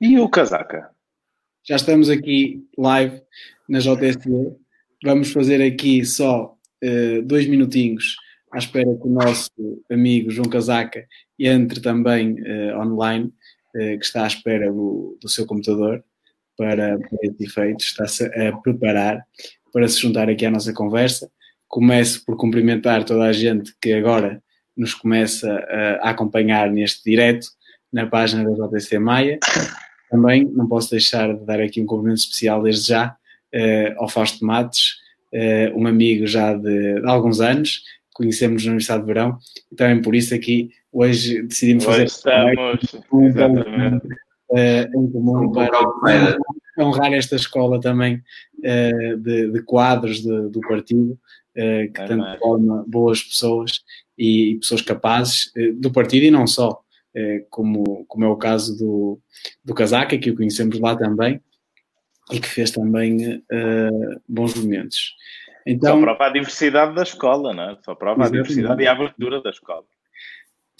E o casaca? Já estamos aqui live na JSE. Vamos fazer aqui só uh, dois minutinhos à espera que o nosso amigo João Casaca entre também uh, online, uh, que está à espera do, do seu computador para, para esse efeito, está-se a preparar para se juntar aqui à nossa conversa. Começo por cumprimentar toda a gente que agora nos começa a, a acompanhar neste direto na página da JTC Maia. Também não posso deixar de dar aqui um cumprimento especial desde já uh, ao Fausto Matos, uh, um amigo já de, de, alguns anos, conhecemos na Universidade de Verão, e também por isso aqui hoje decidimos hoje fazer estamos, um, exatamente. Uh, em comum para honrar esta escola também de, de, quadros de, do partido, que é tanto forma boas pessoas e, e pessoas capazes do partido e não só. Como, como é o caso do, do Casaca, que o conhecemos lá também, e que fez também uh, bons momentos. Então, Só prova a diversidade da escola, não é? Só prova a diversidade e a abertura da escola.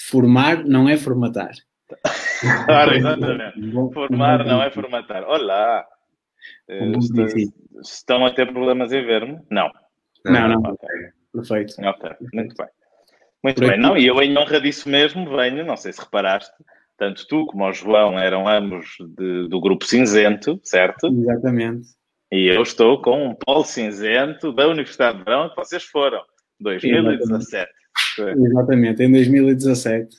Formar não é formatar. claro, exatamente. Formar não é formatar. Olá! Estão a ter problemas em ver-me? Não. Não, não. Okay. Perfeito. Ok, muito bem. Muito bem. Não, e eu em honra disso mesmo venho, não sei se reparaste, tanto tu como o João eram ambos de, do grupo cinzento, certo? Exatamente. E eu estou com um polo cinzento da Universidade de Verão que vocês foram, 2017. Exatamente. Exatamente, em 2017.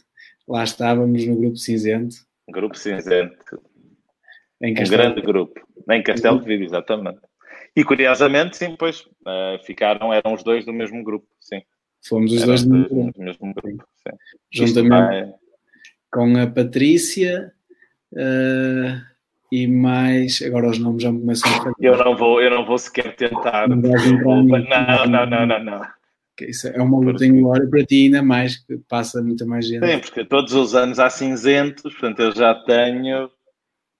Lá estávamos no grupo cinzento. Grupo cinzento. Em um grande grupo. Em Castelo de Vido, exatamente. E curiosamente, sim, pois, uh, ficaram, eram os dois do mesmo grupo, sim. Fomos os dois do, mesmo, mesmo grupo. Sim. Juntamente com a Patrícia uh, e mais. Agora os nomes já me começam a. Eu não vou, eu não vou sequer tentar. Não, não, não, não, não, não. Isso é uma luta em glória para ti, ainda mais, que passa muita mais gente. Sim, porque todos os anos há cinzentos, portanto eu já tenho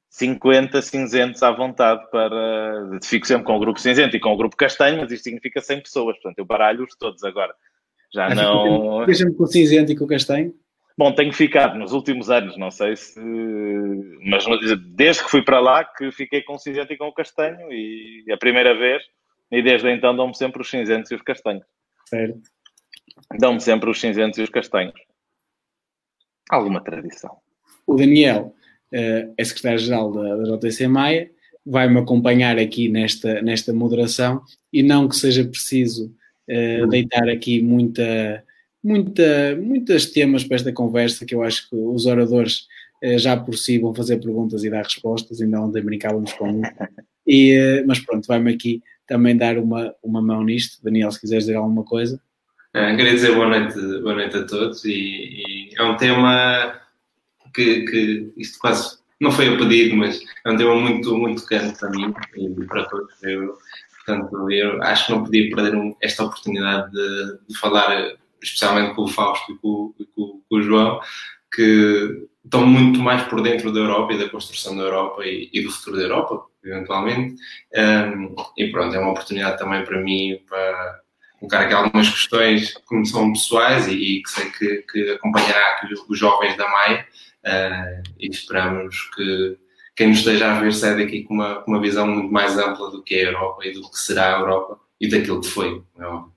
50 cinzentos à vontade para. Fico sempre com o grupo cinzento e com o grupo castanho, mas isto significa 100 pessoas, portanto eu baralho-os todos agora. Já não. Deixa-me com o cinzento e com o castanho. Bom, tenho ficado nos últimos anos, não sei se. Mas desde que fui para lá que fiquei com o cinzento e com o castanho, e a primeira vez, e desde então dão-me sempre os cinzentos e os castanhos. Certo. Dão-me sempre os cinzentos e os castanhos. Alguma tradição. O Daniel uh, é secretário-geral da, da JTC Maia, vai-me acompanhar aqui nesta, nesta moderação, e não que seja preciso uh, deitar aqui muita muita, temas para esta conversa que eu acho que os oradores eh, já por si vão fazer perguntas e dar respostas, ainda ontem brincávamos com. E, eh, mas pronto, vai-me aqui também dar uma, uma mão nisto. Daniel, se quiseres dizer alguma coisa. É, queria dizer boa noite, boa noite a todos e, e é um tema que, que isto quase não foi a pedido, mas é um tema muito, muito caro para mim e para todos. Eu, portanto, eu acho que não podia perder esta oportunidade de, de falar especialmente com o Fausto e com, com, com o João, que estão muito mais por dentro da Europa e da construção da Europa e, e do futuro da Europa, eventualmente. Um, e pronto, é uma oportunidade também para mim para colocar aqui algumas questões que são pessoais e, e que sei que, que acompanhará aqui os, os jovens da Maia uh, e esperamos que quem nos esteja a ver saia daqui com uma, com uma visão muito mais ampla do que é a Europa e do que será a Europa e daquilo que foi. É óbvio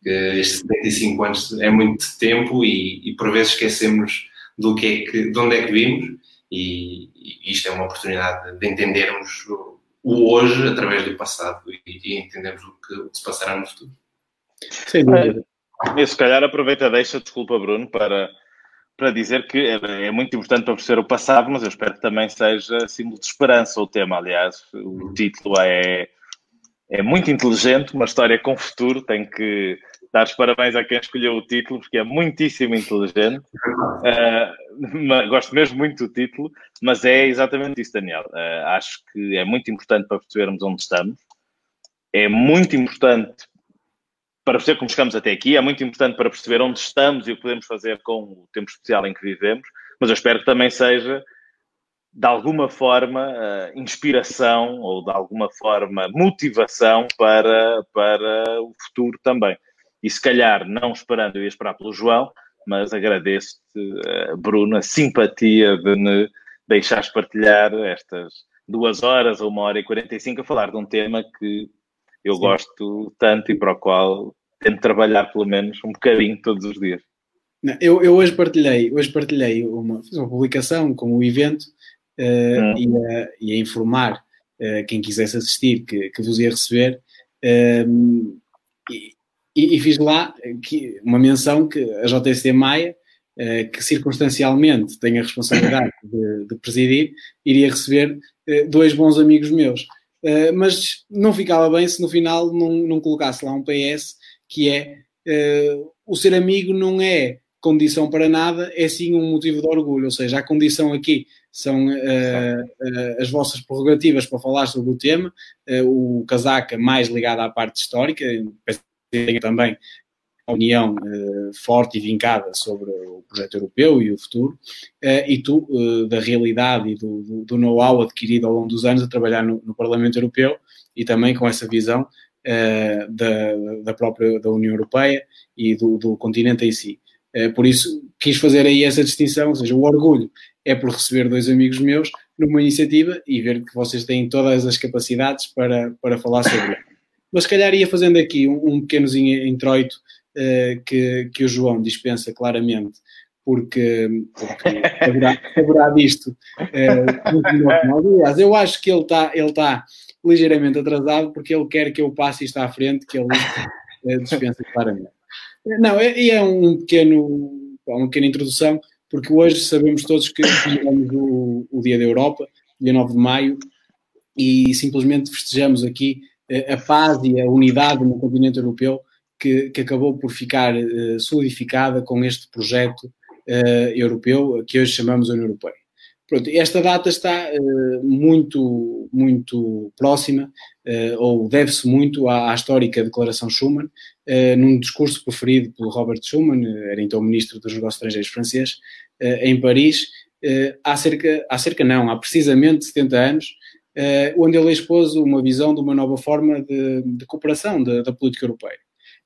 que estes 75 anos é muito tempo e, e por vezes esquecemos do que é que, de onde é que vimos e, e isto é uma oportunidade de entendermos o, o hoje através do passado e, e entendermos o que, o que, se passará no futuro. Sem dúvida. E se calhar aproveita, deixa, desculpa Bruno, para, para dizer que é, é, muito importante para perceber o passado, mas eu espero que também seja símbolo de esperança o tema. Aliás, o título é é muito inteligente, uma história com futuro. Tenho que dar os parabéns a quem escolheu o título, porque é muitíssimo inteligente. Uh, gosto mesmo muito do título, mas é exatamente isso, Daniel. Uh, acho que é muito importante para percebermos onde estamos. É muito importante para perceber como chegamos até aqui. É muito importante para perceber onde estamos e o que podemos fazer com o tempo especial em que vivemos. Mas eu espero que também seja de alguma forma, uh, inspiração ou de alguma forma motivação para, para o futuro também. E se calhar, não esperando, eu ia esperar pelo João, mas agradeço-te, uh, Bruno, a simpatia de me deixares partilhar estas duas horas ou uma hora e 45 a falar de um tema que eu Sim. gosto tanto e para o qual tento trabalhar pelo menos um bocadinho todos os dias. Não, eu, eu, hoje partilhei, hoje partilhei uma, uma publicação com o evento uh, e, a, e, a, informar uh, quem quisesse assistir que, que vos ia receber. Uh, e, e, fiz lá que, uma menção que a JST Maia, que circunstancialmente tem a responsabilidade de, de presidir, iria receber dois bons amigos meus. mas não ficava bem se no final não, não colocasse lá um PS que é o ser amigo não é condição para nada, é sim um motivo de orgulho. Ou seja, a condição aqui são uh, uh, as vossas prerrogativas para falar sobre o tema, uh, o casaca mais ligado à parte histórica, tem também a união forte e vincada sobre o projeto europeu e o futuro, e tu, da realidade e do, do, do know-how adquirido ao longo dos anos a trabalhar no, no Parlamento Europeu e também com essa visão da, da própria da União Europeia e do, do continente em si. Eh, por isso quis fazer aí essa distinção, ou seja, o orgulho é por receber dois amigos meus numa iniciativa e ver que vocês têm todas as capacidades para, para falar sobre ele. Mas se calhar ia fazendo aqui um, um pequenozinho introito uh, que, que o João dispensa claramente, porque, porque saberá, saberá disto uh, Aliás, eu acho que ele está ele tá ligeiramente atrasado porque ele quer que eu passe isto à frente, que ele uh, dispensa claramente. Não, é, é um pequeno, uma pequena introdução, porque hoje sabemos todos que tivemos o, o Dia da Europa, dia 9 de maio, e simplesmente festejamos aqui eh, a paz e a unidade no continente europeu que, que acabou por ficar uh, solidificada com este projeto uh, europeu que hoje chamamos União Europeia. Pronto, esta data está uh, muito, muito próxima, uh, ou deve-se muito à, à, histórica Declaração Schuman, uh, num discurso preferido pelo Robert Schuman, era então Ministro dos Negócios Estrangeiros francês, em Paris, há cerca, há cerca não, há precisamente 70 anos, onde ele expôs uma visão de uma nova forma de, de cooperação da, da, política europeia.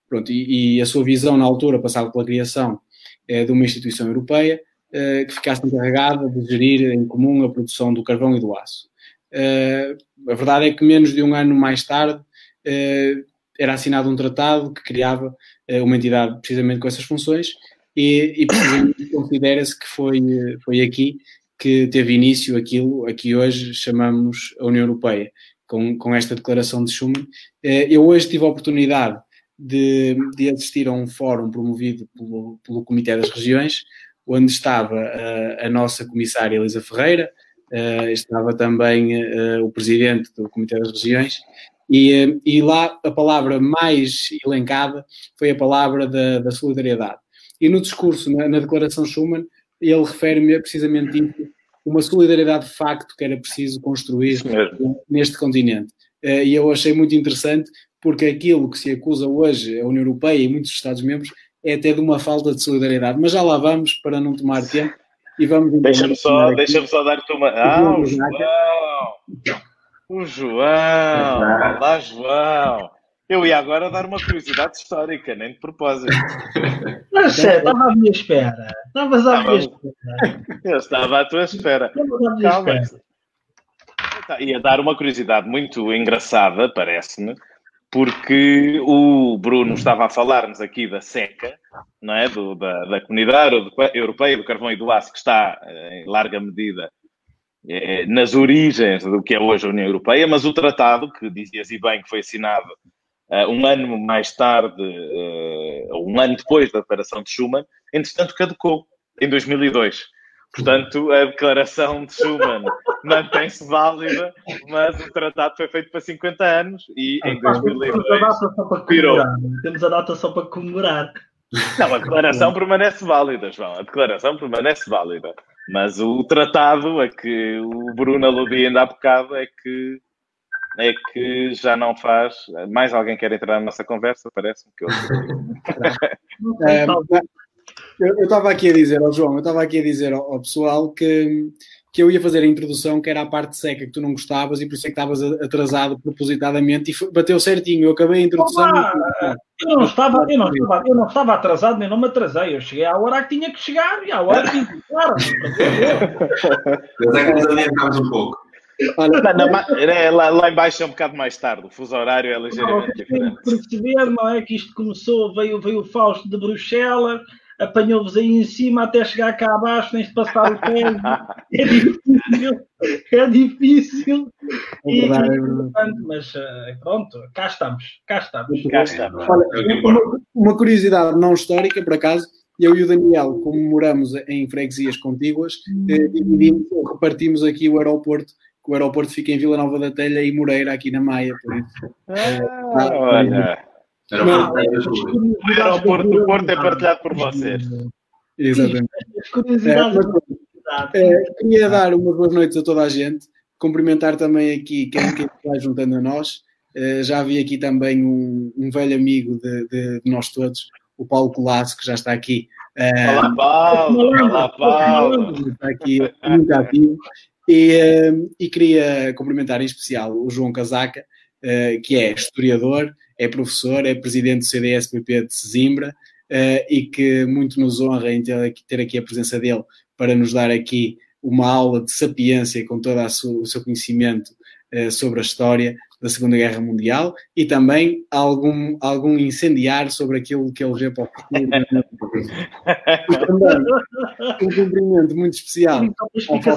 Pronto, e, e, a sua visão na altura passava pela criação de uma instituição europeia, que ficasse encarregada de gerir em comum a produção do carvão e do aço. Uh, a verdade é que menos de um ano mais tarde uh, era assinado um tratado que criava uma entidade precisamente com essas funções e, e precisamente considera-se que foi, foi aqui que teve início aquilo a que hoje chamamos a União Europeia, com, com esta declaração de Schuman. Eu hoje tive a oportunidade de, de assistir a um fórum promovido pelo, pelo Comitê das Regiões, onde estava uh, a nossa comissária Elisa Ferreira, uh, estava também uh, o presidente do Comitê das Regiões, e, e, lá a palavra mais elencada foi a palavra da, da solidariedade. E no discurso, na, na declaração Schuman, ele refere-me precisamente isso, uma solidariedade de facto que era preciso construir neste continente. E eu achei muito interessante, porque aquilo que se acusa hoje a União Europeia e muitos Estados-membros é até de uma falta de solidariedade. Mas já lá vamos para não tomar tempo e vamos. Deixa-me só, deixa só dar-te uma. Ah, o João! O João! Olá, João! Eu ia agora dar uma curiosidade histórica, nem de propósito. Mas é, estava à minha espera. Estavas à minha espera. Eu estava à tua espera. Calma. Espera. Ia dar uma curiosidade muito engraçada, parece-me, porque o Bruno estava a falar-nos aqui da seca, não é? Do, da, da comunidade europeia do carvão e do aço, que está em larga medida é, nas origens do que é hoje a União Europeia, mas o tratado, que dizias e bem que foi assinado uh, um ano mais tarde, uh, um ano depois da declaração de Schuman, entretanto caducou, em 2002. Portanto, a declaração de Schuman mantém-se válida, mas o tratado foi feito para 50 anos e em 2002 virou. Temos a data só para comemorar. Não, a declaração permanece válida, João. A declaração permanece válida. Mas o tratado a que o Bruno aludia ainda há bocado é que, é que já não faz. Mais alguém quer entrar na nossa conversa? Parece-me que eu. é, eu estava aqui a dizer ao João, eu estava aqui a dizer ao, ao pessoal que, que eu ia fazer a introdução, que era a parte seca que tu não gostavas e por isso é que estavas atrasado propositadamente e bateu certinho. Eu acabei a introdução. Olá, eu, não estava, eu, não estava, eu não estava atrasado, nem não me atrasei. Eu cheguei à hora que tinha que chegar e à hora que tinha que chegar. Mas é que nos adiantámos um pouco. Olha, não, não, é, lá, lá embaixo é um bocado mais tarde, o fuso horário é ligeiramente não, diferente. perceber, não é? Que isto começou, veio, veio o Fausto de Bruxelas, apanhou-vos aí em cima até chegar cá abaixo, tens de passar o pé. é difícil, é difícil. É verdade, e, é verdade. Mas eh, pronto, cá estamos, cá estamos. Cá estamos. Olha, uma, uma curiosidade não histórica, por acaso, eu e o Daniel, como moramos em freguesias contíguas, eh, dividimos, repartimos aqui o aeroporto que o aeroporto fica em Vila Nova da Telha e Moreira, aqui na Maia, por isso. Ah, é, olha. O aeroporto do Porto é partilhado por vocês. Exatamente. É, é, queria dar uma boa noite a toda a gente, cumprimentar também aqui quem, quem está juntando a nós. Uh, já vi aqui também um, um velho amigo de, de, de, nós todos, o Paulo Colasso, que já está aqui. Uh, olá, Paulo! Olá, Paulo! Está aqui muito ativo. E, uh, e queria cumprimentar em especial o João Casaca, que é historiador, é professor, é presidente do CDSPP de Sesimbra uh, e que muito nos honra em ter, ter, aqui a presença dele para nos dar aqui uma aula de sapiência com todo o seu conhecimento uh, sobre a história da Segunda Guerra Mundial e também algum, algum incendiar sobre aquilo que ele vê para o futuro. e também um cumprimento muito especial então, ao que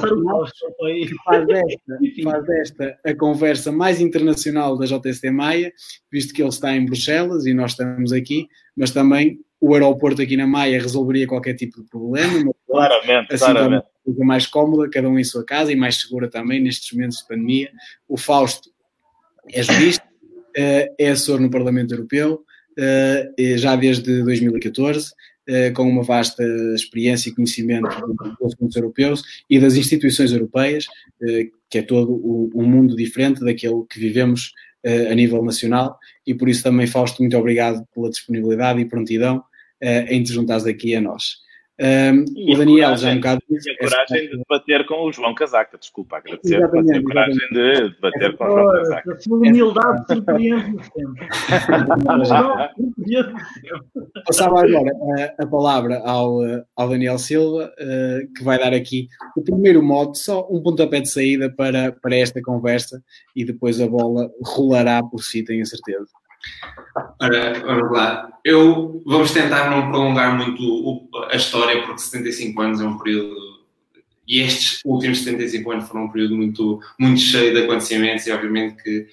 faz desta, faz desta a conversa mais internacional da JST Maia, visto que ele está em Bruxelas e nós estamos aqui, mas também o aeroporto aqui na Maia resolveria qualquer tipo de problema. Claramente, assim claramente. mais cómoda, cada um em sua casa e mais segura também nestes momentos de pandemia. O Fausto é jurista, eh, é assessor no Parlamento Europeu, eh, já desde 2014, eh, com uma vasta experiência e conhecimento dos assuntos europeus e das instituições europeias, que é todo um mundo diferente daquele que vivemos a nível nacional, e por isso também, Fausto, muito obrigado pela disponibilidade e prontidão em te juntares aqui a nós. Um, o Daniel coragem, já um bocado. E a coragem de debater com o João Casaca, desculpa, agradecer a coragem de debater com o João Casaca. A sua humildade surpreende-me sempre. Passava agora a, a, palavra ao, ao Daniel Silva, uh, que vai dar aqui o primeiro modo, só um pontapé de saída para, para esta conversa e depois a bola rolará por si, tenho a certeza. Ora, vamos lá. Eu, vamos tentar não prolongar muito o, a história, porque 75 anos é um período. E estes últimos 75 anos foram um período muito, muito cheio de acontecimentos, e obviamente que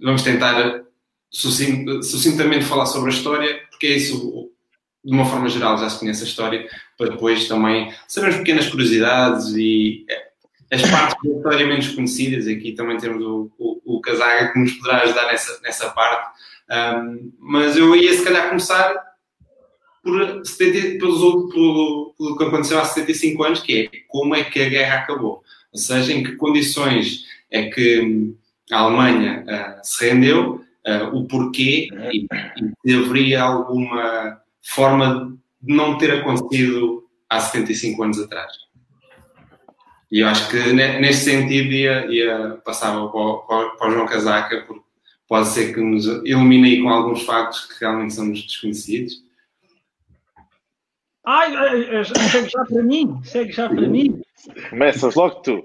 vamos tentar sucintamente falar sobre a história, porque é isso, de uma forma geral, já se conhece a história, para depois também sabermos pequenas curiosidades e as partes da história menos conhecidas. Aqui também temos o, o, o Casaga que nos poderá ajudar nessa, nessa parte um, mas eu ia se calhar começar por 70, pelos outros, pelo, pelo que aconteceu há 75 anos, que é como é que a guerra acabou. Ou seja, em que condições é que a Alemanha uh, se rendeu, uh, o porquê e, e se haveria alguma forma de não ter acontecido há 75 anos atrás. E eu acho que neste sentido ia, ia passar para, para, para o João Casaca, porque pode ser que nos ilumine com alguns factos que realmente são desconhecidos. Ai, segue já para mim, segue já para mim. Começas logo tu.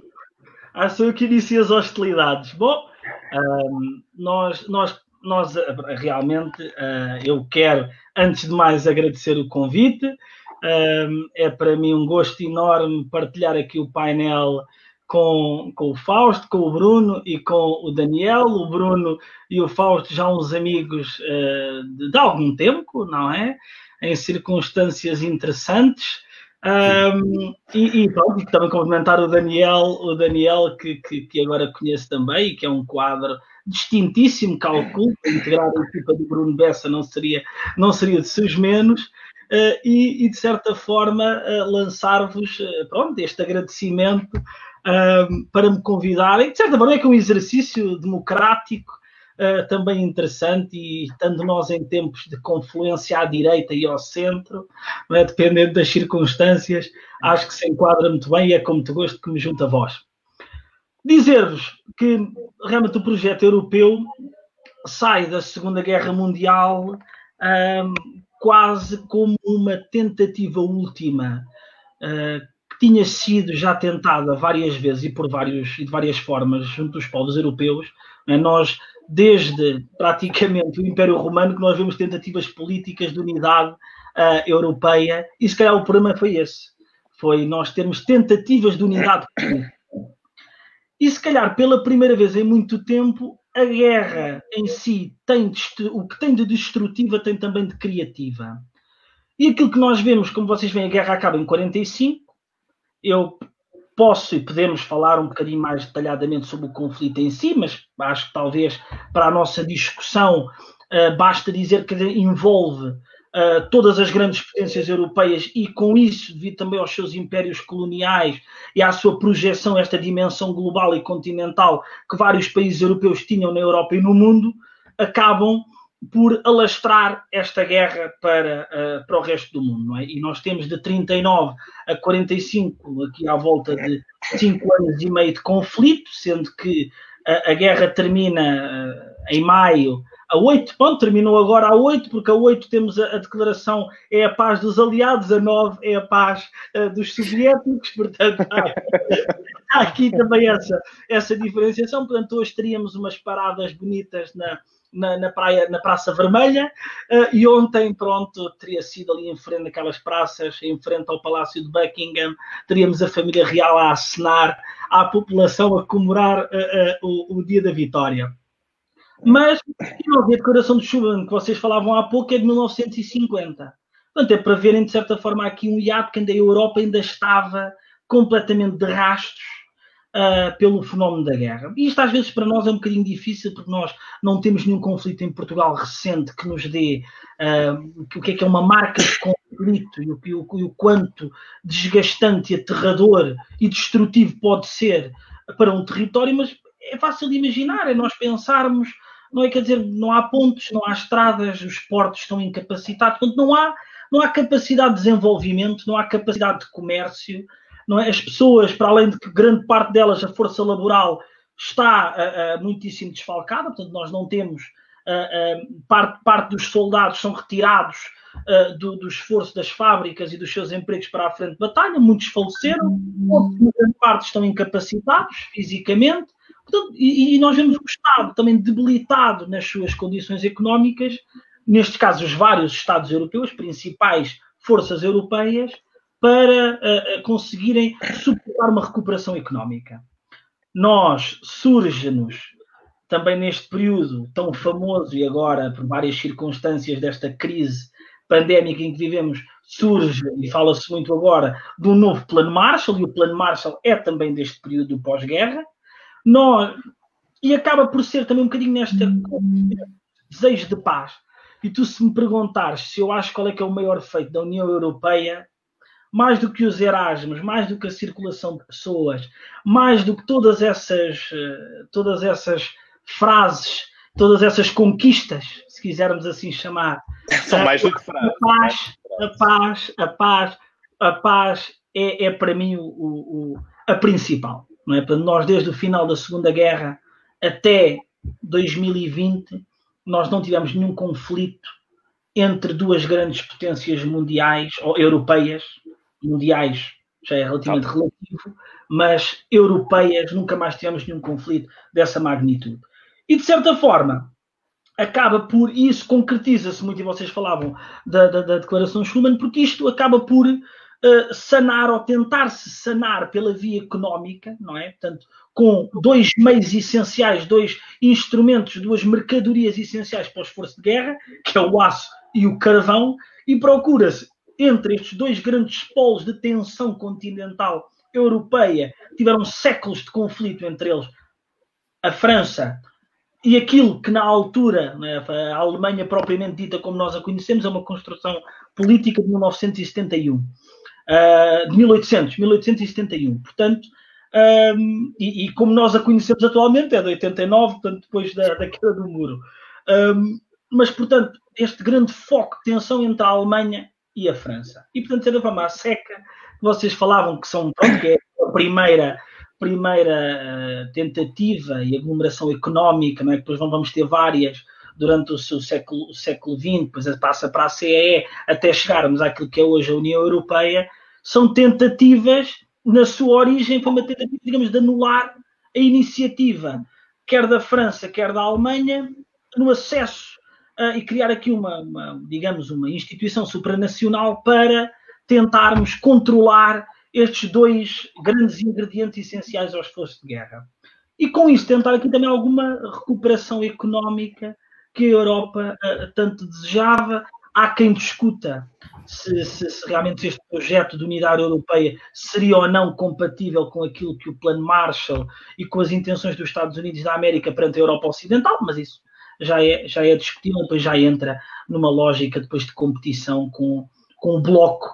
Ah, sou eu que inicio as hostilidades. Bom, um, nós, nós, nós realmente, uh, eu quero, antes de mais, agradecer o convite. Um, é para mim um gosto enorme partilhar aqui o painel com, com o Fausto, com o Bruno e com o Daniel. O Bruno e o Fausto já uns amigos uh, de, de, algum tempo, não é? Em circunstâncias interessantes. Um, e, e, pronto, e também complementar o Daniel, o Daniel que, que, que, agora conheço também, que é um quadro distintíssimo, calculo, integrar a equipa do Bruno Bessa não seria, não seria de seus menos. Uh, e, e, de certa forma uh, lançar-vos uh, pronto, este agradecimento para me convidarem. De certa forma, é que é um exercício democrático uh, também interessante e estando nós em tempos de confluência à direita e ao centro, é? dependendo das circunstâncias, acho que se enquadra muito bem e é com muito gosto que me junta a vós. Dizer-vos que realmente o projeto europeu sai da Segunda Guerra Mundial um, quase como uma tentativa última uh, tinha sido já tentada várias vezes e por vários, e de várias formas junto dos povos europeus. É? Nós, desde praticamente o Império Romano, que nós vemos tentativas políticas de unidade uh, europeia, e se calhar o problema foi esse. Foi nós termos tentativas de unidade. E se calhar pela primeira vez em muito tempo a guerra em si tem o que tem de destrutiva tem também de criativa. E aquilo que nós vemos, como vocês veem, a guerra acaba em 45. Eu posso e podemos falar um bocadinho mais detalhadamente sobre o conflito em si, mas acho que talvez para a nossa discussão uh, basta dizer que envolve uh, todas as grandes potências europeias e, com isso, devido também aos seus impérios coloniais e à sua projeção, esta dimensão global e continental que vários países europeus tinham na Europa e no mundo, acabam por alastrar esta guerra para, uh, para o resto do mundo. É? E nós temos de 39 a 45, aqui à volta de 5 anos e meio de conflito, sendo que a, a guerra termina uh, em maio a 8, pronto, terminou agora a 8, porque a 8 temos a, a, declaração é a paz dos aliados, a 9 é a paz uh, dos soviéticos, portanto há, há, aqui também essa, essa diferenciação, portanto hoje teríamos umas paradas bonitas na, na, na, praia, na Praça Vermelha, uh, e ontem, pronto, teria sido ali em frente daquelas praças, em frente ao Palácio de Buckingham, teríamos a família real a acenar à população a comemorar uh, o, o dia da vitória. Mas a declaração de Schuman que vocês falavam há pouco é de 1950. Portanto, é para verem, de certa forma, aqui um hiato que ainda a Europa ainda estava completamente de rastros uh, pelo fenómeno da guerra. E isto às vezes para nós é um bocadinho difícil porque nós não temos nenhum conflito em Portugal recente que nos dê uh, o que é que é uma marca de conflito e o, e, o, e o quanto desgastante, aterrador e destrutivo pode ser para um território, mas é fácil de imaginar, é nós pensarmos não é? Quer dizer, não há pontos, não há estradas, os portos estão incapacitados, portanto, não há, não há capacidade de desenvolvimento, não há capacidade de comércio, não é? As pessoas, para além de que grande parte delas, a força laboral, está uh, uh, muitíssimo desfalcada, portanto, nós não temos. Uh, parte, parte dos soldados são retirados do, do, esforço das fábricas e dos seus empregos para a frente de batalha, muitos faleceram, outros, grande parte estão incapacitados fisicamente, Portanto, e, e, nós vemos o Estado também debilitado nas suas condições económicas, neste caso os vários Estados europeus, principais forças europeias, para uh, conseguirem suportar uma recuperação económica. Nós, surge-nos, também neste período tão famoso e agora por várias circunstâncias desta crise pandémica em que vivemos, surge e fala-se muito agora de um novo plano Marshall, e o plano Marshall é também deste período pós-guerra, nós, e acaba por ser também um bocadinho nesta desejo de paz. E tu, se me perguntares se eu acho qual é que é o maior feito da União Europeia, mais do que os Erasmus, mais do que a circulação de pessoas, mais do que todas essas, eh, todas essas frases, todas essas conquistas, se quisermos assim chamar. São mais do que frases. A paz, a paz, a paz, a paz é, é para mim o, o, a principal. Não é? nós, desde o final da Segunda Guerra até 2020, nós não tivemos nenhum conflito entre duas grandes potências mundiais, ou europeias, mundiais já é relativamente não. relativo, mas europeias nunca mais tivemos nenhum conflito dessa magnitude. E de certa forma, acaba por, isso concretiza-se muito, e vocês falavam da, da, da Declaração Schuman, porque isto acaba por uh, sanar ou tentar-se sanar pela via económica, não é? Portanto, com dois meios essenciais, dois instrumentos, duas mercadorias essenciais para o esforço de guerra, que é o aço e o carvão, e procura-se entre estes dois grandes polos de tensão continental europeia, tiveram séculos de conflito entre eles, a França e aquilo que na altura né, a Alemanha propriamente dita como nós a conhecemos é uma construção política de 1971 uh, de 1800, 1871. Portanto, Um, e, e, como nós a conhecemos atualmente, é de 89, portanto, depois da, da queda do muro. Um, mas, portanto, este grande foco de tensão entre a Alemanha e a França. E, portanto, a seca, vocês falavam que são, pronto, que é a primeira, primeira uh, tentativa e aglomeração económica, não é? depois vamos ter várias durante o seu século, o século XX, depois passa para a CEE, até chegarmos àquilo que é hoje a União Europeia, são tentativas, na sua origem, foi uma tentativa, digamos, de anular a iniciativa, quer da França, quer da Alemanha, no acesso uh, e criar aqui uma, uma, digamos, uma instituição supranacional para tentarmos controlar estes dois grandes ingredientes essenciais aos esforços de guerra. E com isso tentar aqui também alguma recuperação económica que a Europa uh, tanto desejava. Há quem discuta se, se, se, realmente este projeto de unidade europeia seria ou não compatível com aquilo que o Plano Marshall e com as intenções dos Estados Unidos da América perante a Europa Ocidental, mas isso já é, já é discutível, depois já entra numa lógica depois de competição com, com o bloco,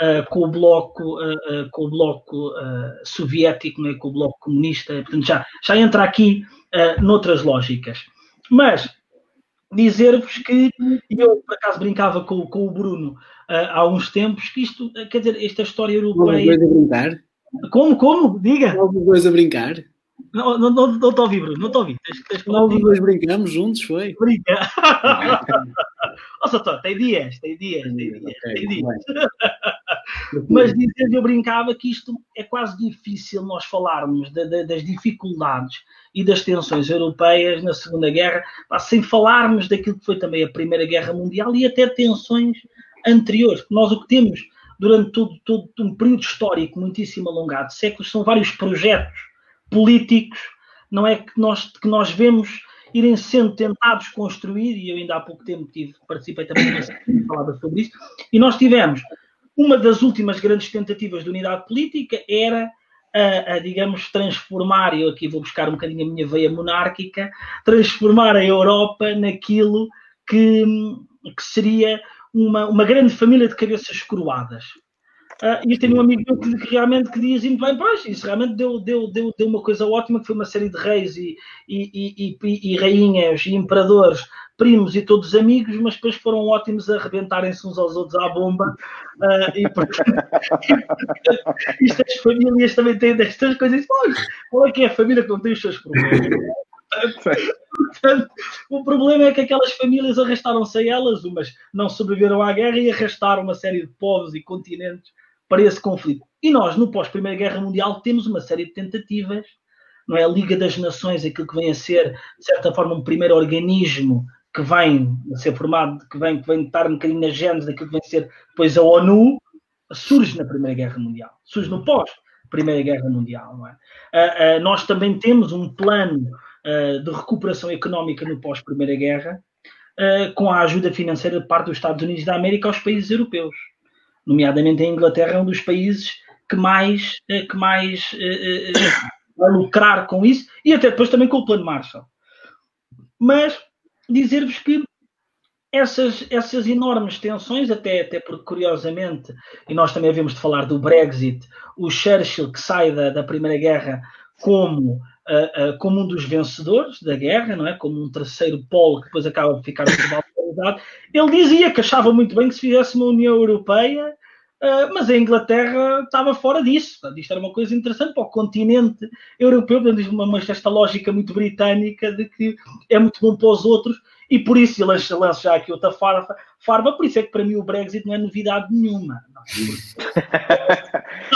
uh, com o bloco, uh, uh, com o bloco soviético, né, com o bloco comunista, portanto já, já entra aqui noutras lógicas. Mas dizer-vos que eu por acaso brincava com, com o Bruno há uns tempos que isto, quer dizer, esta história europeia. Como, como? Diga. Alguma coisa a brincar? Não, não, não, não te ouvi, Bruno, não te ouvi. Tens, tens Nós dois brincamos juntos, foi? Brinca. Nossa, tô, tem dias, tem dias, tem dias, okay, tem dias. Mas dizer, eu brincava que isto é quase difícil nós falarmos de, de, das dificuldades e das tensões europeias na Segunda Guerra, sem falarmos daquilo que foi também a Primeira Guerra Mundial e até tensões anteriores. Nós o que temos durante todo, todo um período histórico muitíssimo alongado, séculos, são vários projetos políticos, não é que nós, que nós vemos irem sendo tentados construir, e eu ainda há pouco tempo tive, participei também numa falada sobre isso, e nós tivemos uma das últimas grandes tentativas de unidade política era a, a, digamos, transformar, eu aqui vou buscar um bocadinho a minha veia monárquica, transformar a Europa naquilo que, que seria uma, uma grande família de cabeças coroadas. Uh, e eu tenho um amigo meu que, que realmente que diz muito bem, pois, isso realmente deu, deu, deu, deu uma coisa ótima, que foi uma série de reis e, e, e, e rainhas e imperadores, primos e todos amigos, mas depois foram ótimos a arrebentarem-se uns aos outros à bomba. Uh, e isto as famílias também têm destas coisas. Qual é que é a família que não tem os seus problemas? Portanto, o problema é que aquelas famílias arrastaram-se a elas, umas não sobreviveram à guerra e arrastaram uma série de povos e continentes para esse conflito. E nós, no pós-Primeira Guerra Mundial, temos uma série de tentativas, não é? A Liga das Nações, aquilo que vem a ser, de certa forma, um primeiro organismo que vem a ser formado, que vem, que vem estar um bocadinho na genes daquilo que vem a ser depois a ONU, surge na Primeira Guerra Mundial, surge no pós-Primeira Guerra Mundial. Não é? Nós também temos um plano de recuperação económica no pós-Primeira Guerra, com a ajuda financeira de parte dos Estados Unidos da América aos países europeus nomeadamente a Inglaterra é um dos países que mais, eh, que mais uh, uh, vai lucrar com isso e até depois também com o plano Marshall. Mas dizer-vos que essas, essas enormes tensões, até, até porque curiosamente, e nós também havemos de falar do Brexit, o Churchill que sai da, da Primeira Guerra como, uh, uh, como um dos vencedores da guerra, não é? Como um terceiro polo que depois acaba de ficar ele dizia que achava muito bem que se fizesse uma União Europeia, uh, mas a Inglaterra estava fora disso. Isto era uma coisa interessante para o continente europeu, mas esta lógica muito britânica de que é muito bom para os outros e por isso ele lança já aqui outra farpa, farpa, por isso é que para mim o Brexit não é novidade nenhuma.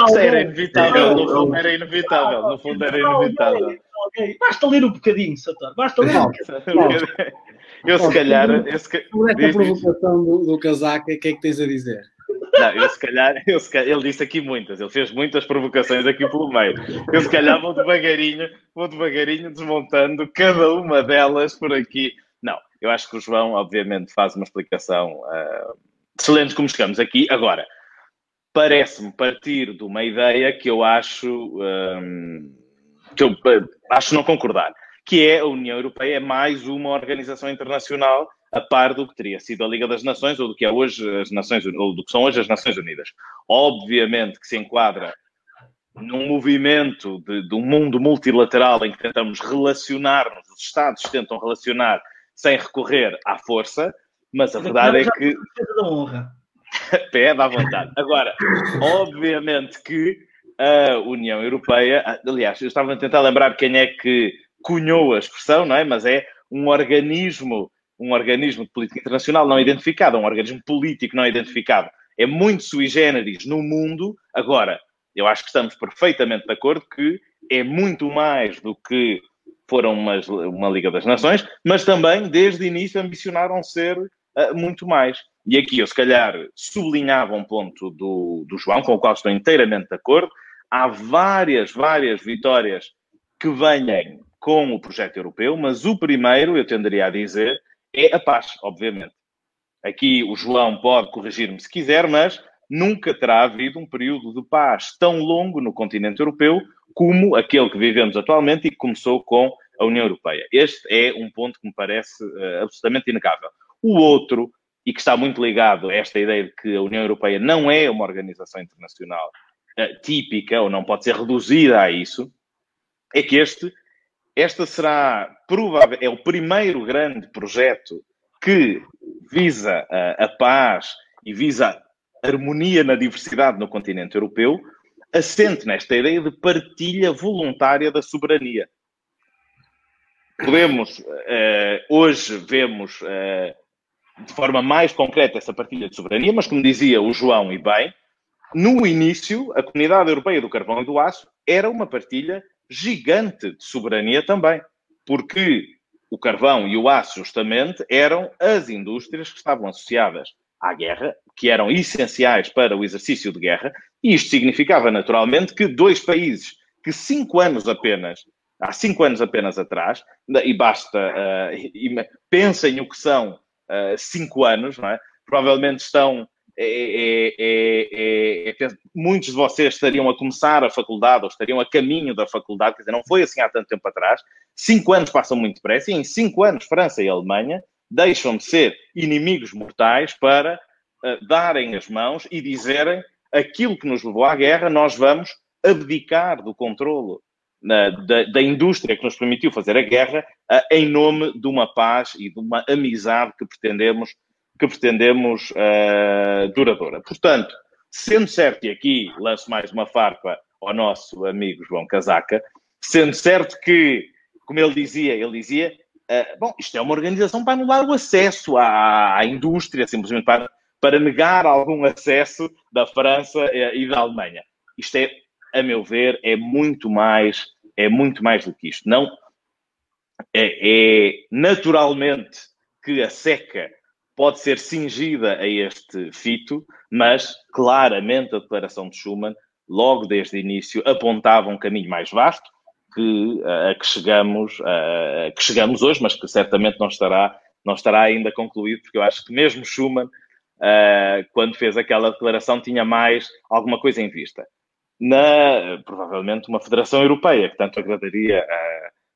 Isso era inevitável, no fundo era inevitável, no fundo era inevitável. Basta ler um bocadinho, Sator, basta ler um bocadinho. Eu se calhar. Eu se... Por essa provocação do, do casaca, o que é que tens a dizer? Não, eu se, calhar, eu se calhar, ele disse aqui muitas, ele fez muitas provocações aqui pelo meio. Eu se calhar vou devagarinho, vou devagarinho desmontando cada uma delas por aqui. Não, eu acho que o João, obviamente, faz uma explicação uh, excelente como chegamos aqui. Agora, parece-me partir de uma ideia que eu acho um, que eu acho não concordar que é a União Europeia é mais uma organização internacional a par do que teria sido a Liga das Nações ou do que é hoje as Nações ou do que são hoje as Nações Unidas. Obviamente que se enquadra num movimento de, de, um mundo multilateral em que tentamos relacionar-nos, os Estados tentam relacionar sem recorrer à força, mas a verdade é que. Pede à vontade. Agora, obviamente que a União Europeia, aliás, eu estava a tentar lembrar quem é que cunhou a expressão, não é? Mas é um organismo, um organismo de política internacional não identificado, um organismo político não identificado. É muito sui generis no mundo. Agora, eu acho que estamos perfeitamente de acordo que é muito mais do que foram uma, Liga das Nações, mas também, desde o início, ambicionaram ser uh, muito mais. E aqui eu, se calhar, sublinhava um ponto do, do João, com o qual estou inteiramente de acordo. Há várias, várias vitórias que vêm com o projeto europeu, mas o primeiro, eu tenderia a dizer, é a paz, obviamente. Aqui o João pode corrigir-me se quiser, mas nunca terá havido um período de paz tão longo no continente europeu como aquele que vivemos atualmente e que começou com a União Europeia. Este é um ponto que me parece uh, absolutamente inegável. O outro, e que está muito ligado a esta ideia de que a União Europeia não é uma organização internacional uh, típica, ou não pode ser reduzida a isso, é que este, esta será provável, é o primeiro grande projeto que visa uh, a paz e visa harmonia na diversidade no continente europeu, assente nesta ideia de partilha voluntária da soberania. Podemos, uh, hoje vemos uh, de forma mais concreta essa partilha de soberania, mas como dizia o João e bem, no início, a Comunidade Europeia do Carvão e do Aço era uma partilha gigante de soberania também, porque o carvão e o aço, justamente, eram as indústrias que estavam associadas à guerra, que eram essenciais para o exercício de guerra, e isto significava naturalmente que dois países que cinco anos apenas, há cinco anos apenas atrás, e basta, uh, e pensem o que são uh, cinco anos, não é? provavelmente estão. É, é, é, muitos de vocês estariam a começar a faculdade ou estariam a caminho da faculdade, quer dizer, não foi assim há tanto tempo atrás. Cinco anos passam muito depressa e em cinco anos França e Alemanha deixam de ser inimigos mortais para uh, darem as mãos e dizerem aquilo que nos levou à guerra, nós vamos abdicar do controlo uh, da, da, indústria que nos permitiu fazer a guerra uh, em nome de uma paz e de uma amizade que pretendemos, que pretendemos duradoura. Portanto, sendo certo, e aqui lanço mais uma farpa ao nosso amigo João Casaca, sendo certo que, como ele dizia, ele dizia Uh, bom, isto é uma organização para anular o acesso à, à indústria, simplesmente para, para negar algum acesso da França e, e da Alemanha. Isto é, a meu ver, é muito mais, é muito mais do que isto. Não é, é naturalmente que a seca pode ser cingida a este fito, mas claramente a declaração de Schuman, logo desde o início, apontava um caminho mais vasto que, a, que, chegamos, a, que chegamos hoje, mas que certamente não estará, não estará ainda concluído, porque eu acho que mesmo Schuman, quando fez aquela declaração, tinha mais alguma coisa em vista. Na, provavelmente, uma federação europeia, que tanto agradaria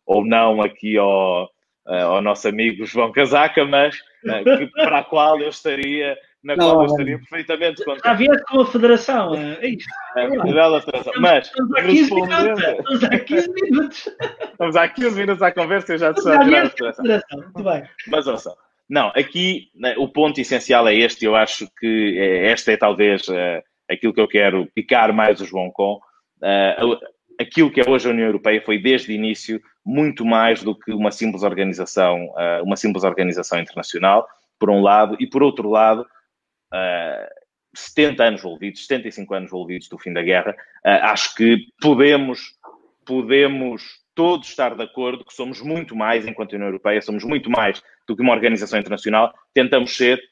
ou não aqui ao, ao nosso amigo João Casaca, mas que, para a qual eu estaria na não, qual eu estaria perfeitamente contente. Já vieste com a federação, é isso. É, bela federação. Mas, estamos há 15 minutos. Estamos há 15 minutos. Estamos há 15 minutos à conversa e já te já a federação. Muito bem. Mas ouça, não, aqui né, o ponto essencial é este, eu acho que é, esta é talvez uh, aquilo que eu quero picar mais o João com. Uh, aquilo que é hoje a União Europeia foi desde o início muito mais do que uma simples organização, uh, uma simples organização internacional, por um lado, e por outro lado, uh, ah, 70 anos envolvidos, 75 anos envolvidos do fim da guerra, uh, acho que podemos, podemos todos estar de acordo que somos muito mais, enquanto União Europeia, somos muito mais do que uma organização internacional, tentamos ser,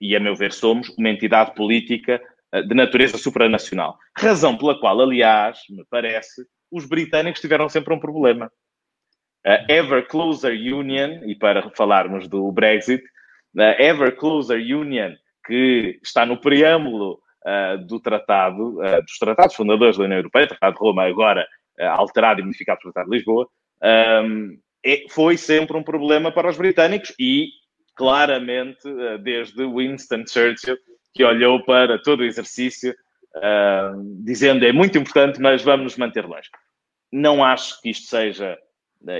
e a meu ver somos, uma entidade política de natureza supranacional. Razão pela qual, aliás, me parece, os britânicos tiveram sempre um problema. Uh, ever Closer Union, e para falarmos do Brexit, uh, Ever Closer Union que está no preâmbulo uh, do tratado, uh, dos tratados fundadores da União Europeia, Tratado de Roma, agora uh, alterado e modificado pelo Tratado de Lisboa, um, é, foi sempre um problema para os britânicos e, claramente, desde Winston Churchill, que olhou para todo o exercício dizendo é muito importante, mas vamos nos manter longe. Não acho que isto seja,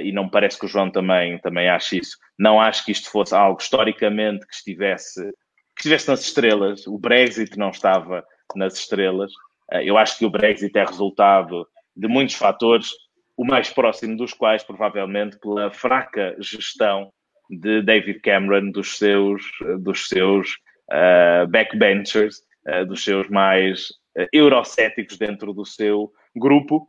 e não parece que o João também, também ache isso, não acho que isto fosse algo historicamente que estivesse, que estivesse nas estrelas. O Brexit não estava nas estrelas. Uh, eu acho que o Brexit é resultado de muitos fatores, o mais próximo dos quais, provavelmente, pela fraca gestão de David Cameron dos seus, dos seus uh, backbenchers, uh, dos seus mais uh, eurocéticos dentro do seu grupo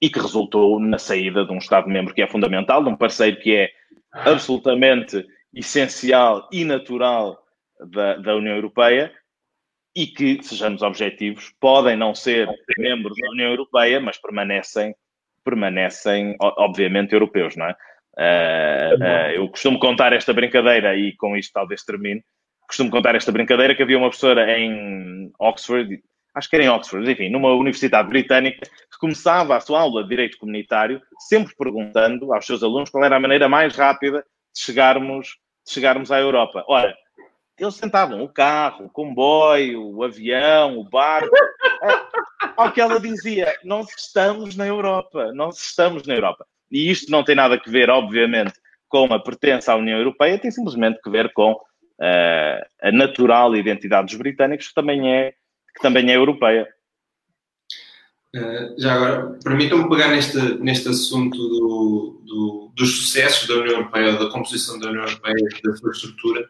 e que resultou na saída de um Estado-membro que é fundamental, de um parceiro que é absolutamente essencial e natural da, da União Europeia e que, sejamos objetivos, podem não ser membros da União Europeia, mas permanecem, permanecem obviamente, europeus, não é? Uh, uh, eu costumo contar esta brincadeira e com isto talvez termine. Costumo contar esta brincadeira que havia uma professora em Oxford, acho que era em Oxford, enfim, numa universidade britânica, que começava a sua aula de direito comunitário sempre perguntando aos seus alunos qual era a maneira mais rápida de chegarmos, de chegarmos à Europa. Ora, eles sentavam o carro, o comboio, o avião, o barco. É, ao que ela dizia, nós estamos na Europa, nós estamos na Europa. E isto não tem nada a ver, obviamente, com a pertença à União Europeia, tem simplesmente que ver com uh, a natural identidade dos britânicos, que também é, que também é europeia. Uh, já agora, permitam-me pegar neste, neste assunto do, do, dos sucessos da União Europeia, da composição da União Europeia, da sua estrutura,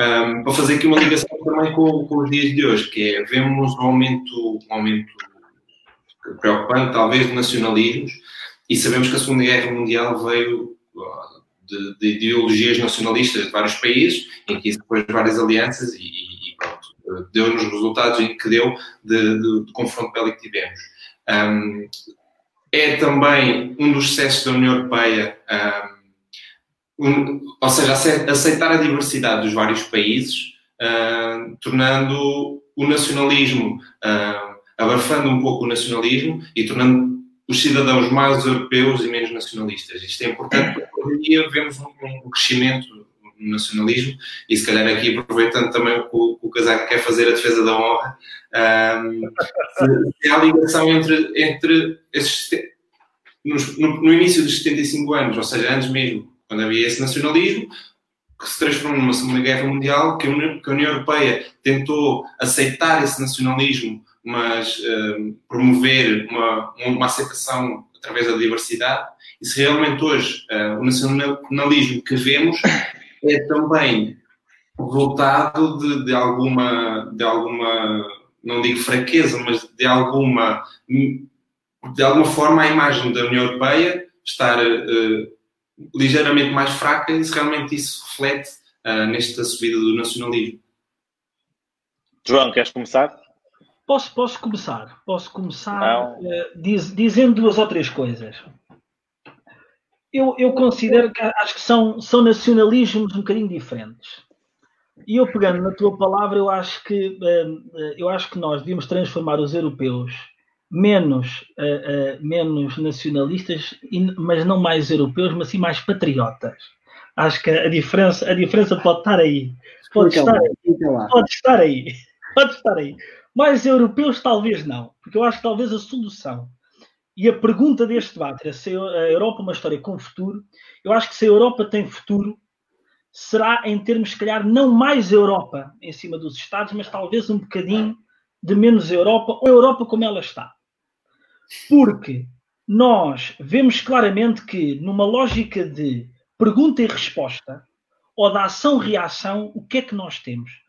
um, para fazer aqui uma ligação também com, com, os dias de hoje, que é, vemos um aumento, um aumento preocupante, talvez, de nacionalismos, e sabemos que a Segunda Guerra Mundial veio de, de ideologias nacionalistas de vários países, em que isso depois várias alianças e, pronto, deu-nos resultados em que deu de, de, de confronto bélico que tivemos. Um, é também um dos sucessos da União Europeia, um, um, ou seja, aceitar a diversidade dos vários países, uh, tornando o nacionalismo, uh, abafando um pouco o nacionalismo e tornando os cidadãos mais europeus e menos nacionalistas. Isto é importante porque hoje em dia vemos um, um crescimento nacionalismo e se calhar aqui aproveitando também o que o Casaco quer fazer a defesa da honra, um, se há ligação entre, entre esses, no, no, início dos 75 anos, ou seja, antes mesmo, quando havia esse nacionalismo, que se transformou numa Segunda Guerra Mundial, que a União Europeia tentou aceitar esse nacionalismo mas uh, promover uma, uma aceitação através da diversidade. E se realmente hoje uh, o nacionalismo que vemos é também resultado de, de, alguma, de alguma, não digo fraqueza, mas de alguma, de alguma forma a imagem da União Europeia estar uh, ligeiramente mais fraca e se realmente isso reflete uh, nesta subida do nacionalismo. João, queres começar? Posso, posso começar? Posso começar uh, diz, dizendo duas ou três coisas. Eu, eu considero que acho que são, são nacionalismos um bocadinho diferentes. E eu pegando na tua palavra, eu acho que uh, eu acho que nós devíamos transformar os europeus menos, uh, menos nacionalistas, mas não mais europeus, mas sim mais patriotas. Acho que a diferença, a diferença pode estar aí. Pode estar aí. Pode estar aí. Pode estar aí. Mais europeus, talvez não, porque eu acho que talvez a solução e a pergunta deste debate é se a Europa é uma história com futuro. Eu acho que se a Europa tem futuro, será em termos, se calhar, não mais Europa em cima dos Estados, mas talvez um bocadinho de menos Europa, ou Europa como ela está. Porque nós vemos claramente que, numa lógica de pergunta e resposta, ou da ação-reação, o que é que nós temos?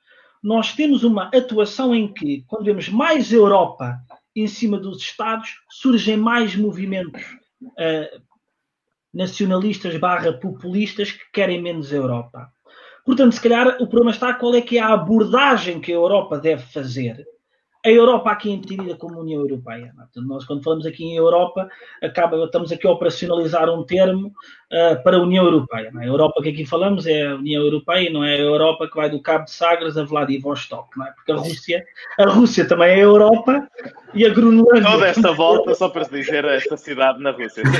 nós temos uma atuação em que, quando vemos mais Europa em cima dos Estados, surgem mais movimentos uh, nacionalistas barra populistas que querem menos Europa. Portanto, se calhar o problema está qual é que é a abordagem que a Europa deve fazer a Europa aqui entendida como União Europeia. É? Nós, quando falamos aqui em Europa, acaba, estamos aqui a operacionalizar um termo uh, para a União Europeia. É? A Europa que aqui falamos é a União Europeia, não é a Europa que vai do Cabo de Sagres a Vladivostok, não é? Porque a Rússia, a Rússia também é a Europa e a Groenlândia. Toda esta volta só para dizer esta cidade na Rússia.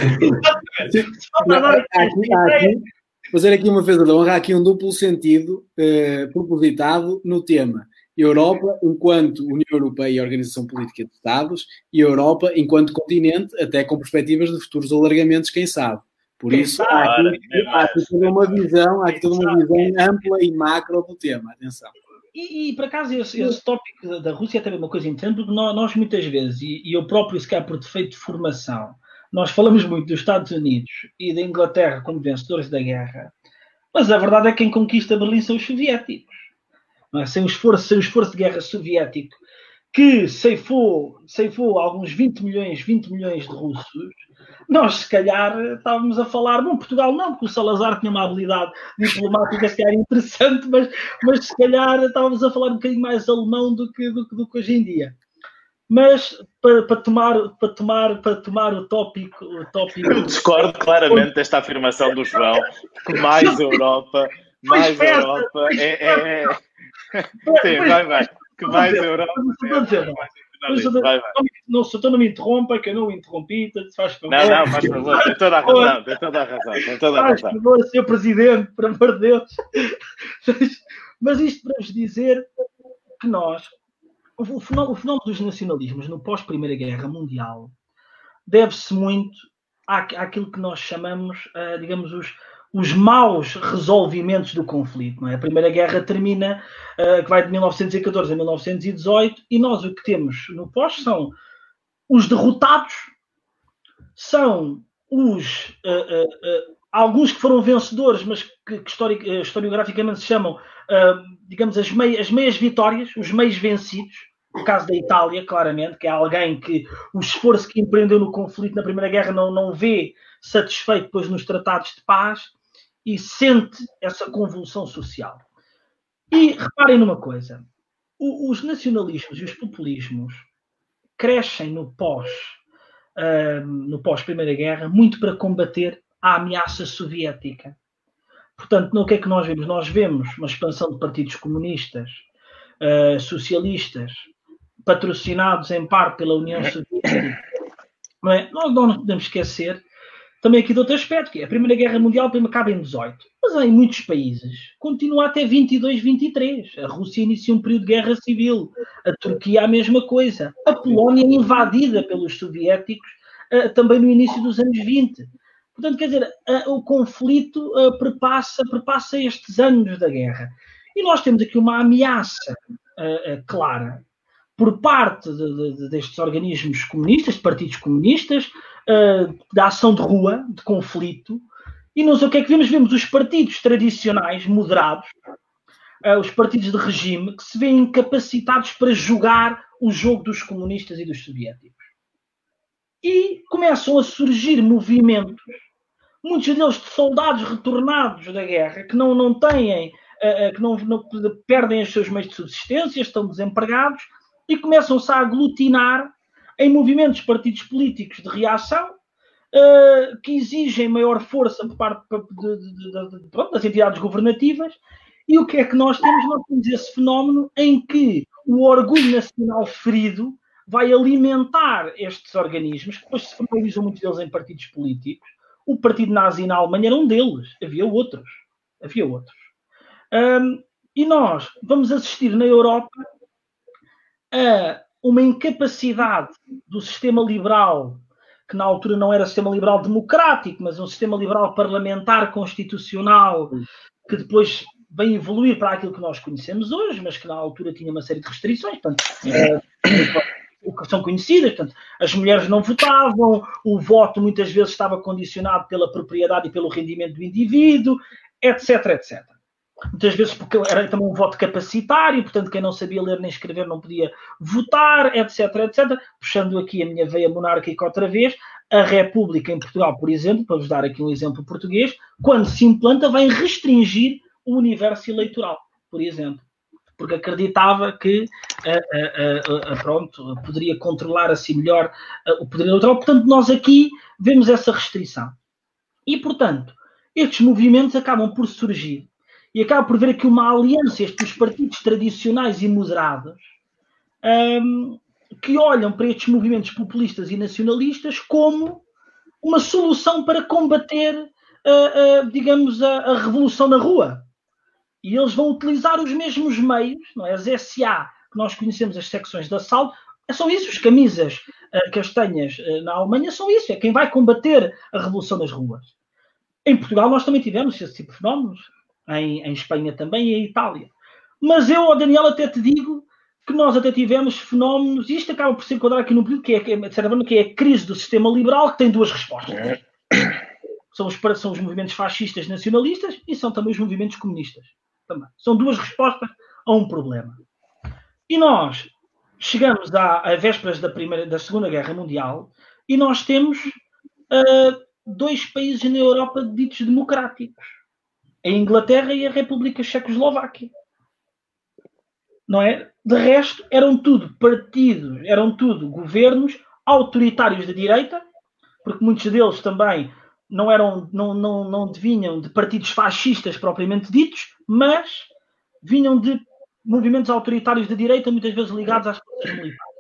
fazer aqui uma defesa da honra, há aqui um duplo sentido uh, propositado no tema Europa enquanto União Europeia e Organização Política de Estados e Europa enquanto continente, até com perspectivas de futuros alargamentos, quem sabe. Por isso, há aqui, há aqui toda uma visão, há aqui toda uma visão ampla e macro do tema. Atenção. E, e por acaso, esse, esse tópico da Rússia é também uma coisa interessante, porque nós, nós muitas vezes, e, e eu próprio, se calhar por defeito de formação, nós falamos muito dos Estados Unidos e da Inglaterra como vencedores da guerra, mas a verdade é que quem conquista Berlim são os soviéticos. É? Sem, o esforço, sem o esforço de guerra soviético, que ceifou, ceifou alguns 20 milhões, 20 milhões de russos, nós se calhar estávamos a falar, bom, Portugal não, porque o Salazar tinha uma habilidade diplomática se calhar interessante, mas, mas se calhar estávamos a falar um bocadinho mais alemão do que, do, do que hoje em dia. Mas para, para, tomar, para, tomar, para tomar o tópico, o tópico. Eu discordo claramente desta afirmação do João, que mais Europa, mais Europa é, é, é... Sim, vai, vai. Que mais Europa. Não, se tu não me interrompa, que eu não interrompi, se faz favor. Não, não, faz favor, tem toda a razão, tem toda a razão, tem toda a razão. Faz favor, Sr. Presidente, por amor de Deus. Mas isto para vos dizer que nós, o fenómeno dos nacionalismos no pós-Primeira Guerra Mundial deve-se muito à, àquilo que nós chamamos, uh, digamos, os, os maus resolvimentos do conflito. É? A Primeira Guerra termina, uh, que vai de 1914 a 1918, e nós o que temos no pós são os derrotados, são os uh, uh, alguns que foram vencedores, mas que, que historiograficamente se chamam, digamos, as, mei, as meias vitórias, os meios vencidos. No caso da Itália, claramente, que é alguém que o esforço que empreendeu no conflito na Primeira Guerra não, não vê satisfeito depois nos tratados de paz e sente essa convulsão social. E reparem numa coisa: os nacionalismos e os populismos crescem no pós uh, no pós Primeira Guerra muito para combater a ameaça soviética. Portanto, no que é que nós vemos? Nós vemos uma expansão de partidos comunistas, uh, socialistas, patrocinados em parte pela União Soviética. Não é? Nós não podemos esquecer também aqui de outro aspecto, que é a Primeira Guerra Mundial acaba em 18, mas em muitos países continua até 22, 23. A Rússia inicia um período de guerra civil, a Turquia a mesma coisa, a Polónia invadida pelos soviéticos uh, também no início dos anos 20. Portanto, quer dizer, uh, o conflito uh, perpassa, perpassa estes anos da guerra. E nós temos aqui uma ameaça clara por parte de, de, destes organismos comunistas, de partidos comunistas, uh, da ação de rua, de conflito, e não sei o que é que vemos, vemos os partidos tradicionais, moderados, uh, os partidos de regime, que se veem incapacitados para jogar o jogo dos comunistas e dos soviéticos. E começam a surgir movimentos, muitos deles de soldados retornados da guerra, que não, não têm, uh, que não, não perdem os seus meios de subsistência, estão desempregados, e começam-se a aglutinar em movimentos partidos políticos de reação uh, que exigem maior força por parte de, de, de, pronto, das entidades governativas. E o que é que nós temos? Nós temos esse fenómeno em que o orgulho nacional ferido vai alimentar estes organismos, que depois se formalizam muitos deles em partidos políticos. O partido nazi na Alemanha era um deles, havia outros. Havia outros. Um, e nós vamos assistir na Europa a uma incapacidade do sistema liberal, que na altura não era sistema liberal democrático, mas um sistema liberal parlamentar constitucional, que depois vem evoluir para aquilo que nós conhecemos hoje, mas que na altura tinha uma série de restrições, portanto, é, que são conhecidas, portanto, as mulheres não votavam, o voto muitas vezes estava condicionado pela propriedade e pelo rendimento do indivíduo, etc, etc muitas vezes porque era também um voto capacitário, portanto quem não sabia ler nem escrever não podia votar, etc, etc. Puxando aqui a minha veia monárquica outra vez, a República em Portugal, por exemplo, para vos dar aqui um exemplo português, quando se implanta, vai restringir o universo eleitoral, por exemplo. Porque acreditava que uh, uh, uh, pronto, poderia controlar assim melhor o poder eleitoral. Portanto, nós aqui vemos essa restrição. E, portanto, estes movimentos acabam por surgir e acaba por ver aqui uma aliança entre os partidos tradicionais e moderados um, que olham para estes movimentos populistas e nacionalistas como uma solução para combater, uh, uh, digamos, a, a, revolução na rua. e eles vão utilizar os mesmos meios, não é? as SA, que nós conhecemos, as secções de assalto, são isso, as camisas uh, castanhas na Alemanha são isso, é quem vai combater a revolução nas ruas. Em Portugal nós também tivemos esse tipo de fenómenos, em, em Espanha também e em Itália. Mas eu, Daniel, até te digo que nós até tivemos fenómenos, e isto acaba por se enquadrar aqui num período que é, que é, que é a crise do sistema liberal, que tem duas respostas. São os, são os movimentos fascistas nacionalistas e são também os movimentos comunistas. Também. São duas respostas a um problema. E nós chegamos à, à vésperas da, primeira, da Segunda Guerra Mundial e nós temos uh, dois países na Europa ditos democráticos. A Inglaterra e a República Checoslováquia. Não é? De resto, eram tudo partidos, eram tudo governos autoritários da direita, porque muitos deles também não eram, não, não, não vinham de partidos fascistas propriamente ditos, mas vinham de movimentos autoritários da direita, muitas vezes ligados às forças militares,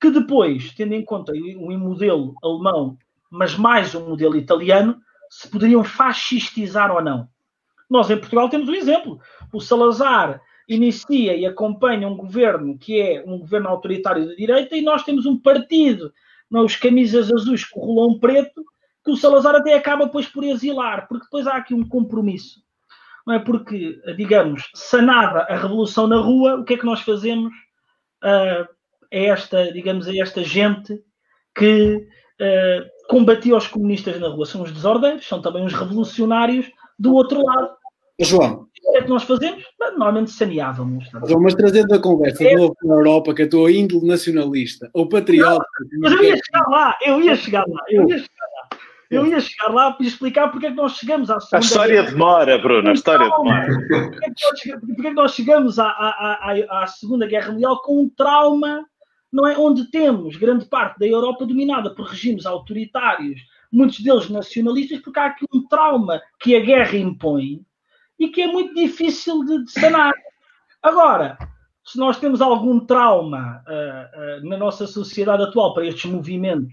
que depois, tendo em conta um modelo alemão, mas mais um modelo italiano, se poderiam fascistizar ou não. Nós em Portugal temos um exemplo. O Salazar inicia e acompanha um governo que é um governo autoritário da direita e nós temos um partido, não, os camisas azuis com o rolão preto, que o Salazar até acaba depois por exilar, porque depois há aqui um compromisso. Não é porque, digamos, sanada a revolução na rua, o que é que nós fazemos uh, a esta, digamos, a esta gente que uh, combatia os comunistas na rua? São os desordeiros, são também os revolucionários do outro lado. João. O que é que nós fazemos? Normalmente saneávamos. João, mas trazendo a conversa é. do na Europa, que a tua índole nacionalista ou patriota. Não, mas eu ia chegar lá, eu ia chegar lá, eu ia chegar lá. Eu ia chegar lá para explicar porque é que nós chegamos à segunda. A história guerra. demora, Bruno, a história então, demora. Porque é que nós, porque é que nós chegamos à, à, à, à Segunda Guerra Mundial com um trauma, não é? Onde temos grande parte da Europa dominada por regimes autoritários, muitos deles nacionalistas, porque há aqui um trauma que a guerra impõe e que é muito difícil de, de sanar. Agora, se nós temos algum trauma uh, uh, na nossa sociedade atual para estes movimentos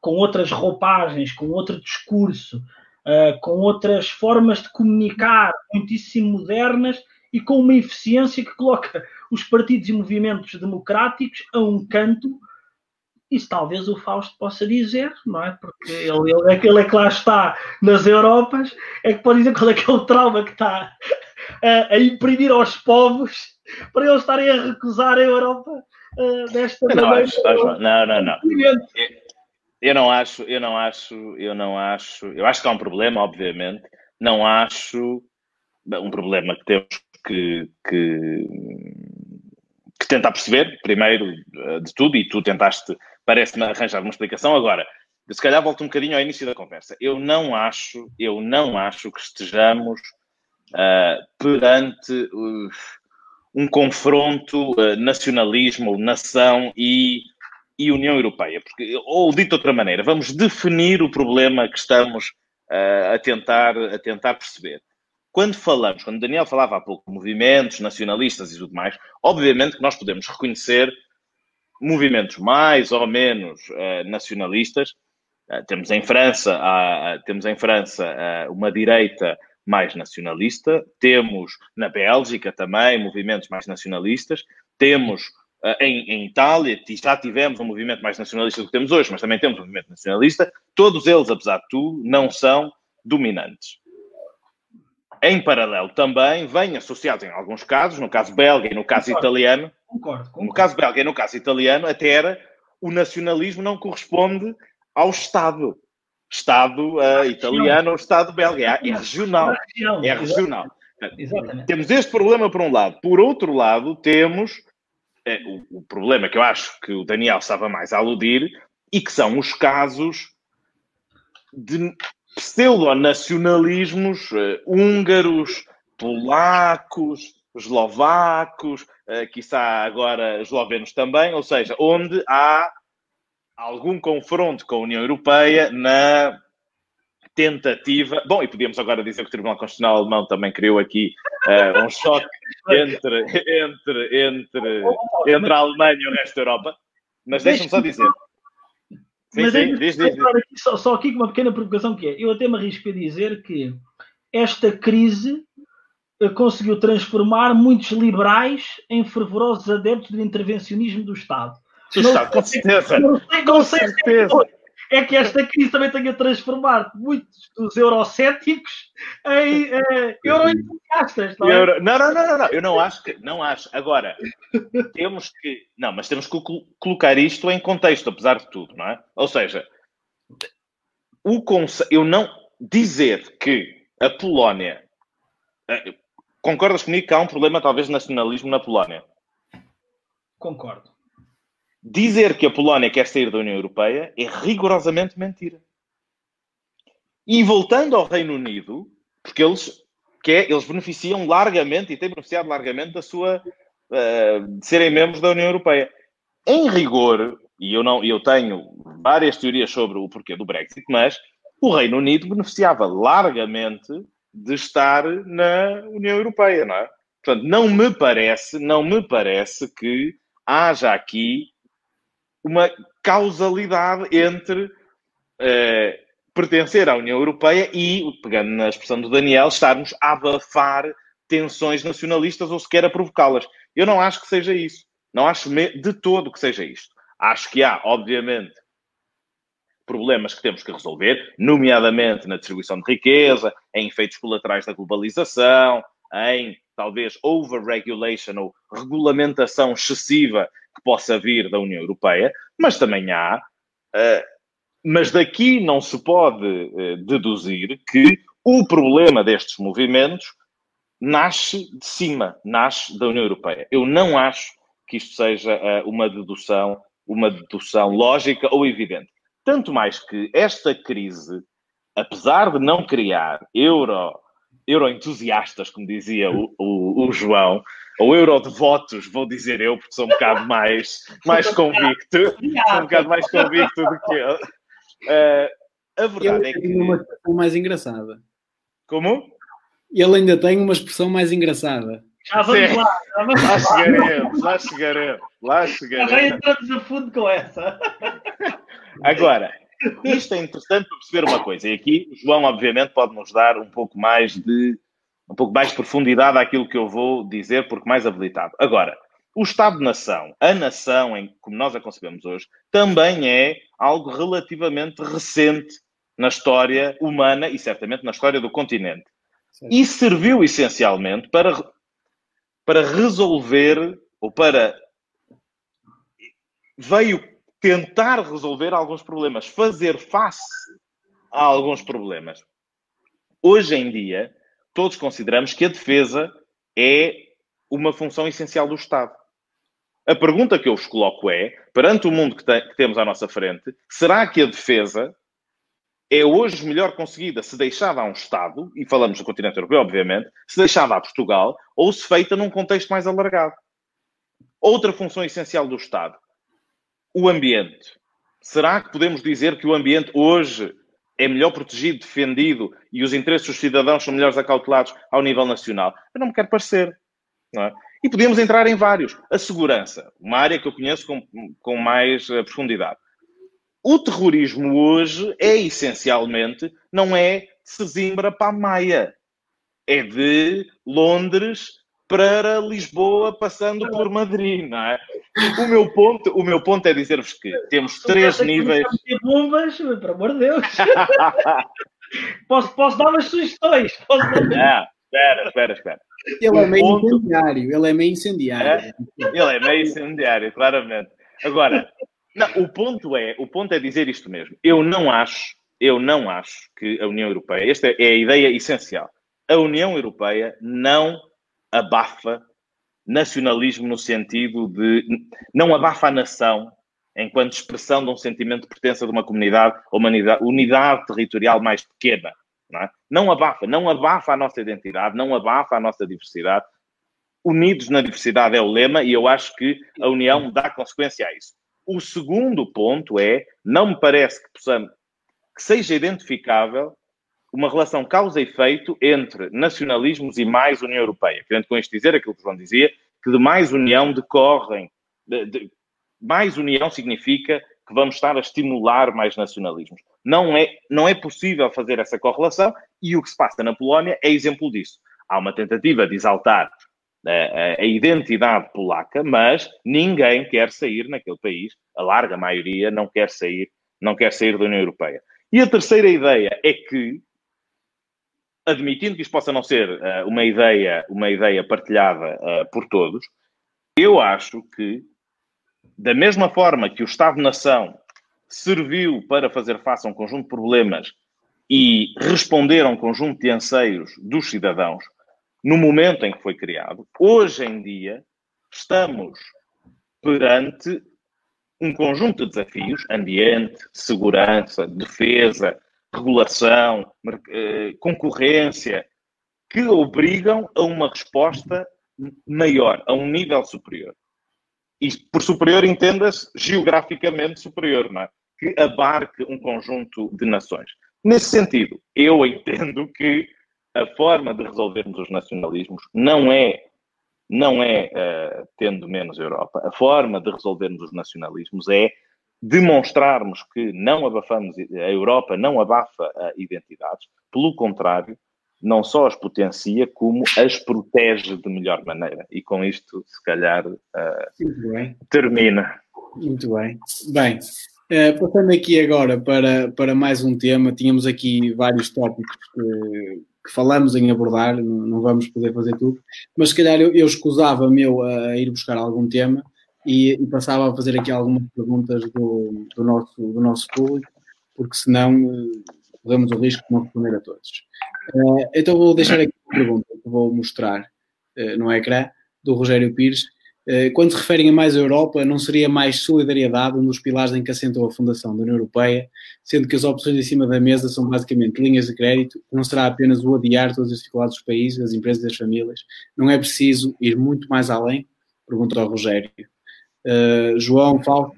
com outras roupagens, com outro discurso, uh, com outras formas de comunicar muitíssimo modernas e com uma eficiência que coloca os partidos e movimentos democráticos a um canto. Isso talvez o Fausto possa dizer, não é? Porque ele, ele, aquele é que lá está nas Europas, é que pode dizer qual é que é o trauma que está a, a imprimir aos povos para eles estarem a recusar a Europa uh, desta não, maneira. Acho, acho, não, não, não. Eu não acho, eu não acho, eu não acho. Eu acho que há um problema, obviamente. Não acho um problema que temos que, que, que tentar perceber, primeiro eh, de tudo, e tu tentaste, parece-me, arranjar uma explicação. Agora, se calhar volto um bocadinho ao início da conversa. Eu não acho, eu não acho que estejamos uh, perante uh, um confronto uh, nacionalismo, nação e e União Europeia. Porque, ou dito de outra maneira, vamos definir o problema que estamos uh, a, tentar, a tentar perceber. Quando falamos, quando Daniel falava há pouco movimentos nacionalistas e tudo mais, obviamente que nós podemos reconhecer movimentos mais ou menos uh, nacionalistas. Uh, temos em França, temos em França uma direita mais nacionalista, temos na Bélgica também movimentos mais nacionalistas, temos Uh, em, em, Itália, já tivemos um movimento mais nacionalista do que temos hoje, mas também temos um movimento nacionalista. Todos eles, apesar de tudo, não são dominantes. Em paralelo também, vêm associados em alguns casos, no caso belga e no caso concordo, italiano, concordo, concordo. no caso belga e no caso italiano, até era o nacionalismo não corresponde ao Estado. Estado uh, italiano ou Estado belga. É, é regional. É regional. Exatamente. Temos este problema por um lado. Por outro lado, temos é, o, o, problema que eu acho que o Daniel estava mais a aludir e que são os casos de pseudo-nacionalismos uh, húngaros, polacos, eslovacos, uh, quiçá agora eslovenos também, ou seja, onde há algum confronto com a União Europeia na tentativa. Bom, e podíamos agora dizer que o Tribunal Constitucional Alemão também criou aqui uh, um choque entre, entre, entre, entre a Alemanha e o resto da Europa. Mas deixa-me só dizer. Sim, Mas sim, diz, diz. Aqui, só, só aqui com uma pequena provocação que é, eu até me arrisco a dizer que esta crise conseguiu transformar muitos liberais em fervorosos adeptos do intervencionismo do Estado. Não, com certeza. Não sei, não sei certeza. É que esta crise também tenha transformado muitos dos eurocéticos em uh, euroentusiastas. Não, é? Euro... não, não, não, não, não, eu não acho que. Não acho. Agora, temos que. Não, mas temos que colocar isto em contexto, apesar de tudo, não é? Ou seja, o conce... eu não. Dizer que a Polónia. Eh, concordas comigo que há um problema, talvez, de nacionalismo na Polónia? Concordo. Dizer que a Polónia quer sair da União Europeia é rigorosamente mentira. E voltando ao Reino Unido, porque eles, que é, eles beneficiam largamente e têm beneficiado largamente da sua uh, de serem membros da União Europeia. Em rigor, e eu não, eu tenho várias teorias sobre o porquê do Brexit, mas o Reino Unido beneficiava largamente de estar na União Europeia, não é? Portanto, não me parece, não me parece que haja aqui uma causalidade entre eh, pertencer à União Europeia e, pegando na expressão do Daniel, estarmos a abafar tensões nacionalistas ou sequer a provocá-las. Eu não acho que seja isso. Não acho de todo que seja isto. Acho que há, obviamente, problemas que temos que resolver, nomeadamente na distribuição de riqueza, em efeitos colaterais da globalização, em talvez over-regulation ou regulamentação excessiva que possa vir da União Europeia, mas também há. Uh, mas daqui não se pode uh, deduzir que o problema destes movimentos nasce de cima, nasce da União Europeia. Eu não acho que isto seja uh, uma dedução, uma dedução lógica ou evidente. Tanto mais que esta crise, apesar de não criar euro euroentusiastas, como dizia o, o, o, João, ou eurodevotos, vou dizer eu, porque sou um bocado mais, mais convicto, sou um bocado mais convicto do que ele. Uh, a verdade ele é que. Tem uma expressão mais engraçada. Como? Ele ainda tem uma expressão mais engraçada. Já vamos Sim. lá, já vamos lá. chegaremos, lá chegaremos, lá chegaremos. Já entramos a fundo com essa. Agora, isto é interessante para perceber uma coisa, e aqui o João, obviamente, pode nos dar um pouco mais de um pouco mais de profundidade àquilo que eu vou dizer, porque mais habilitado. Agora, o Estado-nação, a nação, em, como nós a concebemos hoje, também é algo relativamente recente na história humana e certamente na história do continente. Sim. E serviu essencialmente para, para resolver ou para. veio tentar resolver alguns problemas, fazer face a alguns problemas. Hoje em dia, todos consideramos que a defesa é uma função essencial do Estado. A pergunta que eu vos coloco é: perante o mundo que, te que temos à nossa frente, será que a defesa é hoje melhor conseguida se deixada a um Estado, e falamos do continente europeu, obviamente, se deixada a Portugal, ou se feita num contexto mais alargado? Outra função essencial do Estado o ambiente. Será que podemos dizer que o ambiente hoje é melhor protegido, defendido e os interesses dos cidadãos são melhores acautelados ao nível nacional? Eu não me quero parecer. É? E podemos entrar em vários. A segurança, uma área que eu conheço com, com mais uh, profundidade. O terrorismo hoje é essencialmente, não é de Sesimbra para a Maia. É de Londres para Lisboa, passando por Madrid, não é? O meu ponto, o meu ponto é dizer-vos que temos três níveis. Bombas, pelo amor de Deus. posso, posso dar umas sugestões. Posso dar... Não, espera, espera, espera. Ele é meio ponto... incendiário. Ele é meio incendiário. É? Ele é meio incendiário, claramente. Agora, não, o ponto é, o ponto é dizer isto mesmo. Eu não acho, eu não acho que a União Europeia, esta é a ideia essencial. A União Europeia não abafa nacionalismo no sentido de não abafa a nação enquanto expressão de um sentimento de pertença de uma comunidade ou uma unidade, unidade territorial mais pequena. Não, é? não abafa, não abafa a nossa identidade, não abafa a nossa diversidade. Unidos na diversidade é o lema e eu acho que a união dá consequência a isso. O segundo ponto é, não me parece que possamos, que seja identificável uma relação causa e efeito entre nacionalismos e mais União Europeia. Querendo com isto dizer aquilo que o João dizia, que de mais união decorrem, de, de, mais união significa que vamos estar a estimular mais nacionalismos. Não é, não é possível fazer essa correlação e o que se passa na Polónia é exemplo disso. há uma tentativa de exaltar a, a, identidade polaca, mas ninguém quer sair naquele país, a larga maioria não quer sair, não quer sair da União Europeia. E a terceira ideia é que, admitindo que isto possa não ser uh, uma ideia, uma ideia partilhada uh, por todos, eu acho que, da mesma forma que o Estado-nação serviu para fazer face a um conjunto de problemas e responder a um conjunto de anseios dos cidadãos, no momento em que foi criado. Hoje em dia, estamos perante um conjunto de desafios: ambiente, segurança, defesa, regulação, eh, concorrência, que obrigam a uma resposta maior, a um nível superior. E por superior entenda-se geograficamente superior, não é? que abarque um conjunto de nações. Nesse sentido, eu entendo que a forma de resolvermos os nacionalismos não é não é uh, tendo menos Europa. A forma de resolvermos os nacionalismos é demonstrarmos que não abafamos a Europa, não abafa uh, identidades, pelo contrário, não só as potencia, como as protege de melhor maneira. E com isto, se calhar, uh, termina. Muito bem. Bem, uh, passando aqui agora para, para mais um tema, tínhamos aqui vários tópicos que que falamos em abordar, não, não, vamos poder fazer tudo, mas se calhar eu, eu escusava-me a ir buscar algum tema e, e, passava a fazer aqui algumas perguntas do, do, nosso, do nosso público, porque senão uh, corremos o risco de não responder a todos. Uh, então vou deixar aqui uma pergunta que vou mostrar uh, no ecrã, do Rogério Pires, eh, quando se referem a mais Europa, não seria mais solidariedade um dos pilares em que assentou a fundação da União Europeia, sendo que as opções em cima da mesa são basicamente linhas de crédito, não será apenas o adiar todas as dificuldades dos países, das empresas e das famílias. Não é preciso ir muito mais além? Pergunta ao Rogério. Uh, João, Fausto.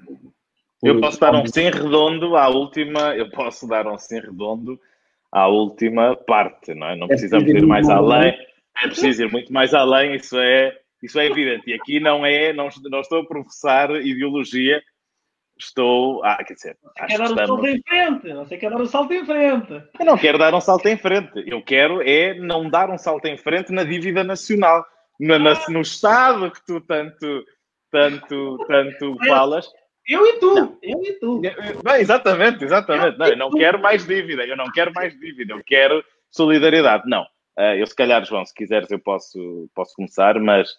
Eu posso dar um sim redondo à última, eu posso dar um sim redondo à última parte, não é? Não é precisamos ir mais além, é preciso ir muito mais além, isso é isso é evidente. E aqui não é, não, não estou a professar ideologia, estou. Ah, quer dizer, você quer dar um salto em frente, você quer dar um salto em frente. Eu não quero dar um salto em frente, eu quero é não dar um salto em frente na dívida nacional, na, na, no Estado que tu tanto, tanto, tanto falas. Eu e tu, não. eu e tu. Bem, exatamente, exatamente. Não, eu não quero mais dívida, eu não quero mais dívida, eu quero solidariedade. Não. Uh, eu, se calhar, João, se quiseres, eu posso, posso começar, mas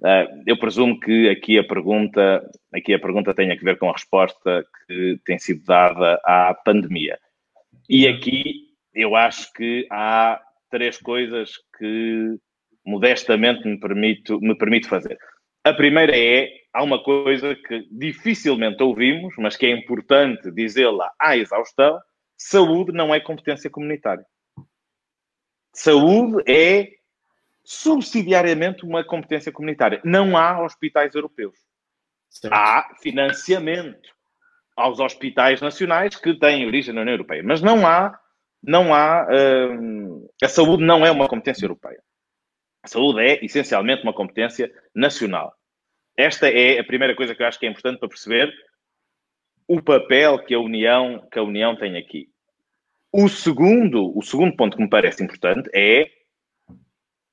Uh, eu presumo que aqui a pergunta, aqui a pergunta tenha a ver com a resposta que tem sido dada à pandemia. E aqui eu acho que há três coisas que modestamente me permito, me permito fazer. A primeira é, há uma coisa que dificilmente ouvimos, mas que é importante dizê-la à exaustão, saúde não é competência comunitária. Saúde é subsidiariamente uma competência comunitária. Não há hospitais europeus. Certo. Há financiamento aos hospitais nacionais que têm origem na União Europeia, mas não há, não há, hum, a saúde não é uma competência europeia. A saúde é essencialmente uma competência nacional. Esta é a primeira coisa que eu acho que é importante para perceber o papel que a União, que a União tem aqui. O segundo, o segundo ponto que me parece importante é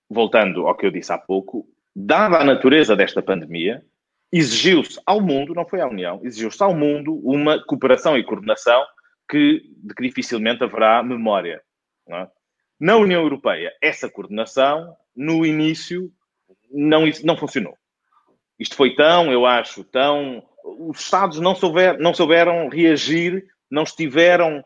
voltando ao que eu disse há pouco, dada a natureza desta pandemia, exigiu-se ao mundo, não foi à União, exigiu-se ao mundo uma cooperação e coordenação que, de que dificilmente haverá memória. É? Na União Europeia, essa coordenação, no início, não, não funcionou. Isto foi tão, eu acho, tão. Os Estados não, souber, não souberam reagir, não estiveram.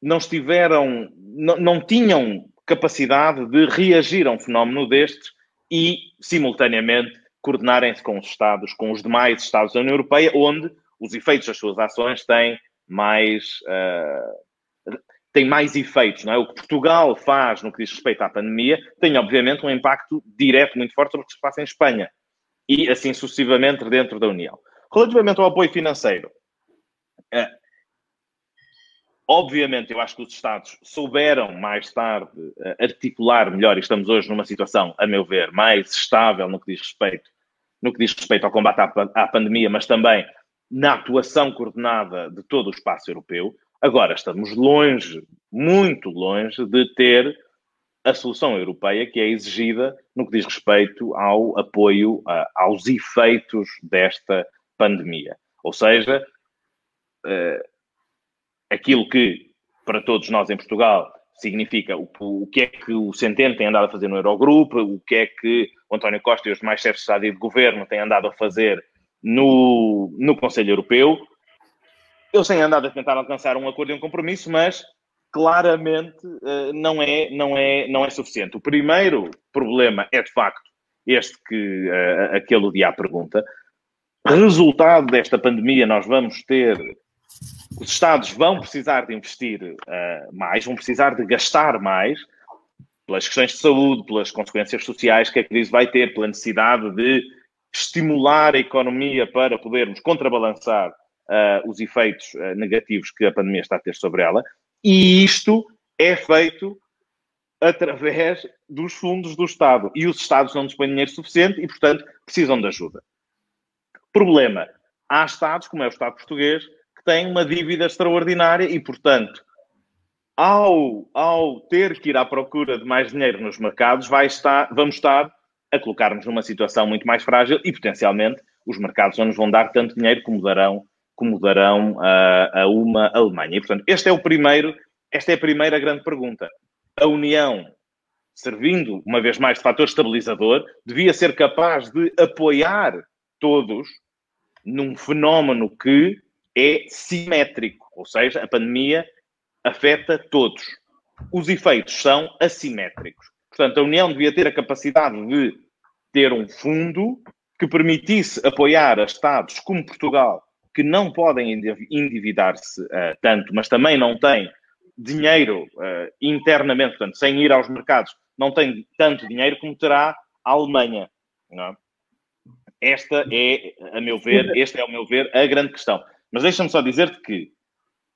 Não estiveram. Não, não tinham capacidade de reagir a um fenómeno destes e, simultaneamente, coordenarem-se com os Estados, com os demais Estados da União Europeia, onde os efeitos das suas ações têm mais, uh, têm mais efeitos. Não é? O que Portugal faz no que diz respeito à pandemia tem, obviamente, um impacto direto muito forte sobre o que se passa em Espanha e, assim sucessivamente, dentro da União. Relativamente ao apoio financeiro, uh, Obviamente, eu acho que os Estados souberam mais tarde eh, articular melhor e estamos hoje numa situação, a meu ver, mais estável no que diz respeito, no que diz respeito ao combate à, à pandemia, mas também na atuação coordenada de todo o espaço europeu. Agora, estamos longe, muito longe, de ter a solução europeia que é exigida no que diz respeito ao apoio uh, aos efeitos desta pandemia. Ou seja, uh, aquilo que para todos nós em Portugal significa o, o, que é que o Centeno tem andado a fazer no Eurogrupo, o que é que o António Costa e os demais chefes de Estado e de Governo têm andado a fazer no, no Conselho Europeu. Eles têm andado a tentar alcançar um acordo e um compromisso, mas claramente uh, não, é, não, é, não é suficiente. O primeiro problema é, de facto, este que uh, aquele dia pergunta. Resultado desta pandemia, nós vamos ter os Estados vão precisar de investir uh, mais, vão precisar de gastar mais, pelas questões de saúde, pelas consequências sociais que a crise vai ter, pela necessidade de estimular a economia para podermos contrabalançar uh, os efeitos uh, negativos que a pandemia está a ter sobre ela. E isto é feito através dos fundos do Estado. E os Estados não dispõem de dinheiro suficiente e, portanto, precisam de ajuda. Problema: há Estados, como é o Estado português, tem uma dívida extraordinária e, portanto, ao, ao ter que ir à procura de mais dinheiro nos mercados, vai estar, vamos estar a colocar-nos numa situação muito mais frágil e, potencialmente, os mercados não nos vão dar tanto dinheiro como darão, como darão a, a uma Alemanha. E, portanto, este é o primeiro, esta é a primeira grande pergunta. A União, servindo, uma vez mais, de fator estabilizador, devia ser capaz de apoiar todos num fenómeno que é simétrico, ou seja, a pandemia afeta todos. Os efeitos são assimétricos. Portanto, a União devia ter a capacidade de ter um fundo que permitisse apoiar a Estados como Portugal, que não podem endividar-se uh, tanto, mas também não têm dinheiro uh, internamente, portanto, sem ir aos mercados, não tem tanto dinheiro como terá a Alemanha. É? Esta é, a meu ver, este é, ao meu ver, a grande questão. Mas deixa-me só dizer-te que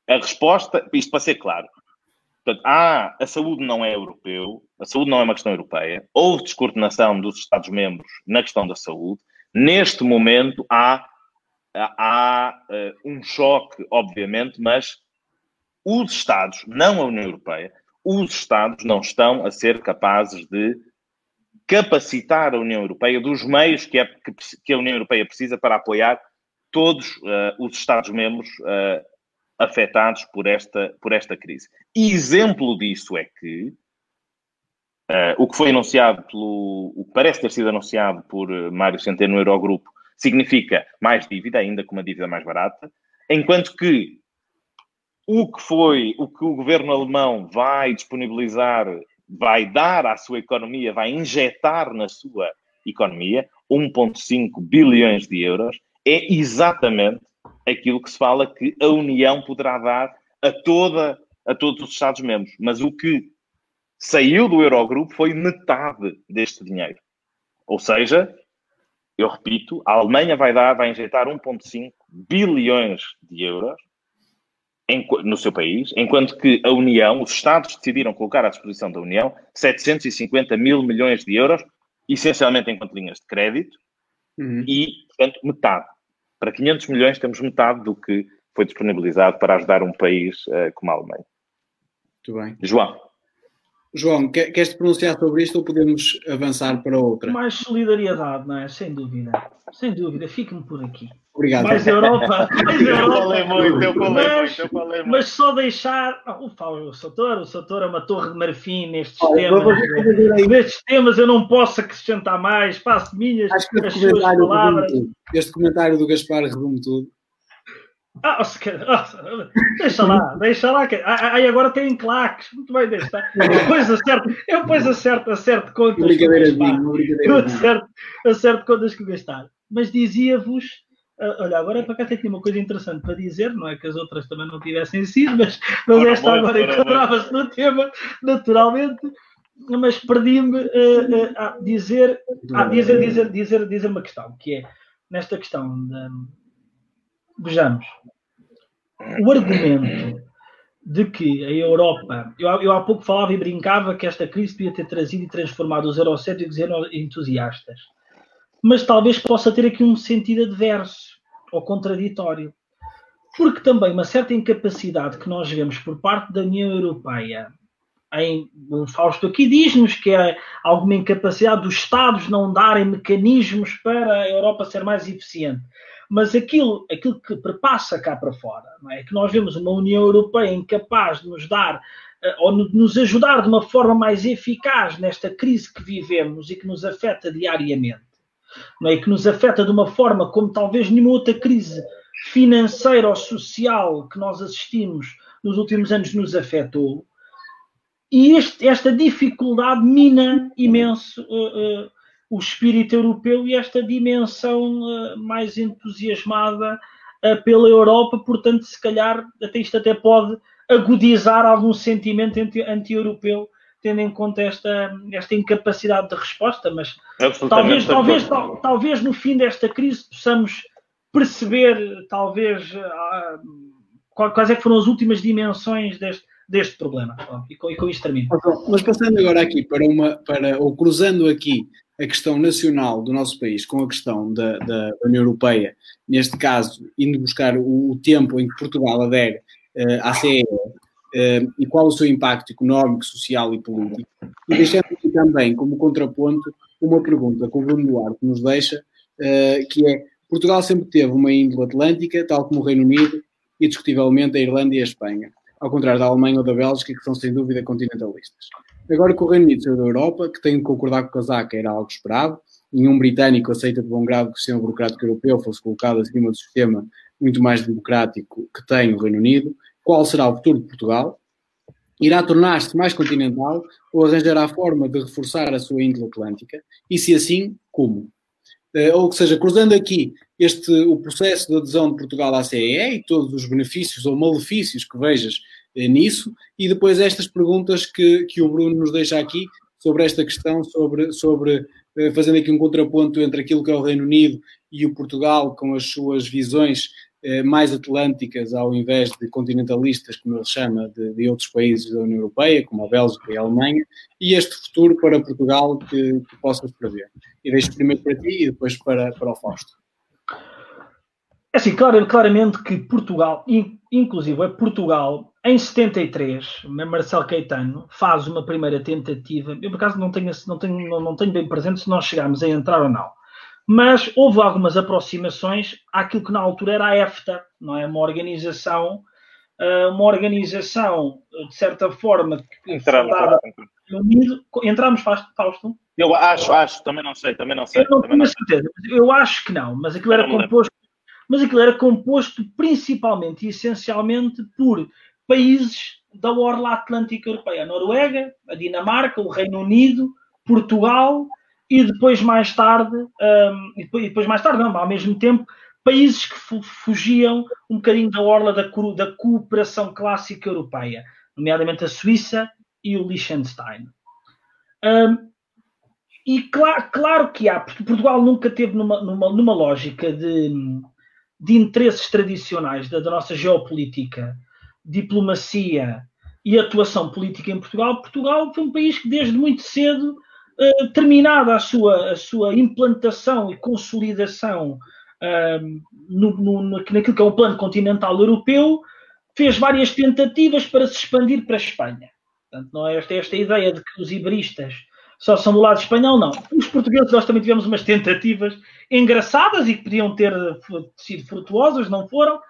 a resposta, isto para ser claro, portanto, ah, a saúde não é europeu, a saúde não é uma questão europeia, houve descoordenação dos Estados-membros na questão da saúde, neste momento há, há uh, um choque, obviamente, mas os Estados, não a União Europeia, os Estados não estão a ser capazes de capacitar a União Europeia dos meios que, é, que, que a União Europeia precisa para apoiar todos uh, os Estados-membros uh, afetados por esta, por esta crise. E exemplo disso é que o que foi anunciado pelo. o que parece ter sido anunciado por Mário Centeno no Eurogrupo significa mais dívida, ainda com uma dívida mais barata, enquanto que o que foi, o que o governo alemão vai disponibilizar, vai dar à sua economia, vai injetar na sua economia 1,5 bilhões de euros, é exatamente aquilo que se fala que a União poderá dar a, toda, a todos os Estados-membros. Mas o que saiu do Eurogrupo foi metade deste dinheiro. Ou seja, eu repito, a Alemanha vai dar, vai injetar 1,5 bilhões de euros em, no seu país, enquanto que a União, os Estados decidiram colocar à disposição da União 750 mil milhões de euros, essencialmente enquanto linhas de crédito, uhum. e, portanto, metade. Para 500 milhões temos metade do que foi disponibilizado para ajudar um país uh, como a Alemanha. Muito bem. João. João, queres te pronunciar sobre isto ou podemos avançar para outra? Mais solidariedade, não é? Sem dúvida. Sem dúvida. Fique-me por aqui. Obrigado. Mais Europa. Mais eu Europa. falei muito, eu falei mas, muito, eu falei muito. Mas só deixar. Oh, o Soutor, o Soutor é uma torre de marfim nestes oh, temas. Nestes temas eu não posso acrescentar mais. Passo minhas Acho que as suas palavras. Este comentário do Gaspar resume tudo. Ah, oh, deixa lá, deixa lá. Que, aí agora tem claques. Muito bem, deixa. Eu depois acerto, eu depois acerto, acerto contas. Brincadeira brincadeira Eu acerto, acerto contas que gastar. Mas dizia-vos, uh, olha, agora para cá tem aqui uma coisa interessante para dizer, não é que as outras também não tivessem sido, mas, mas esta agora encontrava-se no tema, naturalmente. Mas perdi-me uh, uh, a dizer, a dizer, dizer, dizer, dizer uma questão, que é nesta questão da vejamos, o argumento de que a Europa, eu, eu, há pouco falava e brincava que esta crise podia ter trazido e transformado os eurocéticos em entusiastas, mas talvez possa ter aqui um sentido adverso ou contraditório, porque também uma certa incapacidade que nós vemos por parte da União Europeia em um Fausto aqui diz-nos que há alguma incapacidade dos Estados não darem mecanismos para a Europa ser mais eficiente. Mas aquilo, aquilo que perpassa cá para fora é? é que nós vemos uma União Europeia incapaz de nos dar eh, ou nos ajudar de uma forma mais eficaz nesta crise que vivemos e que nos afeta diariamente. Não é? E que nos afeta de uma forma como talvez nenhuma outra crise financeira ou social que nós assistimos nos últimos anos nos afetou. E este, esta dificuldade mina imenso uh, uh, o espírito europeu e esta dimensão uh, mais entusiasmada pela Europa, portanto, se calhar até isto até pode agudizar algum sentimento anti-europeu, tendo em conta esta, esta incapacidade de resposta, mas talvez, talvez, tal, talvez no fim desta crise possamos perceber, talvez, quais é que foram as últimas dimensões deste, deste problema. E com, e com isto termino. Mas passando agora aqui para uma, para, ou cruzando aqui a questão nacional do nosso país com a questão da, da União Europeia, neste caso, indo buscar o, o tempo em que Portugal adere uh, à CE uh, e qual o seu impacto económico, social e político, e deixando aqui também como contraponto uma pergunta que o Bruno Duarte nos deixa, uh, que é Portugal sempre teve uma índole atlântica, tal como o Reino Unido e, discutivelmente, a Irlanda e a Espanha ao contrário da Alemanha ou da Bélgica, que são sem dúvida continentalistas. Agora que o Reino Unido saiu da Europa, que tem de concordar com o casaca era algo esperado, nenhum britânico aceita de bom grado que o sistema burocrático europeu fosse colocado acima do sistema muito mais democrático que tem o Reino Unido. Qual será o futuro de Portugal? Irá tornar-se mais continental ou arranjará forma de reforçar a sua índole atlântica? E se assim, como? Uh, ou seja, cruzando aqui este, o processo de adesão de Portugal à CEE e todos os benefícios ou malefícios que vejas eh, nisso, e depois estas perguntas que, que o Bruno nos deixa aqui sobre esta questão, sobre, sobre eh, fazendo aqui um contraponto entre aquilo que é o Reino Unido e o Portugal, com as suas visões eh, mais atlânticas ao invés de continentalistas, como ele chama, de, de, outros países da União Europeia, como a Bélgica e a Alemanha, e este futuro para Portugal que, que possas prever. E deixo primeiro para ti e depois para, para o Fausto. É assim, claro, claramente que Portugal, inclusive é Portugal, em 73, Marcelo Caetano faz uma primeira tentativa. Eu, por acaso, não tenho, não tenho, não, não tenho bem presente se nós chegámos a entrar ou não. Mas houve algumas aproximações àquilo que na altura era a EFTA, não é? Uma organização, eh, uma organização, de certa forma, que entramos, unido. Entramos, Fausto? Eu acho, acho, também não sei, também não sei. Eu não tenho certeza, eu acho que não, mas aquilo era composto mas aquilo era composto principalmente e essencialmente por países da orla atlântica europeia, a Noruega, a Dinamarca, o Reino Unido, Portugal e depois mais tarde, um, e depois mais tarde, não, ao mesmo tempo, países que fugiam um bocadinho da orla da, da cooperação clássica europeia, nomeadamente a Suíça e o Liechtenstein. Um, e claro, claro que há, Portugal nunca teve numa, numa, numa lógica de de interesses tradicionais da, da nossa geopolítica, diplomacia e atuação política em Portugal, Portugal foi um país que desde muito cedo, uh, terminada a sua, a sua implantação e consolidação uh, no, no, naquilo que é o plano continental europeu, fez várias tentativas para se expandir para a Espanha. Portanto, não é esta, esta ideia de que os iberistas só são do lado espanhol, não. Os portugueses, nós também tivemos umas tentativas engraçadas e que podiam ter sido frutuosas, não foram,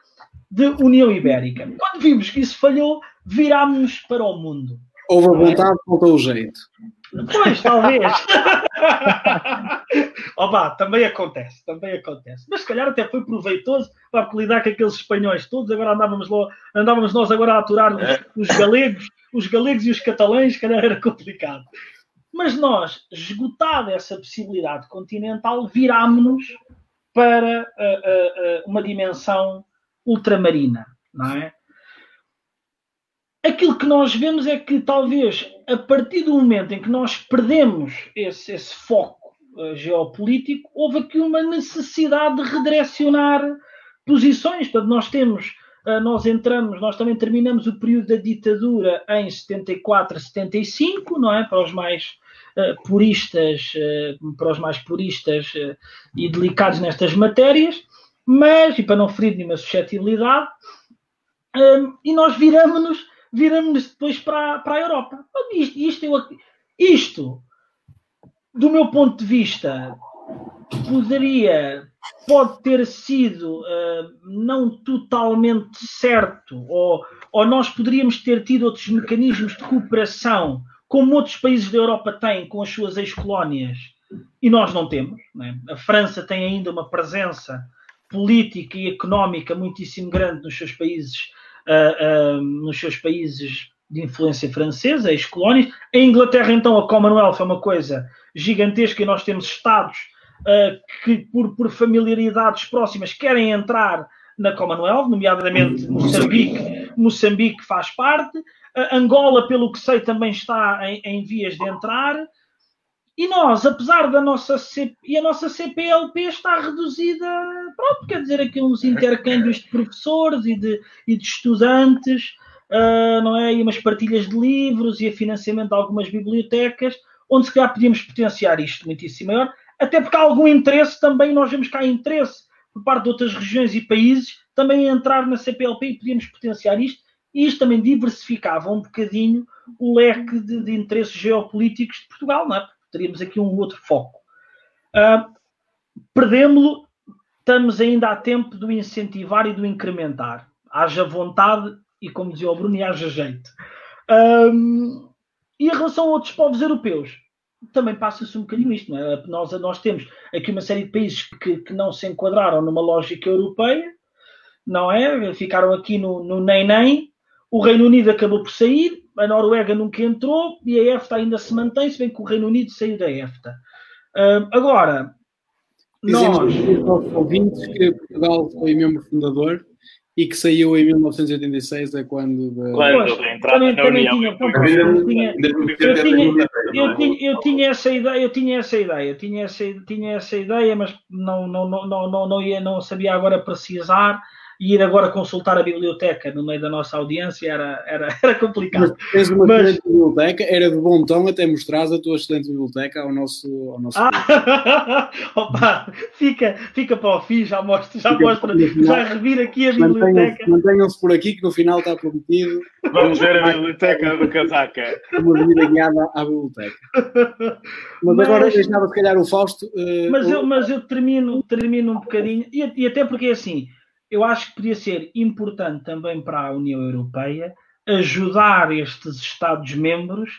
de União Ibérica. Quando vimos que isso falhou, virámos-nos para o mundo. Houve a vontade, faltou o jeito. Pois, talvez. Opa, também acontece, também acontece. Mas se calhar até foi proveitoso para lidar com aqueles espanhóis todos. Agora andávamos, lá, andávamos nós agora a aturar os, os galegos, os galegos e os catalães, se calhar era complicado. Mas nós, esgotada essa possibilidade continental, virámos-nos para uh, uh, uma dimensão ultramarina, não é? Aquilo que nós vemos é que talvez a partir do momento em que nós perdemos esse, esse foco uh, geopolítico, houve aqui uma necessidade de redirecionar posições. Portanto, nós temos, nós entramos, nós também terminamos o período da ditadura em 74, 75, não é? Para os mais eh, puristas, uh, para os mais puristas uh, e delicados nestas matérias, mas, e para não ferir nenhuma suscetibilidade, e nós viramos-nos viramos depois para, para a Europa. Isto, isto, eu, isto, do meu ponto de vista, poderia, pode ter sido uh, não totalmente certo, ou, ou nós poderíamos ter tido outros mecanismos de cooperação, como outros países da Europa têm com as suas ex-colónias, e nós não temos. Né? A França tem ainda uma presença política e económica muitíssimo grande nos seus países, uh, uh, nos seus países de influência francesa, ex-colónias. A Inglaterra, então, a Commonwealth é uma coisa gigantesca e nós temos Estados uh, que, por, por familiaridades próximas, querem entrar na Commonwealth, nomeadamente Moçambique, Moçambique faz parte. Angola, pelo que sei, também está em, em vias de entrar. E nós, apesar da nossa C... e a nossa CPLP está reduzida, pronto, quer dizer, aqui uns intercâmbios de professores e de, e de estudantes, uh, não é? E umas partilhas de livros e a financiamento de algumas bibliotecas, onde se calhar podíamos potenciar isto muitíssimo maior, até porque há algum interesse também, nós vemos que há interesse por parte de outras regiões e países também entrar na CPLP e podíamos potenciar isto, e isto também diversificava um bocadinho o leque de, de interesses geopolíticos de Portugal, não é? Teríamos aqui um outro foco. Uh, Perdemos-lo, estamos ainda a tempo do incentivar e do incrementar. Haja vontade e, como dizia o Bruno, haja jeito. Um, e em relação a outros povos europeus, também passa-se um bocadinho isto. É? nós, nós temos aqui uma série de países que, que não se enquadraram numa lógica europeia, não é? Ficaram aqui no, no nem-nem. O Reino Unido acabou por sair, a Noruega nunca entrou e a EFTA ainda se mantém, se bem que o Reino Unido saiu da EFTA. Uh, agora, Dizemos nós... ouvintes que Portugal foi membro fundador e que saiu em 1986, é quando... De... Quando também, também tinha, eu, tinha, eu tinha essa ideia, eu tinha essa ideia, tinha essa, tinha essa ideia, mas não, não, não, não, não, ia, não sabia agora precisar e ir agora consultar a biblioteca no meio da nossa audiência era, era, era complicado. Mas tens uma Mas... biblioteca, era de bom tom até mostrares a tua excelente biblioteca ao nosso. Ao nosso ah, opa, fica, fica para o fim, já mostro, já mostro, já revir aqui a biblioteca. Mantenham-se por aqui que no final está prometido. Vamos ver a biblioteca do casaca. Uma vida guiada à biblioteca. Mas, mas agora deixava se calhar o Fausto. Uh, mas, eu, mas eu termino, termino um bocadinho, e, e até porque é assim eu acho que podia ser importante também para a União Europeia ajudar estes Estados-membros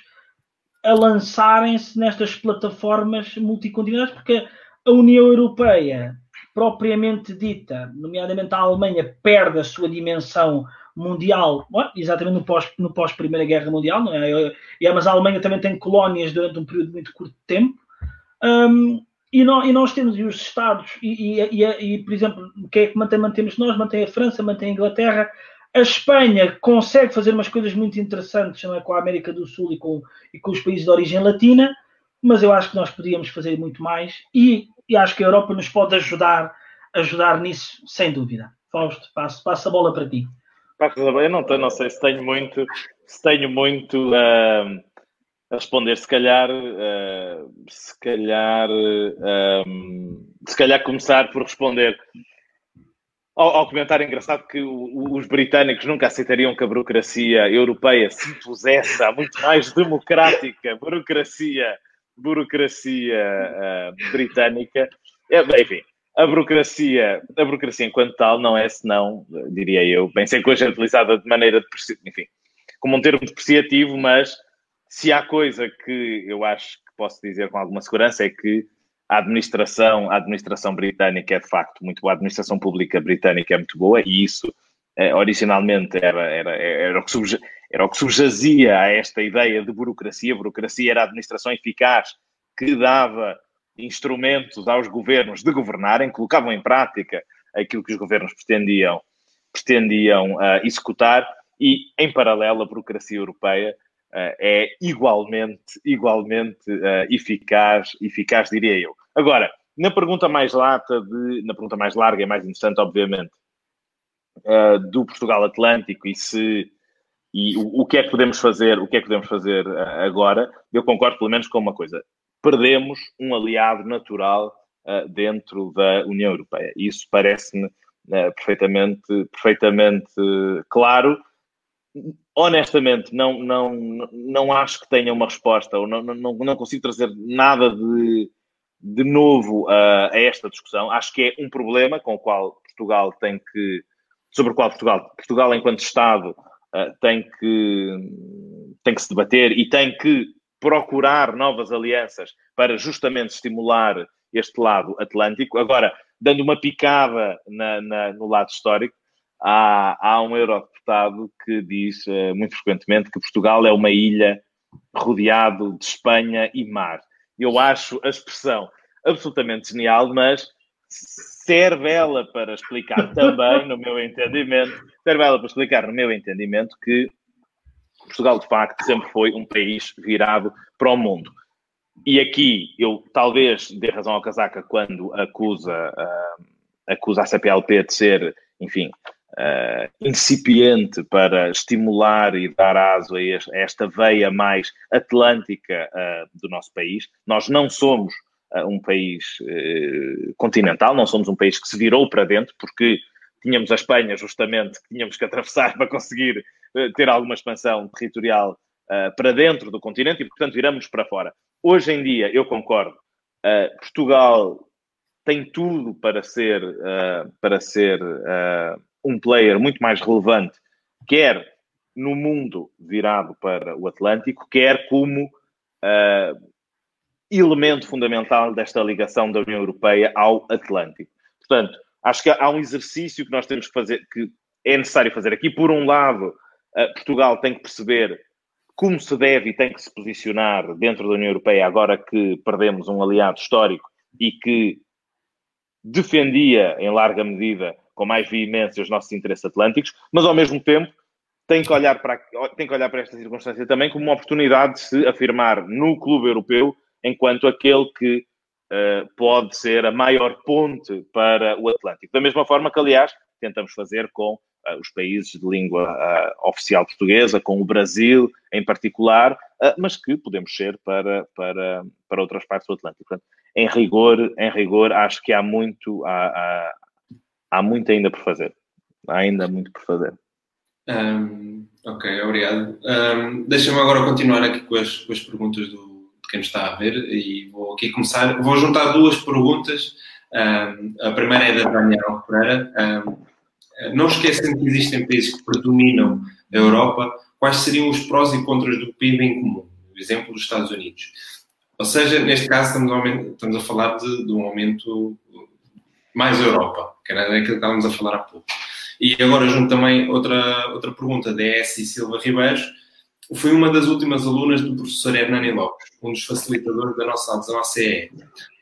a lançarem-se nestas plataformas multicontinentais, porque a União Europeia, propriamente dita, nomeadamente a Alemanha, perde a sua dimensão mundial, exatamente no pós, no pós Primeira Guerra Mundial, não é? Mas a Alemanha também tem colónias durante um período muito curto de tempo. Um, e nós, e nós temos os Estados, e, e, e, e, por exemplo, quem é que mantém, mantemos nós? Mantém a França, mantém a Inglaterra. A Espanha consegue fazer umas coisas muito interessantes é? com a América do Sul e com, e com os países de origem latina, mas eu acho que nós podíamos fazer muito mais e, e acho que a Europa nos pode ajudar, ajudar nisso, sem dúvida. Fausto, passo, passo a bola para ti. Eu não, não sei se tenho muito, se tenho muito. Uh a responder, se calhar, uh, se calhar, uh, se calhar começar por responder ao, ao comentário engraçado que o, os britânicos nunca aceitariam que a burocracia europeia se impusesse à muito mais democrática burocracia, burocracia uh, britânica. É, enfim, a burocracia, a burocracia enquanto tal não é senão, diria eu, bem sei que hoje é utilizada de maneira, enfim, como um termo depreciativo, mas se há coisa que eu acho que posso dizer com alguma segurança é que a administração, a administração britânica é de facto muito boa, a administração pública britânica é muito boa e isso eh, originalmente era, era, era, o que subja, era o que subjazia a esta ideia de burocracia. A burocracia era a administração eficaz que dava instrumentos aos governos de governarem, colocavam em prática aquilo que os governos pretendiam, pretendiam uh, executar e, em paralelo, a burocracia europeia é igualmente, igualmente uh, eficaz, eficaz, diria eu. Agora, na pergunta mais lata, de, na pergunta mais larga e mais interessante, obviamente, uh, do Portugal Atlântico e se e o, o, que é que podemos fazer, o que é que podemos fazer agora, eu concordo pelo menos com uma coisa. Perdemos um aliado natural dentro da União Europeia. Isso parece-me perfeitamente, perfeitamente claro honestamente, não, não, não acho que tenha uma resposta, ou não, não, não consigo trazer nada de, de novo a, a esta discussão. Acho que é um problema com o qual Portugal tem que, sobre o qual Portugal, Portugal enquanto Estado, uh, tem, que, tem que se debater e tem que procurar novas alianças para justamente estimular este lado atlântico. Agora, dando uma picada na, na, no lado histórico, há, há um eurodeputado que diz uh, muito frequentemente que Portugal é uma ilha rodeado de Espanha e mar. Eu acho a expressão absolutamente genial, mas serve ela para explicar também, no meu entendimento, serve ela para explicar, no meu entendimento, que Portugal, de facto, sempre foi um país virado para o mundo. E aqui eu talvez dê razão ao Casaca quando acusa, uh, acusa a CPLP de ser, enfim, uh, incipiente para estimular e dar aso a, esta veia mais atlântica uh, do nosso país. Nós não somos uh, um país continental, não somos um país que se virou para dentro, porque tínhamos a Espanha justamente que tínhamos que atravessar para conseguir ter alguma expansão territorial para dentro do continente e, portanto, viramos para fora. Hoje em dia, eu concordo, Portugal tem tudo para ser, para ser um player muito mais relevante, quer no mundo virado para o Atlântico, quer como uh, elemento fundamental desta ligação da União Europeia ao Atlântico. Portanto, acho que há um exercício que nós temos que fazer, que é necessário fazer aqui. Por um lado, uh, Portugal tem que perceber como se deve e tem que se posicionar dentro da União Europeia agora que perdemos um aliado histórico e que defendia, em larga medida, com mais veemência os nossos interesses atlânticos, mas ao mesmo tempo tem que olhar para, tem que olhar para esta circunstância também como uma oportunidade de se afirmar no clube europeu enquanto aquele que uh, pode ser a maior ponte para o Atlântico. Da mesma forma que, aliás, tentamos fazer com uh, os países de língua uh, oficial portuguesa, com o Brasil em particular, mas que podemos ser para, para, para outras partes do Atlântico. Portanto, em rigor, em rigor, acho que há muito, há, há, há muito ainda por fazer. Há ainda muito por fazer. Um, ok, obrigado. Um, Deixa-me agora continuar aqui com as, com as perguntas do, de quem nos está a ver e vou aqui começar. Vou juntar duas perguntas. Um, a primeira é da Daniel Pereira. não esquecem que existem países que predominam a Europa. Quais seriam os prós e contras do PIB em comum? O exemplo dos Estados Unidos. Ou seja, neste caso estamos a, estamos a falar de, de um aumento mais Europa, que era aquilo que estávamos a falar há pouco. E agora junto também outra, outra pergunta da S. Silva Ribeiros. Fui uma das últimas alunas do professor Hernani Lopes, um dos facilitadores da nossa adesão à CE.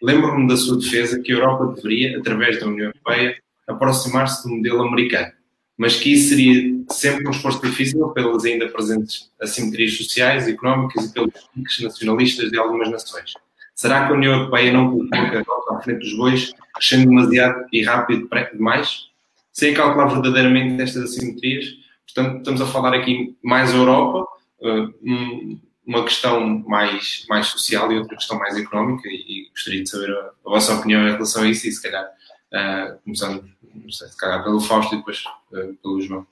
Lembro-me da sua defesa que a Europa deveria, através da União Europeia, aproximar-se do modelo americano, mas que isso seria sempre um esforço difícil pelas ainda presentes assimetrias sociais, económicas e pelos nacionalistas de algumas nações. Será que a União Europeia não colocou a carota à frente dos bois, crescendo demasiado e rápido demais? Sem calcular verdadeiramente estas assimetrias. Portanto, estamos a falar aqui mais Europa, eh, uma questão mais, mais social e outra questão mais económica, e gostaria de saber a, a vossa opinião em relação a isso, e se calhar, uh, começando, não sei, se calhar pelo Fausto e depois uh, pelo João.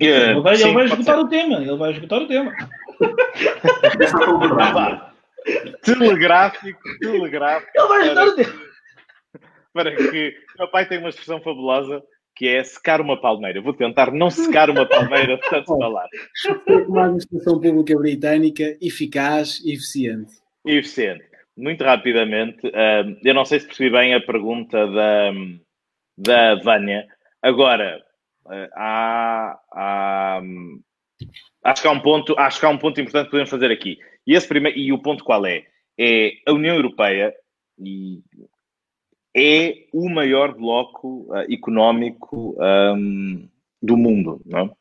ele vai, ele vai esgotar o tema, ele vai esgotar o tema. telegráfico, telegráfico. Ele vai ajudar o. Para que meu pai tem uma expressão fabulosa que é secar uma palmeira. Vou tentar não secar uma palmeira de tanto falar. Uma administração pública britânica eficaz e eficiente. Eficiente. Muito rapidamente, eu não sei se percebi bem a pergunta da, da Vânia. Agora, ah, há, há, acho, que há um ponto, acho que há um ponto importante que podemos fazer aqui. E, esse primeiro, e o ponto qual é? É a União Europeia é o maior bloco uh, económico um, do mundo. Não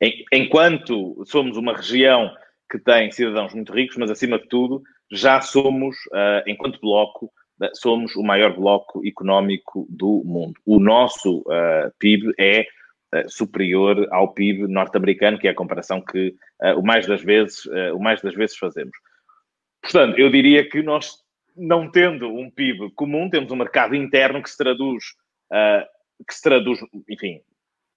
é? Enquanto somos uma região que tem cidadãos muito ricos, mas acima de tudo, já somos, uh, enquanto bloco, uh, somos o maior bloco económico do mundo. O nosso PIB é superior ao PIB norte-americano, que é a comparação que uh, o, mais das vezes, uh, o mais das vezes fazemos. Portanto, eu diria que nós, não tendo um PIB comum, temos um mercado interno que se traduz, que se traduz, enfim,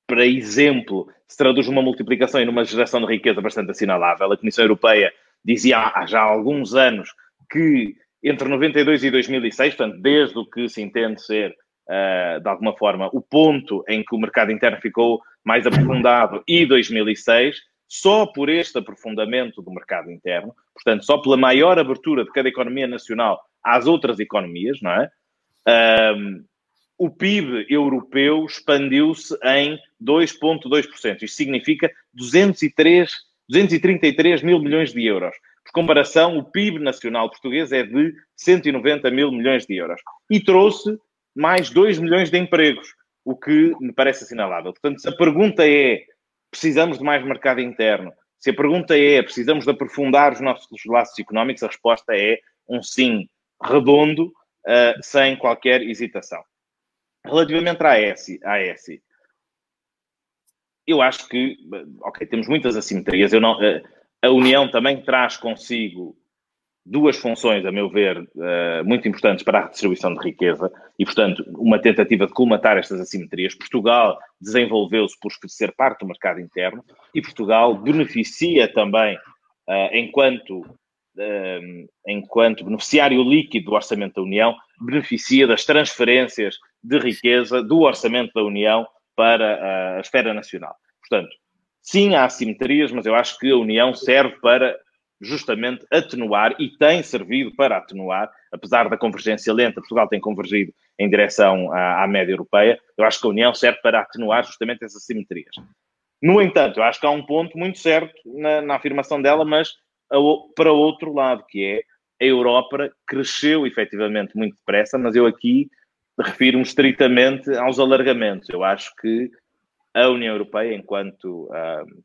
para exemplo, se traduz numa multiplicação e numa geração de riqueza bastante assinalável. A Comissão Europeia dizia há já alguns anos que entre 92 e 2006, portanto, desde o que se entende ser, uh, de alguma forma, o ponto em que o mercado interno ficou mais aprofundado, e 2006, só por este aprofundamento do mercado interno, portanto, só pela maior abertura de cada economia nacional às outras economias, não é? Um, o PIB europeu expandiu-se em 2,2%. Isto significa 203, 233 mil milhões de euros. Por comparação, o PIB nacional português é de 190 mil milhões de euros. E trouxe mais 2 milhões de empregos, o que me parece assinalável. Portanto, se a pergunta é precisamos de mais mercado interno, se a pergunta é precisamos de aprofundar os nossos laços económicos, a resposta é um sim redondo, uh, sem qualquer hesitação. Relativamente à ESI, à ESI, eu acho que, ok, temos muitas assimetrias. Eu não, a União também traz consigo duas funções, a meu ver, muito importantes para a redistribuição de riqueza e, portanto, uma tentativa de colmatar estas assimetrias. Portugal desenvolveu-se por ser parte do mercado interno e Portugal beneficia também, enquanto, enquanto beneficiário líquido do Orçamento da União, beneficia das transferências de riqueza do orçamento da União para a esfera nacional. Portanto, sim, há assimetrias, mas eu acho que a União serve para justamente atenuar e tem servido para atenuar, apesar da convergência lenta, Portugal tem convergido em direção à, à média europeia, eu acho que a União serve para atenuar justamente essas assimetrias. No entanto, eu acho que há um ponto muito certo na, na afirmação dela, mas a, para outro lado, que é a Europa cresceu efetivamente muito depressa, mas eu aqui refiro-me estritamente aos alargamentos. Eu acho que a União Europeia, enquanto uh,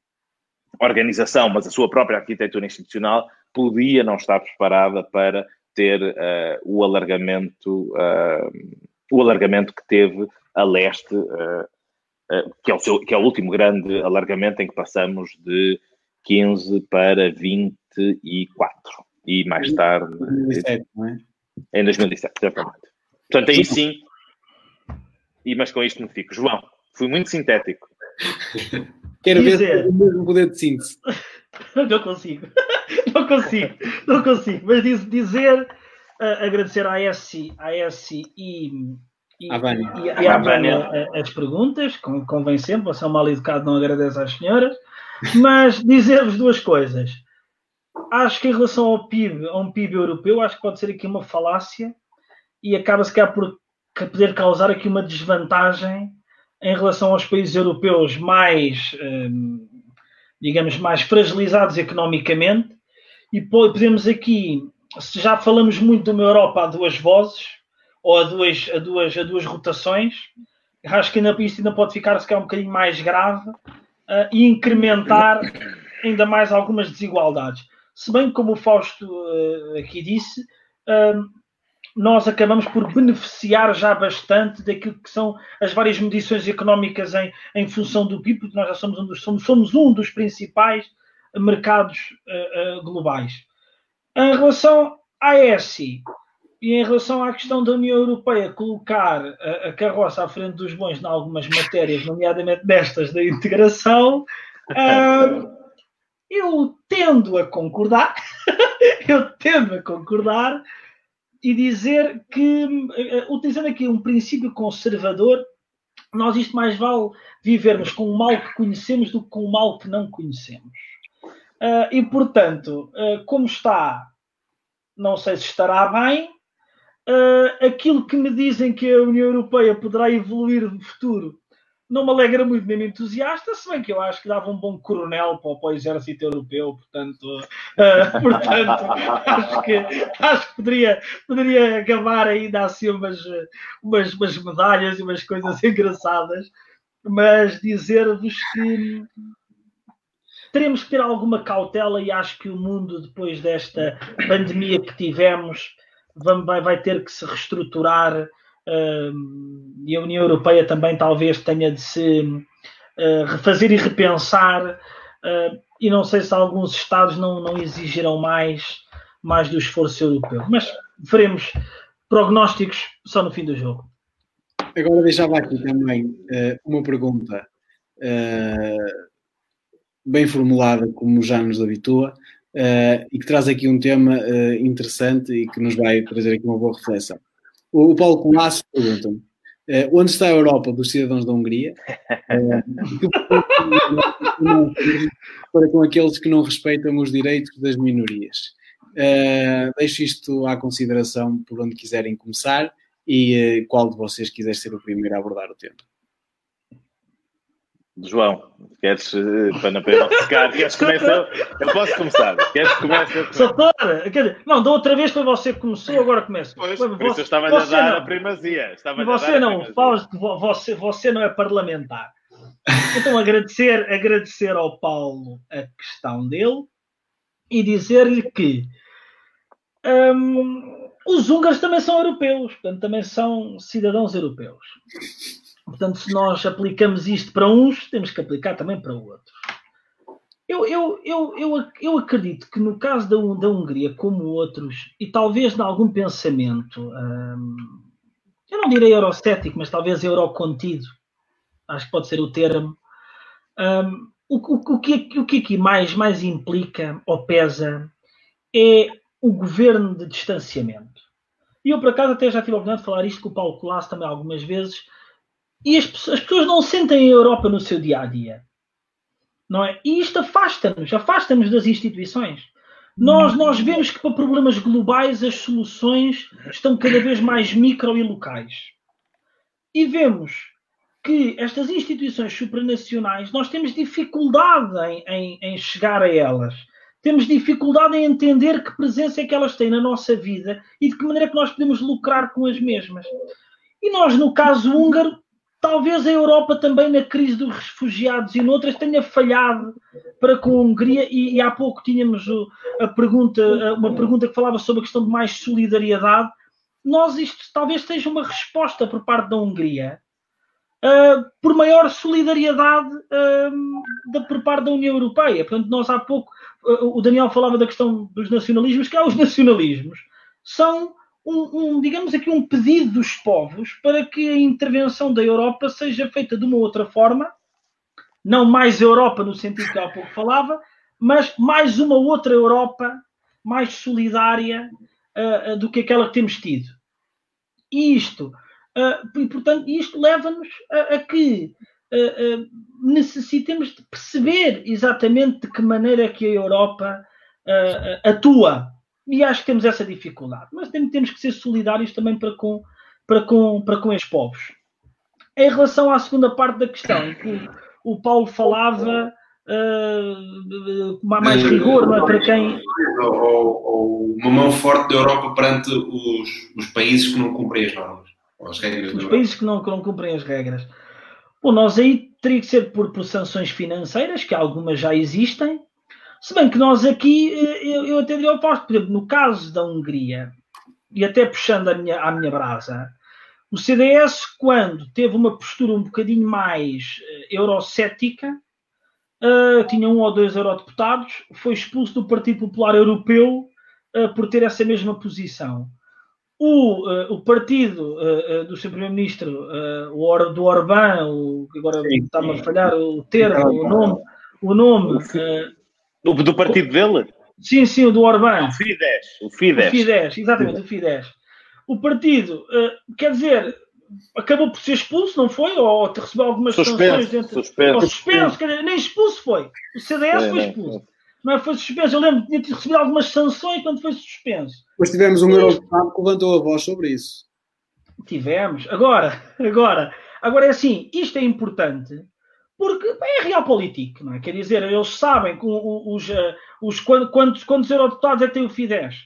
organização, mas a sua própria arquitetura institucional, podia não estar preparada para ter uh, o alargamento uh, o alargamento que teve a leste, que, é o seu, que é o último grande alargamento em que passamos de 15 para 24 e mais tarde 2017, não é? em 2017, exatamente. Portanto, aí sim, e, mas com isto me fico. João, fui muito sintético. Quero dizer, ver o mesmo poder de síntese. Não consigo, não consigo, não consigo. Mas dizer, uh, agradecer à Essi, à Essi e, e, a Vânia. e, e à Vânia as perguntas, convencendo, você é um mal educado, não agradece às senhoras, mas dizer-vos duas coisas. Acho que em relação ao PIB, a um PIB europeu, acho que pode ser aqui uma falácia e acaba-se cá por poder causar aqui uma desvantagem em relação aos países europeus mais, hum, digamos, mais fragilizados economicamente. E podemos aqui, se já falamos muito de uma Europa a duas vozes, ou a duas, a duas, a duas rotações, acho que ainda, isto ainda pode ficar se calhar um bocadinho mais grave uh, e incrementar ainda mais algumas desigualdades. Se bem como o Fausto uh, aqui disse, uh, nós acabamos por beneficiar já bastante daquilo que são as várias medições económicas em, em função do PIB, porque nós já somos um dos, somos, somos um dos principais mercados uh, uh, globais. Em relação à ESI e em relação à questão da União Europeia colocar a, a carroça à frente dos bons em algumas matérias, nomeadamente destas da integração, uh, eu tendo a concordar, eu tendo a concordar, e dizer que, eh, utilizando aqui um princípio conservador, nós isto mais vale vivermos com o mal que conhecemos do que com o mal que não conhecemos. Uh, e, portanto, uh, como está, não sei se estará bem, uh, aquilo que me dizem que a União Europeia poderá evoluir no futuro não me alegra muito nem me entusiasta, se bem que eu acho que dava um bom coronel para, para o exército europeu, portanto, uh, portanto acho, que, acho que poderia, poderia acabar ainda assim umas, umas, umas medalhas e umas coisas engraçadas, mas dizer-vos que teremos que ter alguma cautela e acho que o mundo, depois desta pandemia que tivemos, vai, vai ter que se reestruturar e a União Europeia também talvez tenha de se uh, refazer e repensar, e não sei se alguns Estados não, não exigirão mais, mais do esforço europeu. Mas faremos prognósticos só no fim do jogo. Agora deixava aqui também uh, uma pergunta uh, bem formulada, como já nos habitua, uh, e que traz aqui um tema interessante e que nos vai trazer aqui uma boa reflexão. O, Paulo Colasso pergunta-me onde está a Europa dos cidadãos da Hungria? para com aqueles que não respeitam os direitos das minorias. deixo isto à consideração por onde quiserem começar e qual de vocês quiser ser o primeiro a abordar o tema. João, queres, eh, para não ficar, queres começar? Eu posso começar. Queres que comece? Soutor, não, da outra vez foi você que começou, agora começa. Pois, por isso eu estava a dar não. a primazia. Estava e você não, que você, você não é parlamentar. Então agradecer, agradecer ao Paulo a questão dele e dizer-lhe que hum, os húngaros também são europeus, portanto também são cidadãos europeus. Portanto, se nós aplicamos isto para uns, temos que aplicar também para outros. Eu, eu, eu, eu, eu acredito que no caso da, da Hungria, como outros, e talvez de algum pensamento, hum, eu não direi eurocético, mas talvez eurocontido, acho que pode ser o termo, hum, o, o, o, que, o que aqui mais, mais implica ou pesa é o governo de distanciamento. E eu, por acaso, até já tive a oportunidade de falar isto com o Paulo Colasso também algumas vezes, e as, as pessoas não sentem a Europa no seu dia a dia. Não é? E isto afasta-nos, afasta-nos das instituições. Nós, nós vemos que para problemas globais as soluções estão cada vez mais micro e locais. E vemos que estas instituições supranacionais, nós temos dificuldade em, em, em, chegar a elas. Temos dificuldade em entender que presença é que elas têm na nossa vida e de que maneira é que nós podemos lucrar com as mesmas. E nós, no caso húngaro, talvez a Europa também na crise dos refugiados e noutras tenha falhado para com a Hungria e, e há pouco tínhamos a pergunta, uma pergunta que falava sobre a questão de mais solidariedade. Nós isto talvez seja uma resposta por parte da Hungria uh, por maior solidariedade uh, da, por parte da União Europeia. Portanto, nós há pouco uh, o Daniel falava da questão dos nacionalismos, que há os nacionalismos são um, um, digamos aqui, um pedido dos povos para que a intervenção da Europa seja feita de uma outra forma, não mais Europa no sentido que há pouco falava, mas mais uma outra Europa mais solidária uh, uh, do que aquela que temos tido. E isto, uh, e, portanto, isto leva-nos a, a, que necessitemos de perceber exatamente de que maneira é que a Europa atua e acho que temos essa dificuldade. Mas temos que ser solidários também para com, para com, para com estes povos. Em relação à segunda parte da questão, que o, Paulo falava uh, mais rigor, não é? Para quem. Ou, ou, uma mão forte da Europa perante os, os países que não cumprem as normas. As regras os países que não, que não cumprem as regras. Bom, nós aí teria que ser por, por sanções financeiras, que algumas já existem, se bem que nós aqui, eh, eu, eu até diria oposto, por exemplo, no caso da Hungria, e até puxando a minha, a minha brasa, o CDS, quando teve uma postura um bocadinho mais uh, eurocética, uh, tinha um ou dois eurodeputados, foi expulso do Partido Popular Europeu uh, por ter essa mesma posição. O, o partido do seu Primeiro-Ministro, o do Orbán, o, agora está-me a falhar o termo, o nome, o nome do, do partido dele? Sim, sim, o do Orbán. O Fidesz. O Fidesz, o Fidesz exatamente, o Fidesz. O partido, uh, quer dizer, acabou por ser expulso, não foi? Ou recebeu algumas suspenso, sanções dentro. Suspenso. Ou suspenso, quer dizer, nem expulso foi. O CDS é, foi expulso. Não é? Foi suspenso. Eu lembro que tinha recebido algumas sanções quando foi suspenso. Mas tivemos um eurodeputado que levantou a voz sobre isso. Tivemos. Agora, agora, agora é assim, isto é importante porque é realpolitik, não é? Quer dizer, eles sabem que os, eh, os, quantos, quantos eurodeputados é que tem o Fidesz?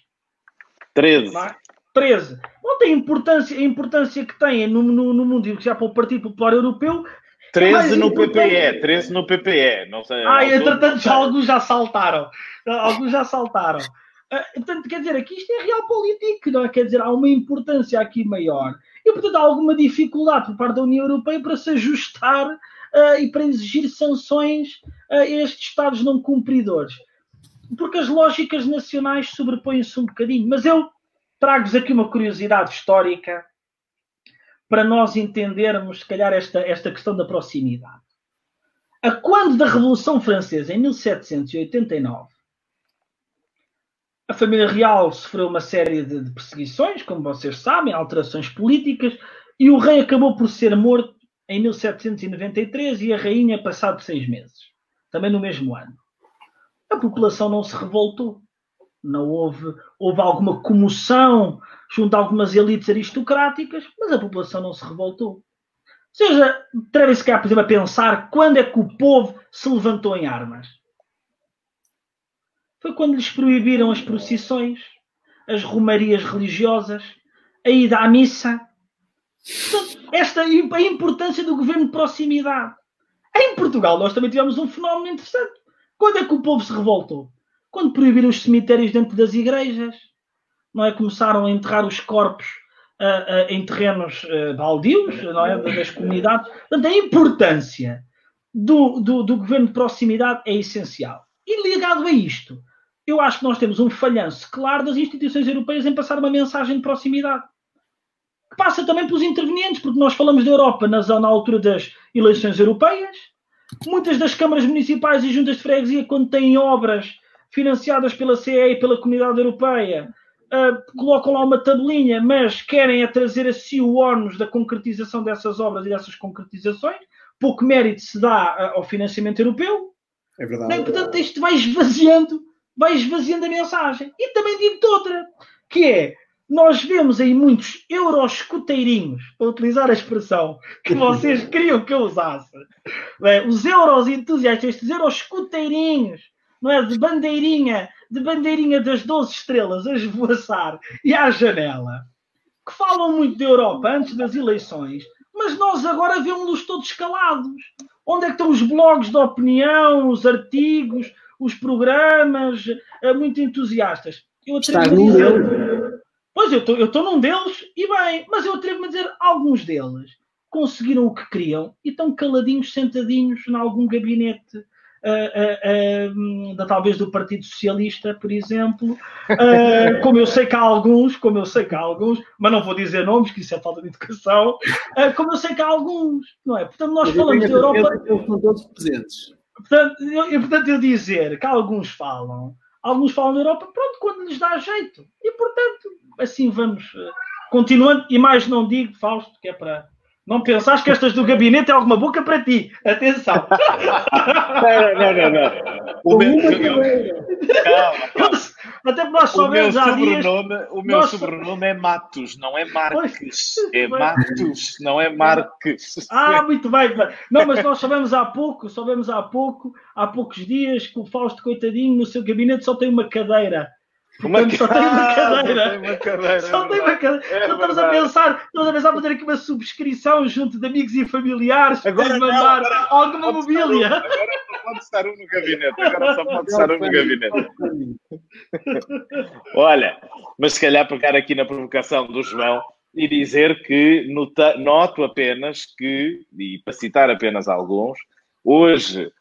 13. Não é? 13. Não tem importância, a importância que tem no, no, no mundo e já para o Partido Popular Europeu. 13 é no PPE, 13 no PPE. Não sei, ah, entretanto, já, alguns já saltaram. Alguns já saltaram. Uh, portanto, quer dizer, aqui isto é realpolitik, não é? Quer dizer, há uma importância aqui maior. E, portanto, há alguma dificuldade por parte da União Europeia para se ajustar uh, e para exigir sanções a estes Estados não cumpridores. Porque as lógicas nacionais sobrepõem-se um bocadinho. Mas eu trago-vos aqui uma curiosidade histórica para nós entendermos, se calhar, esta, esta questão da proximidade. a quando da Revolução Francesa, em 1789, a família real sofreu uma série de perseguições, como vocês sabem, alterações políticas, e o rei acabou por ser morto em 1793 e a rainha passado seis meses, também no mesmo ano. A população não se revoltou. Não houve, houve alguma comoção junto a algumas elites aristocráticas, mas a população não se revoltou. Ou seja, atrevem-se cá, por exemplo, a pensar quando é que o povo se levantou em armas. Foi quando lhes proibiram as procissões, as romarias religiosas, a ida à missa. Esta a importância do governo de proximidade. Em Portugal nós também tivemos um fenómeno interessante. Quando é que o povo se revoltou? Quando proibiram os cemitérios dentro das igrejas, não é? Começaram a enterrar os corpos uh, uh, em terrenos uh, baldios, não é? Das comunidades. Portanto, a importância do, do, do governo de proximidade é essencial. E ligado a isto, eu acho que nós temos um falhanço claro das instituições europeias em passar uma mensagem de proximidade. Passa também pelos intervenientes, porque nós falamos da Europa na, na altura das eleições europeias. Muitas das câmaras municipais e juntas de freguesia, quando têm obras financiadas pela CE e pela Comunidade Europeia, uh, colocam lá uma tabelinha, mas querem é trazer a si o ónus da concretização dessas obras e dessas concretizações. Pouco mérito se dá uh, ao financiamento europeu. É verdade. Portanto, isto vai esvaziando, vai esvaziando a mensagem. E também digo-te outra, que é, nós vemos aí muitos euroscuteirinhos, para utilizar a expressão que vocês queriam que eu usasse. Bem, os euros entusiastas, estes euroscuteirinhos, não é? De bandeirinha, de bandeirinha das 12 estrelas a esvoaçar e à janela, que falam muito da Europa antes das eleições, mas nós agora vemos-los todos calados. Onde é que estão os blogs de opinião, os artigos, os programas, eh, muito entusiastas? Eu Está num deles. Pois, eu estou num deles e bem, mas eu atrevo-me a dizer alguns deles conseguiram o que queriam e estão caladinhos, sentadinhos em algum gabinete uh, uh, da talvez do Partido Socialista, por exemplo, como eu sei que há alguns, como eu sei que há alguns, mas não vou dizer nomes, que isso é falta de educação, como eu sei que há alguns, não é? Portanto, nós falamos da Europa. Eles são todos presentes. Portanto eu, portanto, eu dizer que alguns falam, alguns falam da Europa, pronto, quando lhes dá jeito. E, portanto, assim vamos continuando. E mais não digo, Fausto, que é para não pensaste que estas do gabinete é alguma boca para ti. Atenção. não, não, não, não. O meu, Calma. Até porque nós soubemos há dias... O meu nós... sobrenome é Matos, não é Marques. É Matos, não é Marques. Ah, muito bem. Não, mas nós sabemos há pouco, soubemos há pouco, há poucos dias, que o Fausto, coitadinho, no seu gabinete só tem uma cadeira. Uma Portanto, só tem uma cadeira. Só tem uma cadeira. Só tem uma cadeira. É então, estamos a pensar, estamos a pensar fazer aqui uma subscrição junto de amigos e familiares agora para mandar agora, alguma mobília. Um, agora só pode estar um no gabinete. Agora só pode estar um no gabinete. Olha, mas se calhar pegar aqui na provocação do João e dizer que noto apenas que, e para citar apenas alguns, hoje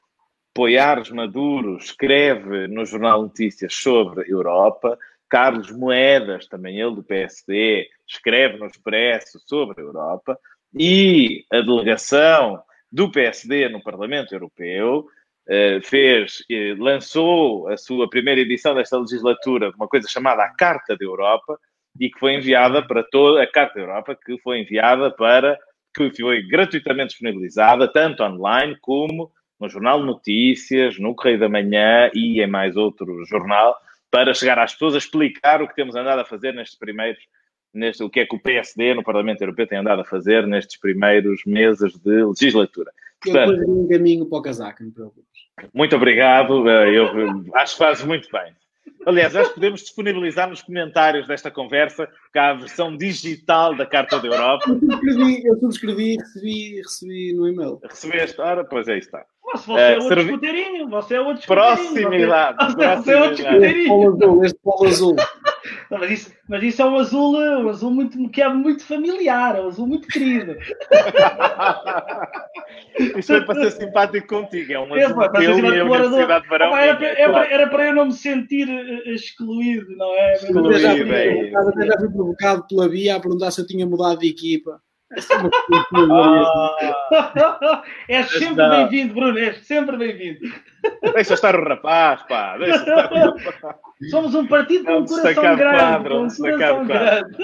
Poiares Maduro escreve no Jornal Notícias sobre Europa. Carlos Moedas, também ele do PSD, escreve no Expresso sobre a Europa. E a delegação do PSD no Parlamento Europeu eh, fez, eh, lançou a sua primeira edição desta legislatura uma coisa chamada a Carta da Europa e que foi enviada para toda a Carta da Europa, que foi enviada para que foi gratuitamente disponibilizada, tanto online como no Jornal de Notícias, no Correio da Manhã e em mais outro jornal, para chegar às pessoas a explicar o que temos andado a fazer nestes primeiros, neste, o que é que o PSD no Parlamento Europeu tem andado a fazer nestes primeiros meses de legislatura. Portanto, eu um caminho para o casaco, não preocupes. Muito obrigado, eh, eu acho que faz muito bem. Aliás, acho que podemos disponibilizar nos comentários desta conversa cá a versão digital da Carta da Europa. Eu subscrevi, eu subscrevi e recebi, recebi no e-mail. Recebeste? Ora, pois é, está. Mas você é, é outro servi... escuteirinho, você é outro Proximidade. Você, você é outro escuteirinho. Este polo azul. Não, mas, isso, mas isso é um azul, um azul muito, que é muito familiar, é um azul muito querido. Isto é para ser simpático contigo, é um é, azul é, teu e a Universidade de Verão. Era, para, era, era, para eu não me sentir eh, excluído, não é? Excluído, é. Até já fui provocado pela Bia a perguntar se eu tinha mudado de equipa. Ah, és sempre bem-vindo, Bruno, és sempre bem-vindo. Deixa estar o rapaz, pá. Deixa estar o rapaz. Somos um partido com um coração grande. Quadro, com um coração grande.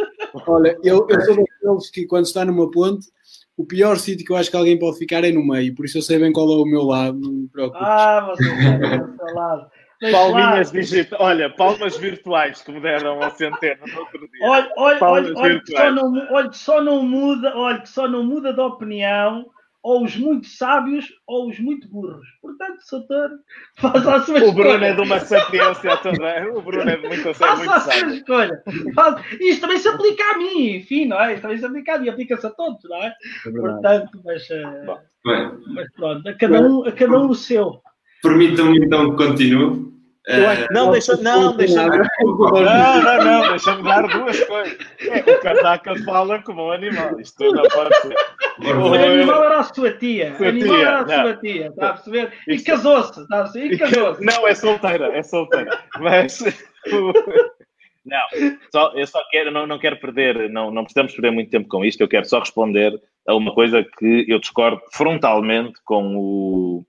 Olha, eu, eu sou daqueles que quando está numa ponte, o pior sítio que eu acho que alguém pode ficar é no meio, por isso eu sei bem qual é o meu lado, não me preocupe. Ah, você é o seu lado. Palminhas digitais. Olha, palmas virtuais que me deram a centena no outro dia. Olha, olha, olha, olha, que só não, olha que só não muda, olha que só não muda de opinião ou os muito sábios ou os muito burros. Portanto, Soutor, faça a sua escolha. O Bruno é de uma sapiência toda. O Bruno é de muito, faça muito a sua escolha. Isto também se aplica a mim, enfim, não é? Isto também se aplica a mim, aplica-se a todos, não é? é Portanto, mas, uh, mas pronto, a cada, um, a cada um o seu. Permitam-me então que continue. Uh, não, deixa, não, deixa, não, não, não, deixa-me dar duas coisas. É, o casaca fala como um animal, isto não pode ser. O animal era a sua tia, o animal era a sua tia, está a perceber? E casou-se, está a perceber? E casou-se. Não, é solteira, é solteira. Mas. Não, só, eu só quero, não, não quero perder, não, não precisamos perder muito tempo com isto, eu quero só responder a uma coisa que eu discordo frontalmente com o,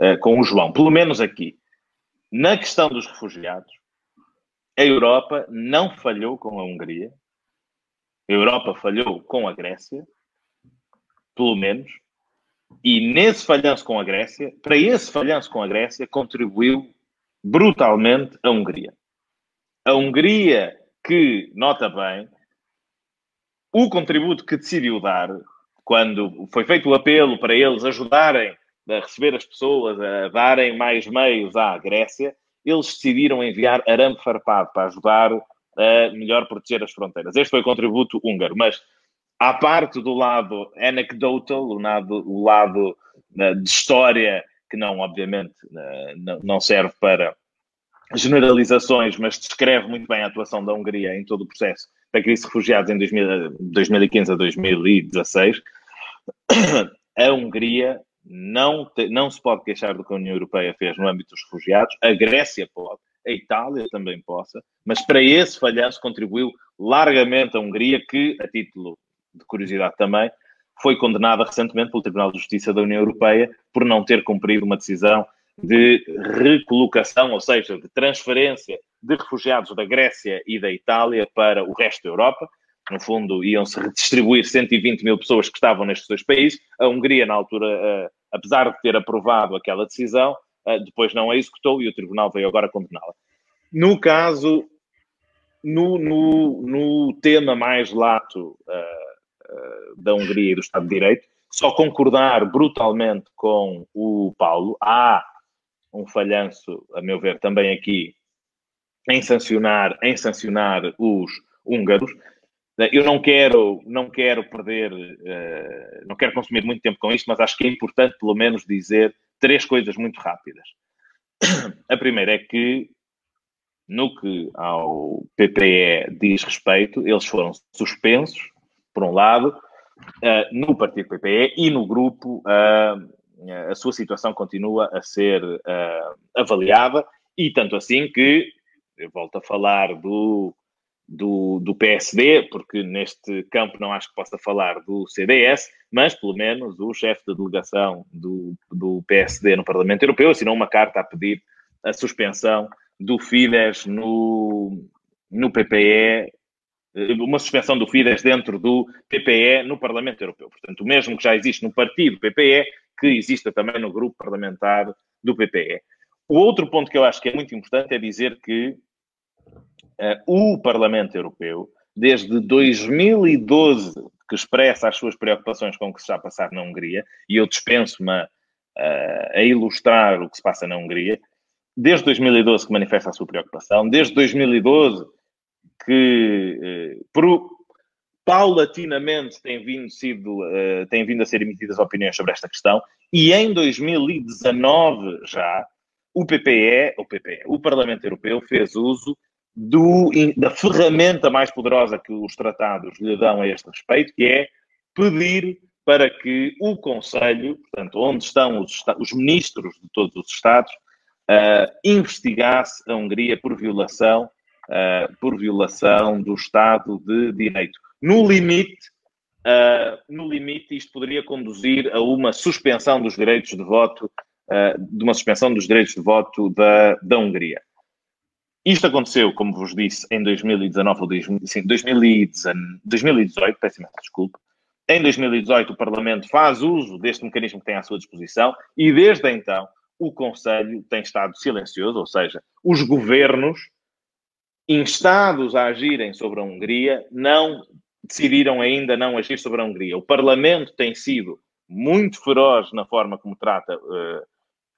uh, com o João, pelo menos aqui. Na questão dos refugiados, a Europa não falhou com a Hungria, a Europa falhou com a Grécia, pelo menos, e nesse falhanço com a Grécia, para esse falhanço com a Grécia, contribuiu brutalmente a Hungria. A Hungria que, nota bem, o contributo que decidiu dar, quando foi feito o apelo para eles ajudarem a receber as pessoas, a darem mais meios à Grécia, eles decidiram enviar arame farpado para ajudar a melhor proteger as fronteiras. Este foi o contributo húngaro, mas à parte do lado anecdotal, o lado, o lado uh, de história, que não, obviamente, uh, não serve para generalizações, mas descreve muito bem a atuação da Hungria em todo o processo da crise de refugiados em 2000, 2015 a 2016, a Hungria não, te, não se pode queixar do que a União Europeia fez no âmbito dos refugiados, a Grécia pode, a Itália também possa, mas para esse falhanço contribuiu largamente a Hungria, que, a título de curiosidade também, foi condenada recentemente pelo Tribunal de Justiça da União Europeia por não ter cumprido uma decisão de recolocação, ou seja, de transferência de refugiados da Grécia e da Itália para o resto da Europa, no fundo, iam-se redistribuir 120 mil pessoas que estavam nestes dois países. A Hungria, na altura, uh, apesar de ter aprovado aquela decisão, uh, depois não a executou e o tribunal veio agora condená-la. No caso, no, no, no, tema mais lato uh, da Hungria e do Estado de Direito, só concordar brutalmente com o Paulo. Há um falhanço, a meu ver, também aqui em sancionar, em sancionar os húngaros. Eu não quero, não quero perder, uh, não quero consumir muito tempo com isto, mas acho que é importante, pelo menos, dizer três coisas muito rápidas. A primeira é que, no que ao PPE diz respeito, eles foram suspensos, por um lado, uh, no partido PPE e no grupo, uh, a sua situação continua a ser avaliada, e tanto assim que, eu volto a falar do do, do PSD, porque neste campo não acho que possa falar do CDS, mas pelo menos o chefe de delegação do, do PSD no Parlamento Europeu assinou uma carta a pedir a suspensão do Fidesz no, no PPE, eh, uma suspensão do Fidesz dentro do PPE no Parlamento Europeu. Portanto, o mesmo que já existe no partido PPE, que exista também no grupo parlamentar do PPE. O outro ponto que eu acho que é muito importante é dizer que o Parlamento Europeu, desde 2012, que expressa as suas preocupações com o que se está a passar na Hungria, e eu dispenso-me a, a ilustrar o que se passa na Hungria, desde 2012 que manifesta a sua preocupação, desde 2012 que eh, pro, paulatinamente tem vindo, sido, uh, tem vindo a ser emitidas opiniões sobre esta questão, e em 2019 já o PPE, o PPE, o Parlamento Europeu fez uso do, da ferramenta mais poderosa que os tratados lhe dão a este respeito, que é pedir para que o Conselho, portanto, onde estão os, os ministros de todos os Estados, uh, investigasse a Hungria por violação, uh, por violação do Estado de Direito. No limite, uh, no limite, isto poderia conduzir a uma suspensão dos direitos de voto, de uma suspensão dos direitos de voto da, da Hungria. Isto aconteceu, como vos disse, em 2019 ou 2018, peço desculpa. Em 2018, o Parlamento faz uso deste mecanismo que tem à sua disposição e, desde então, o Conselho tem estado silencioso, ou seja, os governos instados a agirem sobre a Hungria não decidiram ainda não agir sobre a Hungria. O Parlamento tem sido muito feroz na forma como trata uh,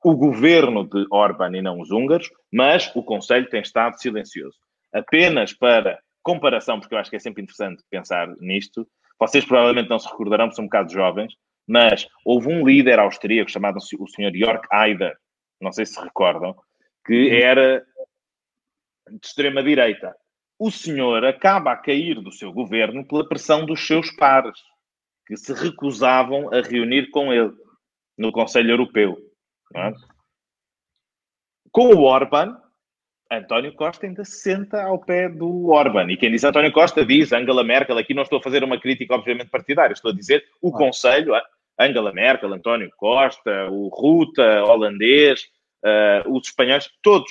o governo de Orban e não os húngaros, mas o Conselho tem estado silencioso. Apenas para comparação, porque eu acho que é sempre interessante pensar nisto, vocês provavelmente não se recordarão, porque são um bocado jovens, mas houve um líder austríaco chamado o Sr. Jörg Haider, não sei se recordam, que uhum. era de extrema-direita. O senhor acaba a cair do seu governo pela pressão dos seus pares, que se recusavam a reunir com ele no Conselho Europeu. É? Com o Orban, António Costa ainda se senta ao pé do Orban. E quem diz António Costa diz Angela Merkel. Aqui não estou a fazer uma crítica, obviamente, partidária. Estou a dizer o Conselho, Angela Merkel, António Costa, o Ruta, holandês, uh, os espanhóis, todos.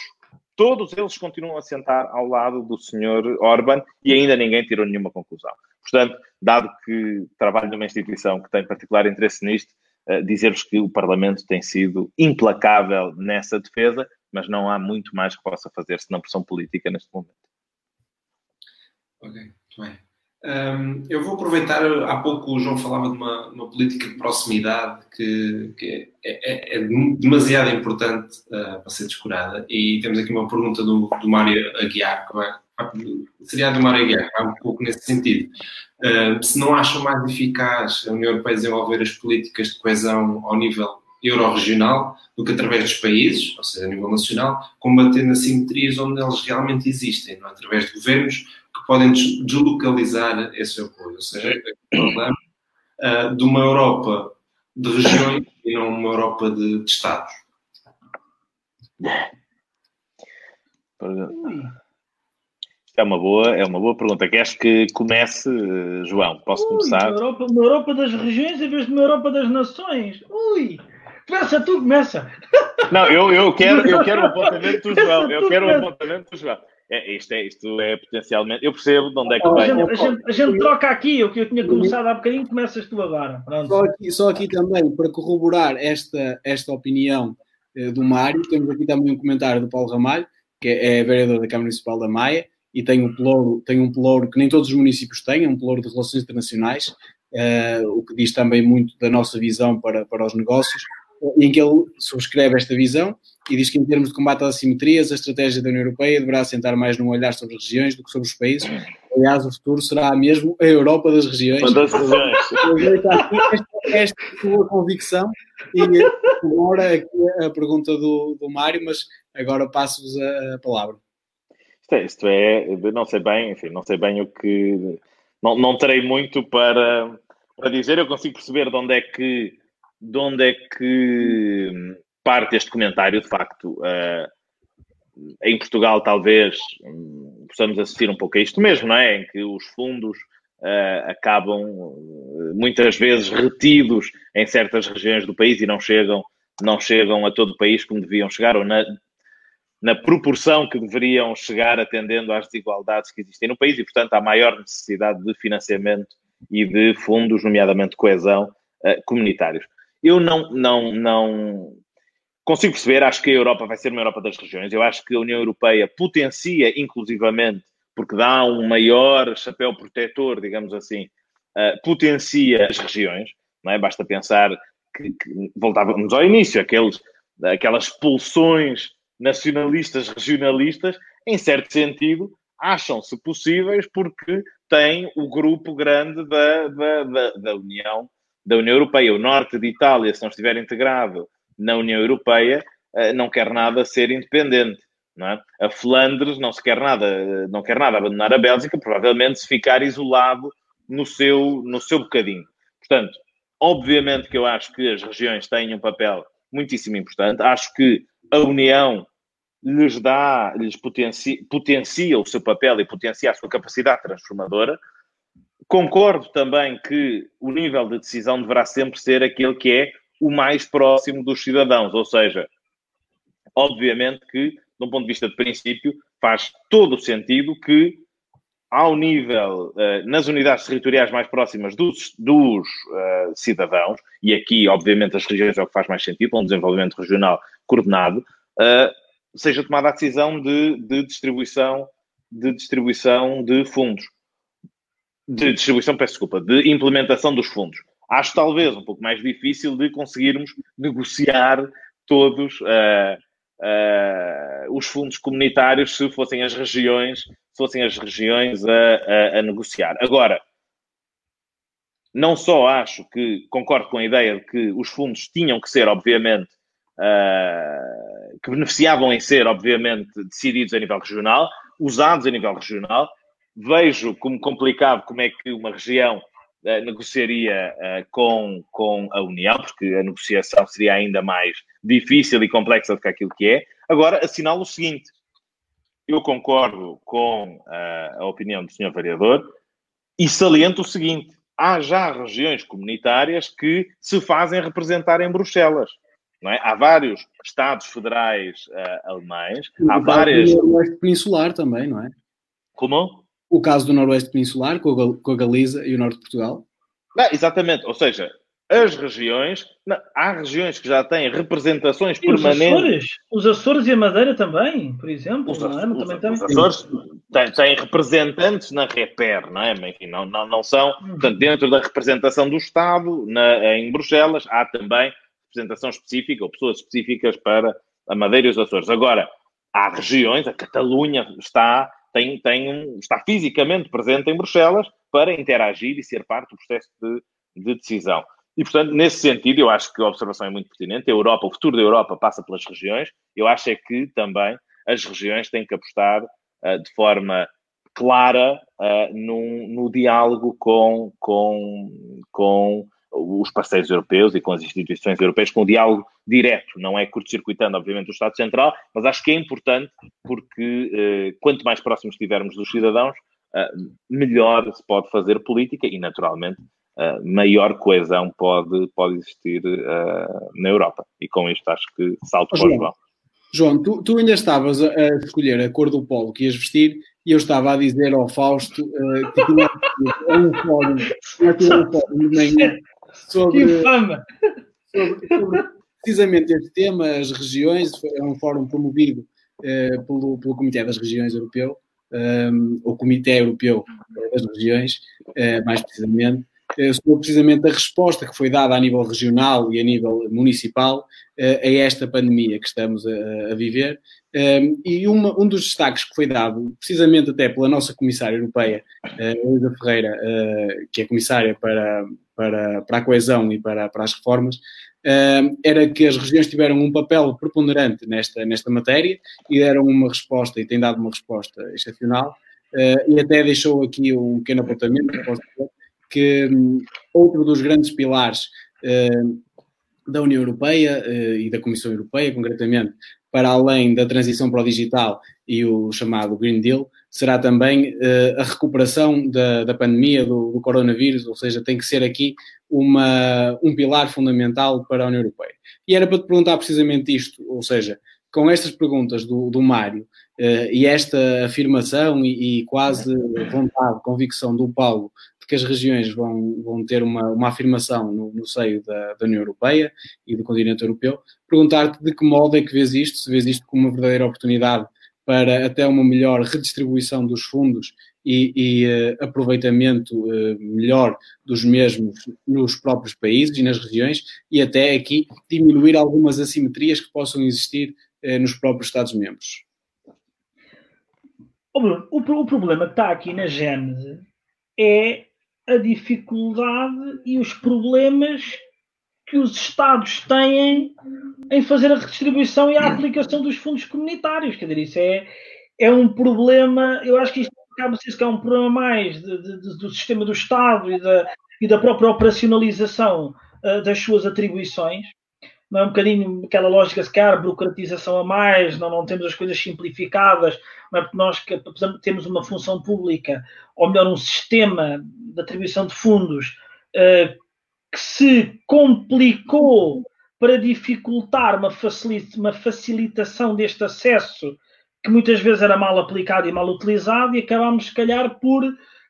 Todos eles continuam a sentar ao lado do senhor Orban e ainda ninguém tirou nenhuma conclusão. Portanto, dado que trabalho numa instituição que tem particular interesse nisto, dizer-vos que o Parlamento tem sido implacável nessa defesa, mas não há muito mais que possa fazer senão pressão política neste momento. Ok, muito bem. Um, eu vou aproveitar, há pouco o João falava de uma, uma política de proximidade que, que é, é, é, demasiado importante uh, para ser descurada e temos aqui uma pergunta do, do Mário Aguiar, que vai, seria a do Mário Aguiar, que vai um pouco nesse sentido. Uh, se não acham mais eficaz a União Europeia desenvolver as políticas de coesão ao nível euro-regional do que através dos países, ou seja, a nível nacional, combatendo assimetrias onde eles realmente existem, não? É? através de governos que podem deslocalizar esse apoio. Ou seja, uh, de uma Europa de regiões e não uma Europa de, de Estados. É uma boa, é uma boa pergunta. Queres que comece, João? Posso Ui, começar? Uma Europa, uma Europa das regiões em vez de uma Europa das nações. Ui! Começa tu, começa! Não, eu, eu quero, eu quero o apontamento do João. Eu quero o apontamento do João. É, isto, é, isto é potencialmente. Eu percebo de onde é que oh, vem. A gente, a, gente, a gente, troca aqui, o que eu tinha começado há bocadinho, começas tu agora. Só aqui, só aqui, também, para corroborar esta, esta opinião eh, do Mário, temos aqui também um comentário do Paulo Ramalho, que é, é vereador da Câmara Municipal da Maia, e tem um pelouro, tem um pelouro que nem todos os municípios têm, um pelouro de relações internacionais, uh, o que diz também muito da nossa visão para, para os negócios, em que ele subscreve esta visão e diz que, em termos de combate às assimetrias, a estratégia da União Europeia deverá assentar mais num olhar sobre as regiões do que sobre os países. Aliás, o futuro será mesmo a Europa das regiões. Das regiões. esta, é a sua convicção. E agora aqui a pergunta do, do Mário, mas agora passo-vos a, a palavra. Isto é, isto é, não sei bem, enfim, não sei bem o que. Não, não terei muito para, para dizer, eu consigo perceber de onde é que, de onde é que parte este comentário, de facto. Uh, em Portugal, talvez um, possamos assistir um pouco a isto mesmo, não é? Em que os fundos uh, acabam muitas vezes retidos em certas regiões do país e não chegam, não chegam a todo o país como deviam chegar, ou na, na proporção que deveriam chegar atendendo às desigualdades que existem no país e, portanto, há maior necessidade de financiamento e de fundos, nomeadamente coesão, uh, comunitários. Eu não, não, não consigo perceber, acho que a Europa vai ser uma Europa das regiões. Eu acho que a União Europeia potencia, inclusivamente, porque dá um maior chapéu protetor, digamos assim, uh, potencia as regiões. Não é? Basta pensar que, que voltávamos ao início, aqueles, aquelas expulsões nacionalistas, regionalistas, em certo sentido, acham-se possíveis porque têm o grupo grande da, da, da, da, União, da União Europeia. O norte de Itália, se não estiver integrado na União Europeia, eh, não quer nada ser independente. É? A Flandres não se quer nada, não quer nada abandonar a Bélgica, provavelmente se ficar isolado no seu, no seu bocadinho. Portanto, obviamente que eu acho que as regiões têm um papel muitíssimo importante. Acho que a União lhes dá, lhes potencia, potencia o seu papel e potencia a sua capacidade transformadora. concordo também que o nível de decisão deverá sempre ser aquele que é o mais próximo dos cidadãos, ou seja, obviamente que, de um ponto de vista de princípio, faz todo o sentido que, ao nível, uh, nas unidades territoriais mais próximas dos, dos uh, cidadãos, e aqui, obviamente, as regiões é o que faz mais sentido, um desenvolvimento regional coordenado, uh, seja tomada a decisão de, de, distribuição, de distribuição de fundos. De distribuição, peço desculpa, de implementação dos fundos. Acho talvez um pouco mais difícil de conseguirmos negociar todos uh, uh, os fundos comunitários se fossem as regiões, se fossem as regiões a, a, a, negociar. Agora, não só acho que concordo com a ideia de que os fundos tinham que ser, obviamente, uh, que beneficiavam em ser, obviamente, decididos a nível regional, usados a nível regional. Vejo como complicado como é que uma região uh, negociaria uh, com, com a União, porque a negociação seria ainda mais difícil e complexa do que aquilo que é. Agora, assinalo o seguinte: eu concordo com a opinião do Sr. Vereador e saliento o seguinte: há já regiões comunitárias que se fazem representar em Bruxelas. É? Há vários Estados federais uh, alemães, há várias. O Noroeste Peninsular também, não é? Como? O caso do Noroeste Peninsular, com a Galiza e o Norte de Portugal. Não, exatamente, ou seja, as regiões, não, há regiões que já têm representações e permanentes. Os Açores, os Açores e a Madeira também, por exemplo. Os, não é? os, também os Açores têm, têm, representantes na REPER, não é? Enfim, não, não, não são. Uhum. Portanto, dentro da representação do Estado, na, em Bruxelas, há também representação específica ou pessoas específicas para a Madeira e os Açores. Agora, há regiões, a Catalunha está, tem, tem, está fisicamente presente em Bruxelas para interagir e ser parte do processo de, de decisão. E, portanto, nesse sentido, eu acho que a observação é muito pertinente. A Europa, o futuro da Europa passa pelas regiões. Eu acho é que também as regiões têm que apostar uh, de forma clara uh, no diálogo com, com, com os parceiros europeus e com as instituições europeias, com o diálogo direto, não é curto-circuitando, obviamente, o Estado Central, mas acho que é importante porque eh, quanto mais próximos estivermos dos cidadãos, eh, melhor se pode fazer política e, naturalmente, eh, maior coesão pode, pode existir eh, na Europa. E com isto acho que salto para o João. João, tu, tu, ainda estavas a, a, escolher a cor do polo que ias vestir e eu estava a dizer ao Fausto uh, que tinha um fórum, tinha um fórum de manhã sobre, sobre, sobre, precisamente este tema, as regiões, é um fórum promovido uh, pelo, pelo Comitê das Regiões Europeu, um, ehm, o Comitê Europeu das Regiões, uh, mais precisamente, uh, sobre precisamente a resposta que foi dada a nível regional e a nível municipal a esta pandemia que estamos a, a viver. Um, ehm, e uma, um dos destaques que foi dado, precisamente até pela nossa Comissária Europeia, Luísa Ferreira, que é Comissária para, para, para a coesão e para, para as reformas, uh, era que as regiões tiveram um papel preponderante nesta, nesta matéria e deram uma resposta, e têm dado uma resposta excepcional, uh, e até deixou aqui um pequeno apontamento, que um, outro dos grandes pilares uh, da União Europeia e da Comissão Europeia, concretamente, para além da transição para o digital e o chamado Green Deal, será também uh, a recuperação da, da pandemia do, do, coronavírus, ou seja, tem que ser aqui uma, um pilar fundamental para a União Europeia. E era para te perguntar precisamente isto, ou seja, com estas perguntas do, do Mário uh, e esta afirmação e, e, quase vontade, convicção do Paulo de que as regiões vão, vão ter uma, uma afirmação no, no seio da, da, União Europeia e do continente europeu, perguntar-te de que modo é que vês isto, se vês isto como uma verdadeira oportunidade para até uma melhor redistribuição dos fundos e, e uh, aproveitamento uh, melhor dos mesmos nos próprios países e nas regiões e até aqui diminuir algumas assimetrias que possam existir uh, nos próprios Estados-membros. O, o problema que está aqui na Gênese é a dificuldade e os problemas que os Estados têm em fazer a redistribuição e a aplicação dos fundos comunitários. Quer dizer, isso é, é um problema, eu acho que isto acaba ser que é um problema mais de, de, do sistema do Estado e da, e da própria operacionalização uh, das suas atribuições. não é um bocadinho aquela lógica, se calhar, burocratização a mais, não, não temos as coisas simplificadas, não é porque nós, que, termos uma função pública, ou melhor, um sistema de atribuição de fundos uh, que se complicou para dificultar uma, uma facilitação deste acesso que muitas vezes era mal aplicado e mal utilizado, e acabámos, se calhar, por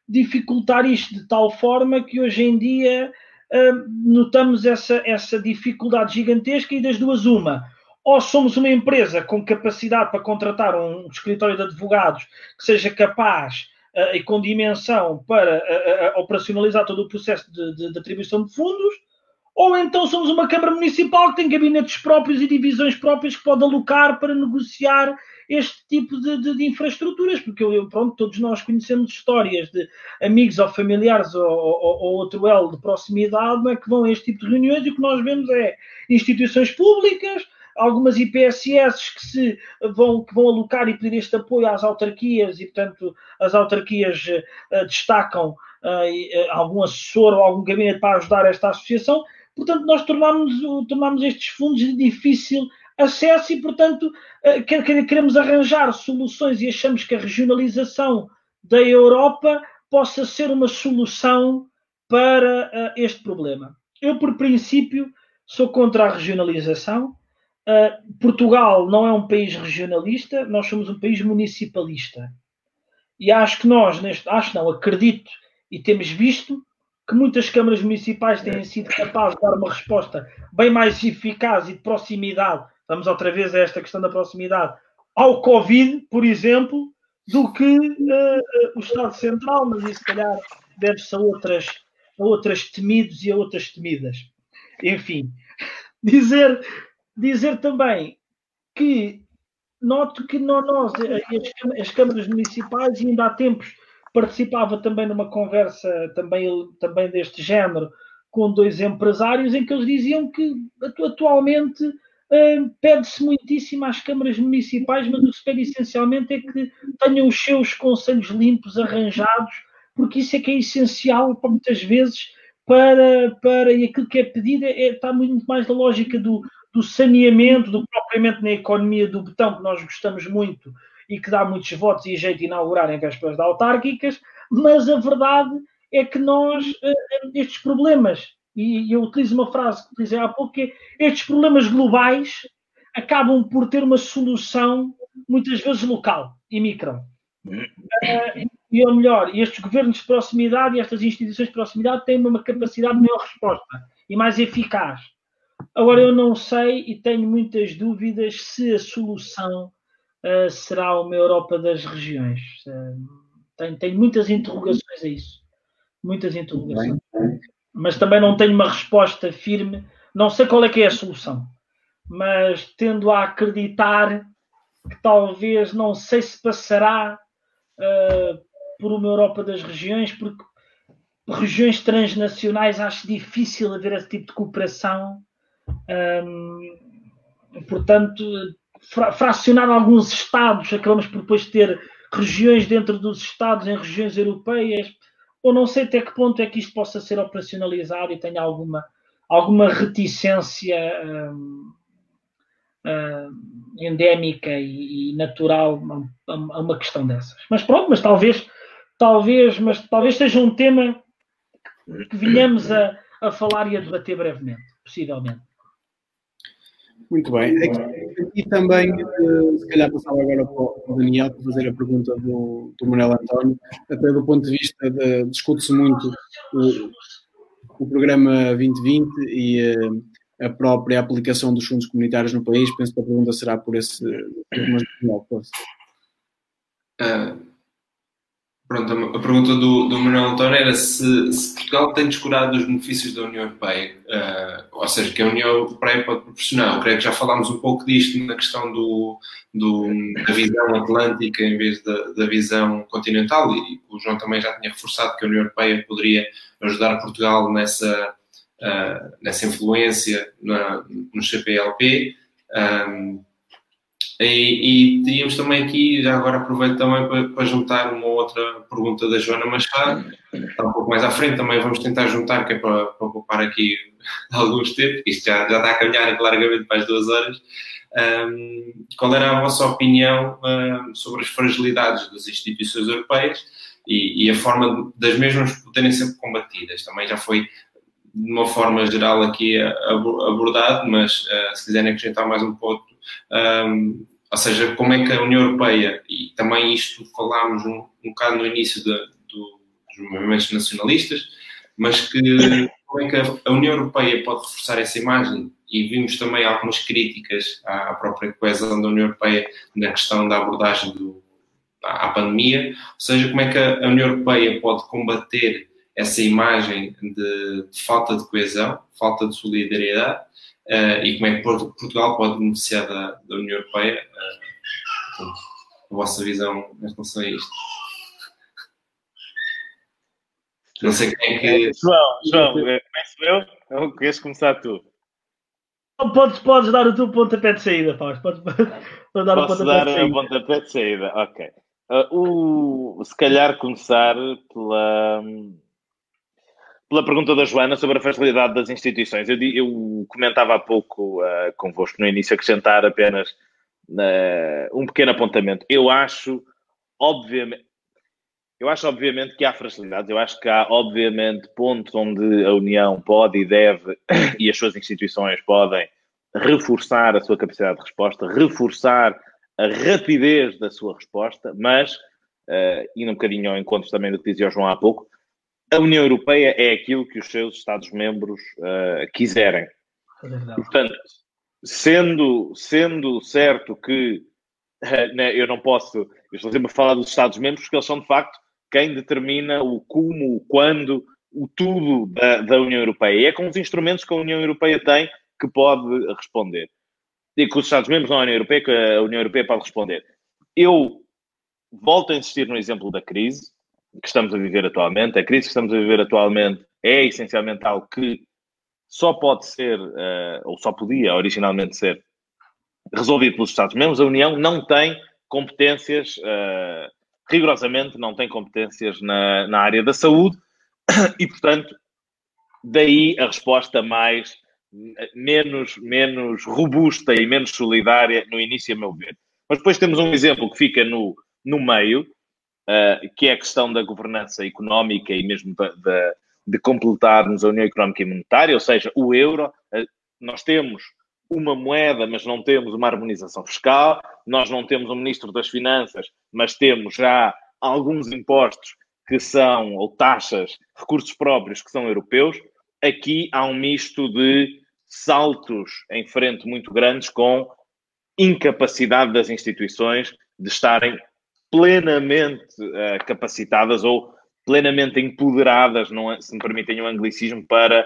dificultar isto de tal forma que hoje em dia uh, notamos essa, essa dificuldade gigantesca e das duas uma. Ou somos uma empresa com capacidade para contratar um escritório de advogados que seja capaz uh, e com dimensão para uh, operacionalizar todo o processo de, de, de atribuição de fundos, ou então somos uma Câmara Municipal que tem gabinetes próprios e divisões próprias que pode alocar para negociar este tipo de, de, infraestruturas, porque eu, pronto, todos nós conhecemos histórias de amigos ou familiares ou, ou, ou outro elo de proximidade é, que vão a este tipo de reuniões e o que nós vemos é instituições públicas, algumas IPSS que se vão, que vão alocar e pedir este apoio às autarquias e, portanto, as autarquias uh, destacam uh, algum assessor ou algum gabinete para ajudar esta associação. Portanto, nós tornamos, tornamos estes fundos de difícil acesso e, portanto, eh, queremos arranjar soluções e achamos que a regionalização da Europa possa ser uma solução para este problema. Eu, por princípio, sou contra a regionalização. Eh, Portugal não é um país regionalista, nós somos um país municipalista. E acho que nós, neste, acho não, acredito e temos visto que muitas câmaras municipais têm sido capazes de dar uma resposta bem mais eficaz e de proximidade vamos outra vez a esta questão da proximidade, ao Covid, por exemplo, do que uh, o Estado Central, mas isso, se calhar, deve-se a outras, a outras temidos e a outras temidas. Enfim, dizer, dizer também que noto que nós, as, as câmaras municipais, ainda há tempos participava também numa conversa também, também deste género com dois empresários em que eles diziam que atualmente pede-se muitíssimo às câmaras municipais, mas o que se pede essencialmente é que tenham os seus conselhos limpos, arranjados, porque isso é que é essencial para muitas vezes para, para e aquilo que é pedido é, está muito mais da lógica do, do saneamento, do propriamente na economia do botão, que nós gostamos muito e que dá muitos votos e jeito de inaugurar em vésperas de autárquicas, mas a verdade é que nós, eh, estes problemas e eu utilizo uma frase que utilizei há pouco, que é estes problemas globais acabam por ter uma solução muitas vezes local e micro. Uh, e ou melhor, estes governos de proximidade e estas instituições de proximidade têm uma capacidade de maior resposta e mais eficaz. Agora, eu não sei e tenho muitas dúvidas se a solução uh, será uma Europa das regiões. Uh, tenho, tenho, muitas interrogações a isso. Muitas interrogações mas também não tenho uma resposta firme. Não sei qual é que é a solução, mas tendo a acreditar que talvez não sei se passará uh, por uma Europa das regiões, porque regiões transnacionais acho difícil haver esse tipo de cooperação. Um, portanto, fra fracionar alguns Estados, acabamos por depois ter regiões dentro dos Estados em regiões europeias ou não sei até que ponto é que isto possa ser operacionalizado e tenha alguma, alguma reticência hum, hum, endémica e, e natural a, a, uma questão dessas. Mas pronto, mas talvez, talvez, mas talvez seja um tema que venhamos a, a falar e a debater brevemente, possivelmente. Muito bem. Aqui, aqui também, eh, se calhar passava agora para o Daniel para fazer a pergunta do, do Manuel António, até do ponto de vista de, discute-se muito o, o programa 2020 e eh, a própria aplicação dos fundos comunitários no país. Penso que a pergunta será por esse. Mas, não, uh, Pronto, a pergunta do, do Manuel António era se, se, Portugal tem descurado os benefícios da União Europeia, uh, ou seja, que a União Europeia pode proporcionar. Eu creio que já falámos um pouco disto na questão do, do da visão atlântica em vez da, da, visão continental, e o João também já tinha reforçado que a União Europeia poderia ajudar Portugal nessa, uh, nessa influência na, no CPLP. E, e teríamos também aqui, já agora aproveito também para, para, juntar uma outra pergunta da Joana Machado, está um pouco mais à frente, também vamos tentar juntar, que é para, para poupar aqui alguns tempos, isto já, já está a caminhar largamente para as duas horas. Um, qual era a vossa opinião um, sobre as fragilidades das instituições europeias e, e, a forma das mesmas poderem ser combatidas? Também já foi de uma forma geral aqui abordado, mas uh, se quiserem acrescentar mais um ponto, um, ou seja, como é que a União Europeia, e também isto falámos um, um bocado no início de, do, dos movimentos nacionalistas, mas que como é que a União Europeia pode reforçar essa imagem? E vimos também algumas críticas à própria coesão da União Europeia na questão da abordagem do, à pandemia, ou seja, como é que a União Europeia pode combater essa imagem de, de falta de coesão, falta de solidariedade, uh, e como é que Portugal pode beneficiar da, da União Europeia. Uh, portanto, a vossa visão em relação a isto. Não sei quem é que. Eh, João, João, começo eu? Ou queres começar tu? Podes, podes dar o teu pontapé de saída, Fausto. Podes, podes dar Posso o pontapé dar de saída. o pontapé de saída, ok. Uh, o, se calhar começar pela, pela pergunta da Joana sobre a facilidade das instituições. Eu, eu comentava há pouco uh, convosco no início, acrescentar apenas uh, um pequeno apontamento. Eu acho, obviamente, eu acho obviamente que há fragilidades, eu acho que há obviamente pontos onde a União pode e deve e as suas instituições podem reforçar a sua capacidade de resposta, reforçar a rapidez da sua resposta, mas, uh, indo um bocadinho ao encontro também do que dizia o João há pouco, a União Europeia é aquilo que os seus Estados-membros uh, quiserem. É Portanto, sendo, sendo certo que uh, né, eu não posso, eu estou sempre a falar dos Estados-membros, porque eles são de facto quem determina o como, o quando, o tudo da, da União Europeia. E é com os instrumentos que a União Europeia tem que pode responder. E que os Estados-membros da União Europeia, que a União Europeia pode responder. Eu volto a insistir no exemplo da crise que estamos a viver atualmente. A crise que estamos a viver atualmente é essencialmente algo que só pode ser, uh, ou só podia originalmente ser, resolvido pelos Estados-membros. A União não tem competências, uh, rigorosamente, não tem competências na, na área da saúde e, portanto, daí a resposta mais menos, menos robusta e menos solidária no início, a meu ver. Mas depois temos um exemplo que fica no, no meio, uh, que é a questão da governança económica e mesmo de, de, de, completarmos a União Económica e Monetária, ou seja, o euro. Uh, nós temos uma moeda, mas não temos uma harmonização fiscal, nós não temos um ministro das Finanças, mas temos já alguns impostos que são, ou taxas, recursos próprios que são europeus. Aqui há um misto de saltos em frente muito grandes com incapacidade das instituições de estarem plenamente uh, capacitadas ou plenamente empoderadas, não, é, se me permitem o um anglicismo, para,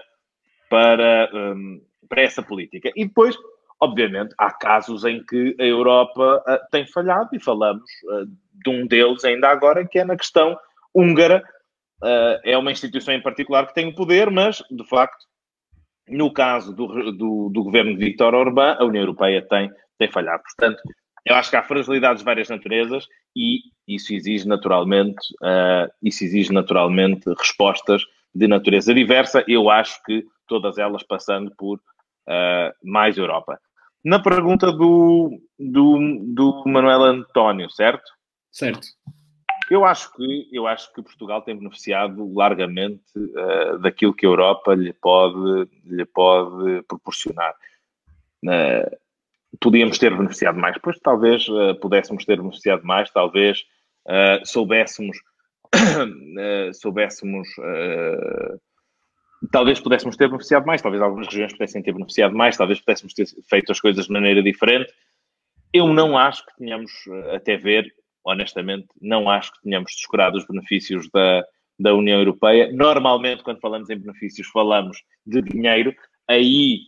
para, um, para essa política. E depois, obviamente, há casos em que a Europa uh, tem falhado e falamos uh, de um deles ainda agora, que é na questão húngara. é uma instituição em particular que tem o poder, mas, de facto, no caso do, do, do governo de Viktor Orbán, a União Europeia tem, tem falhado. Portanto, eu acho que há fragilidades de várias naturezas e isso exige naturalmente, uh, isso exige naturalmente respostas de natureza diversa. Eu acho que todas elas passando por uh, mais Europa. Na pergunta do, do, do Manuel António, certo? Certo. Eu acho que, eu acho que Portugal tem beneficiado largamente uh, daquilo que a Europa lhe pode, lhe pode proporcionar. Uh, podíamos ter beneficiado mais, pois talvez uh, pudéssemos ter beneficiado mais, talvez uh, soubéssemos, uh, soubéssemos, talvez pudéssemos ter beneficiado mais, talvez algumas regiões pudessem ter beneficiado mais, talvez pudéssemos ter feito as coisas de maneira diferente. Eu não acho que tenhamos, até ver, honestamente, não acho que tenhamos descurado os benefícios da, da União Europeia. Normalmente, quando falamos em benefícios, falamos de dinheiro. Aí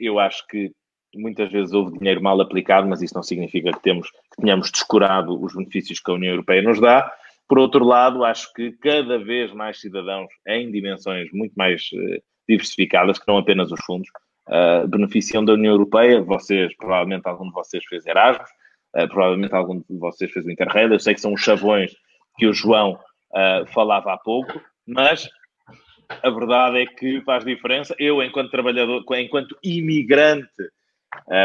eu acho que muitas vezes houve dinheiro mal aplicado, mas isso não significa que, temos, que tenhamos descurado os benefícios que a União Europeia nos dá. Por outro lado, acho que cada vez mais cidadãos em dimensões muito mais uh, diversificadas, que não apenas os fundos, uh, beneficiam da União Europeia. Vocês, provavelmente algum de vocês fez Erasmus, uh, provavelmente algum de vocês fez o Interrail. Eu sei que são os chavões que o João uh, falava há pouco, mas a verdade é que faz diferença. Eu, enquanto trabalhador, enquanto imigrante,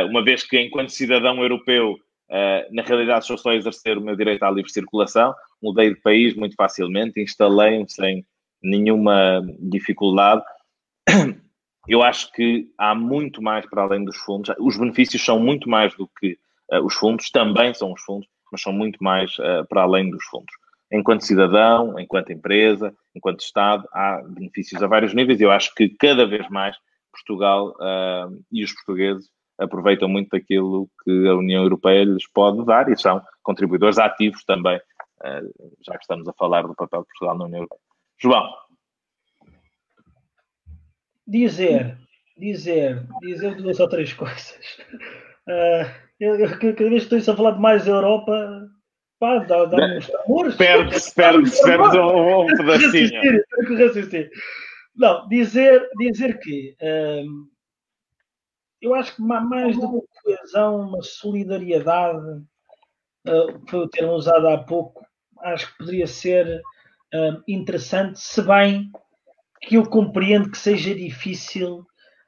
uma vez que enquanto cidadão europeu, uh, na realidade estou só a exercer o meu direito à livre circulação, mudei de país muito facilmente, instalei-me sem nenhuma dificuldade. Eu acho que há muito mais para além dos fundos. Os benefícios são muito mais do que uh, os fundos, também são os fundos, mas são muito mais para além dos fundos. Enquanto cidadão, enquanto empresa, enquanto Estado, há benefícios a vários níveis e eu acho que cada vez mais Portugal e os portugueses aproveitam muito daquilo que a União Europeia lhes pode dar e são contribuidores ativos também, já que estamos a falar do papel de Portugal na União Europeia. João. Dizer, dizer, dizer duas ou três coisas. Uh, eu, eu, cada vez que estou a falar de mais Europa, pá, dá, dá uns amores. Perde-se, perde-se, perde um, um pedacinho. Não, dizer, dizer que um, eu acho que mais do que coesão, uma solidariedade, uh, foi o termo usado há pouco, acho que poderia ser uh, interessante, se bem que eu compreendo que seja difícil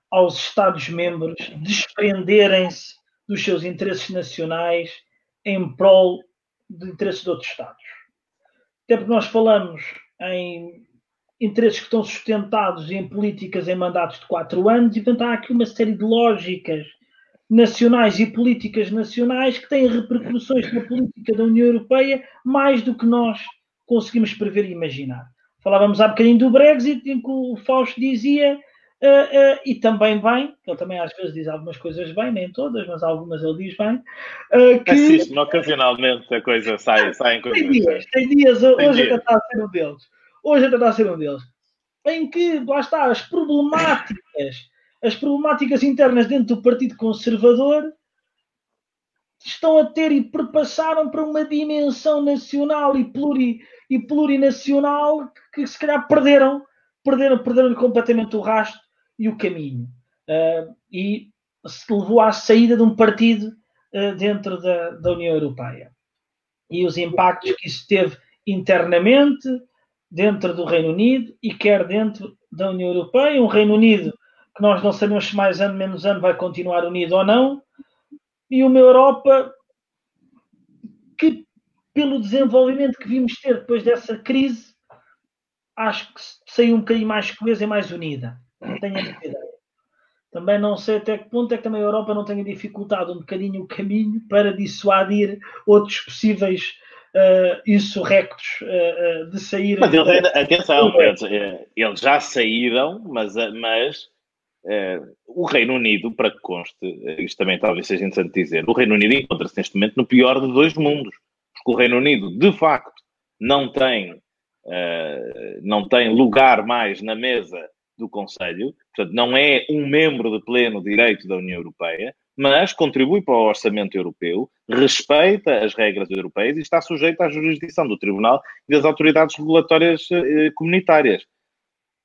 aos Estados-membros desprenderem-se dos seus interesses nacionais em prol de interesses de outros Estados. Até porque nós falamos em interesses que estão sustentados em políticas em mandatos de quatro anos e, portanto, há aqui uma série de lógicas nacionais e políticas nacionais que têm repercussões na política da União Europeia mais do que nós conseguimos prever e imaginar. Falávamos há bocadinho do Brexit, em que o Fausto dizia, uh, uh, e também bem, ele também às vezes diz algumas coisas bem, nem todas, mas algumas ele diz bem. Uh, que... Assiste, ocasionalmente a coisa sai, sai em coisas. Tem dias, tem dias, hoje até está a ser um deles. Hoje a ser um deles. Em que, lá está, as problemáticas, as problemáticas internas dentro do Partido Conservador estão a ter e perpassaram para uma dimensão nacional e, pluri, e plurinacional que se calhar perderam, perderam, perderam completamente o rastro e o caminho. Uh, e se levou à saída de um partido uh, dentro da, da União Europeia. E os impactos que isso teve internamente, dentro do Reino Unido e quer dentro da União Europeia. Um Reino Unido que nós não sabemos se mais ano, menos ano vai continuar unido ou não, e uma Europa que, pelo desenvolvimento que vimos ter depois dessa crise, acho que saiu um bocadinho mais coesa e mais unida. Não tenho a ideia. Também não sei até que ponto é que também a Europa não tenha dificultado um bocadinho o caminho para dissuadir outros possíveis uh, insurrectos uh, de sair. Mas eles ainda, atenção, eles, eles já saíram, mas, mas o Reino Unido, para que conste, isto também talvez seja interessante dizer, o Reino Unido encontra-se neste momento no pior de dois mundos, porque o Reino Unido, de facto, não tem, não tem lugar mais na mesa do Conselho, portanto, não é um membro de pleno direito da União Europeia, mas contribui para o orçamento europeu, respeita as regras europeias e está sujeito à jurisdição do Tribunal e das autoridades regulatórias comunitárias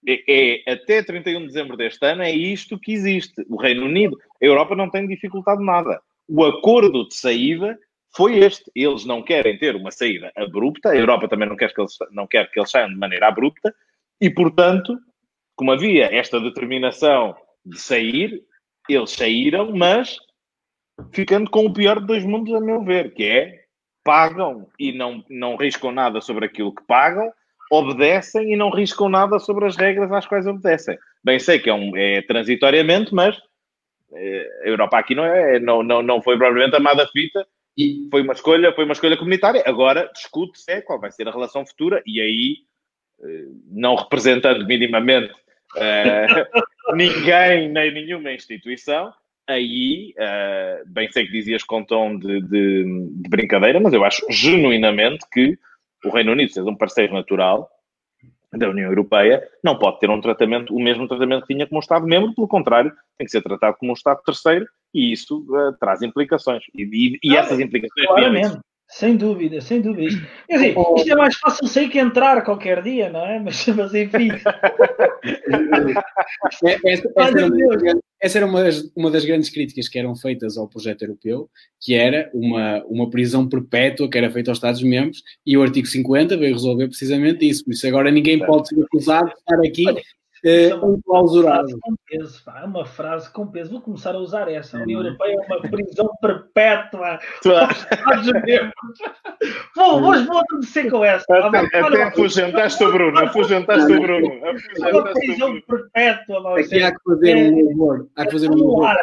é, é, até 31 de dezembro deste ano, é isto que existe. O Reino Unido, a Europa não tem dificultado nada. O acordo de saída foi este. Eles não querem ter uma saída abrupta, a Europa também não quer que eles, não quer que eles saiam de maneira abrupta, e, portanto, como havia esta determinação de sair, eles saíram, mas ficando com o pior de dois mundos, a meu ver, que é pagam e não, não riscam nada sobre aquilo que pagam, obedecem e não riscam nada sobre as regras às quais obedecem. Bem sei que é, um, é transitoriamente, mas é, a Europa aqui não, é, não, não, não foi propriamente amada fita, e... foi, uma escolha, foi uma escolha comunitária. Agora discute-se é, qual vai ser a relação futura e aí, eh, não representando minimamente uh, ninguém nem nenhuma instituição, aí, uh, bem sei que dizias com tom de, de, de brincadeira, mas eu acho genuinamente que o Reino Unido, sendo um parceiro natural da União Europeia, não pode ter um tratamento, o mesmo tratamento que tinha como um Estado-membro, pelo contrário, tem que ser tratado como um Estado terceiro e isso uh, traz implicações. E, e, e essas implicações. Sem dúvida, sem dúvida. Quer dizer, isto é mais fácil sair que entrar qualquer dia, não é? Mas, mas enfim. esta, esta, essa era uma, uma das grandes críticas que eram feitas ao projeto europeu, que era uma, uma prisão perpétua que era feita aos Estados-membros, e o artigo 50 veio resolver precisamente isso. Por isso agora ninguém pode ser acusado de estar aqui é, é uma, frase com peso, pá, é uma frase com peso. Vou começar a usar essa. A União uhum. Europeia é uma prisão perpétua Vou, vou, vou adormecer com essa. Até, até afugentaste o Bruno. Afugentaste o Bruno. É uma prisão perpétua. Aqui há que fazer um humor. Há que fazer um humor.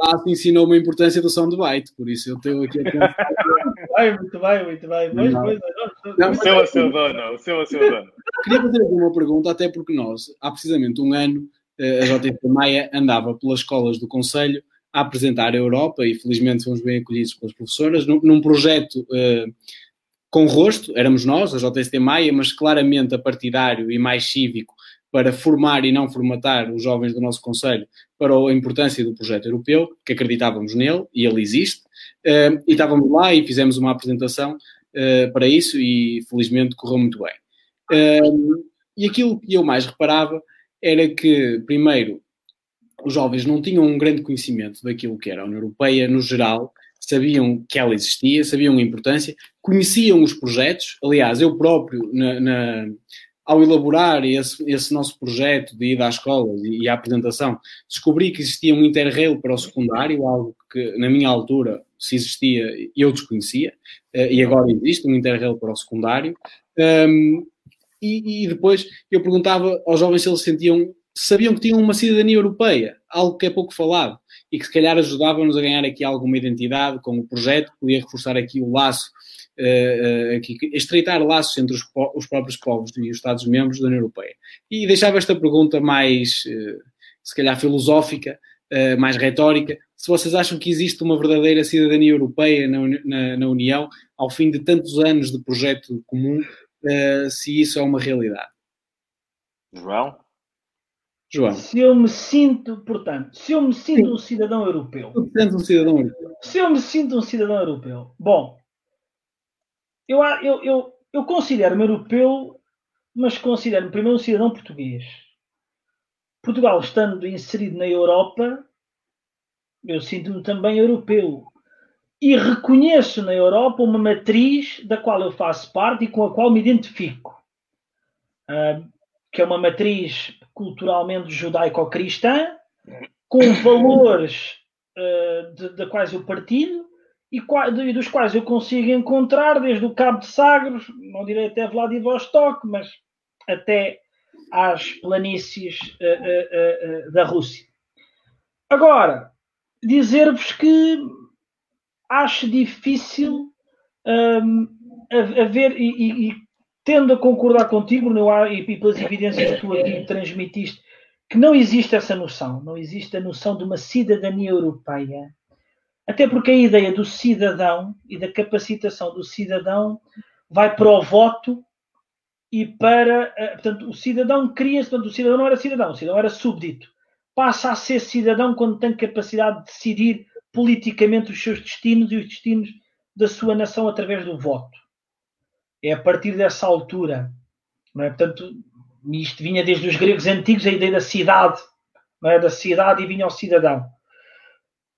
Lá se ensinou uma importância do som de byte, por isso eu tenho aqui a pensar. muito bem, muito bem. Pois, pois, o seu a seu dono. O seu a seu dono. Queria fazer uma pergunta, até porque nós há precisamente um ano, eh, a JTP Maia andava pelas escolas do Conselho a apresentar a Europa e felizmente fomos bem acolhidos pelas professoras num, num projeto uh, com rosto, éramos nós, a JST Maia, mas claramente a partidário e mais cívico para formar e não formatar os jovens do nosso Conselho para a importância do projeto europeu, que acreditávamos nele e ele existe, e estávamos lá e fizemos uma apresentação uh, para isso e felizmente correu muito bem. E aquilo que eu mais reparava era que, primeiro, os jovens não tinham um grande conhecimento daquilo que era a União Europeia no geral, sabiam que ela existia, sabiam a importância, conheciam os projetos. Aliás, eu próprio, na, na, ao elaborar esse, esse, nosso projeto de ida às escolas e, e a apresentação, descobri que existia um interrail para o secundário, algo que na minha altura, se existia, eu desconhecia, eh, e agora existe um interrail para o secundário. Um, e, e, depois eu perguntava aos jovens se eles sentiam, sabiam que tinham uma cidadania europeia, algo que é pouco falado, e que se calhar ajudava-nos a ganhar aqui alguma identidade com o projeto, podia reforçar aqui o laço, aqui, estreitar laços entre os, os, próprios povos e os Estados-membros da União Europeia. E deixava esta pergunta mais, uh, se calhar, filosófica, mais retórica, se vocês acham que existe uma verdadeira cidadania europeia na, na, na União, ao fim de tantos anos de projeto comum, uh, se isso é uma realidade. João? João. Se eu me sinto, portanto, se eu me sinto Sim. um cidadão europeu. um cidadão europeu. Se eu me sinto um cidadão europeu. Bom, eu, eu, eu, eu considero-me europeu, mas considero-me primeiro um cidadão português. Portugal, estando inserido na Europa, eu sinto-me também europeu e reconheço na Europa uma matriz da qual eu faço parte e com a qual me identifico, uh, que é uma matriz culturalmente judaico-cristã, com valores uh, de, de quais eu partilho e, de, dos quais eu consigo encontrar desde o Cabo de Sagres, não direi até Vladivostok, mas até às planícies uh, da Rússia. Agora, dizer-vos que acho difícil um, haver, e, e, e, tendo a concordar contigo, Bruno, e, e pelas evidências que tu aqui transmitiste, que não existe essa noção, não existe a noção de uma cidadania europeia. Até porque a ideia do cidadão e da capacitação do cidadão vai para o voto e para. Eh, portanto, o cidadão cria-se. Portanto, o cidadão não era cidadão, o cidadão era súbdito. Passa a ser cidadão quando tem capacidade de decidir politicamente os seus destinos e os destinos da sua nação através do voto. É a partir dessa altura, não é? Portanto, isto vinha desde os gregos antigos, a ideia da cidade, não é? da cidade e vinha ao cidadão.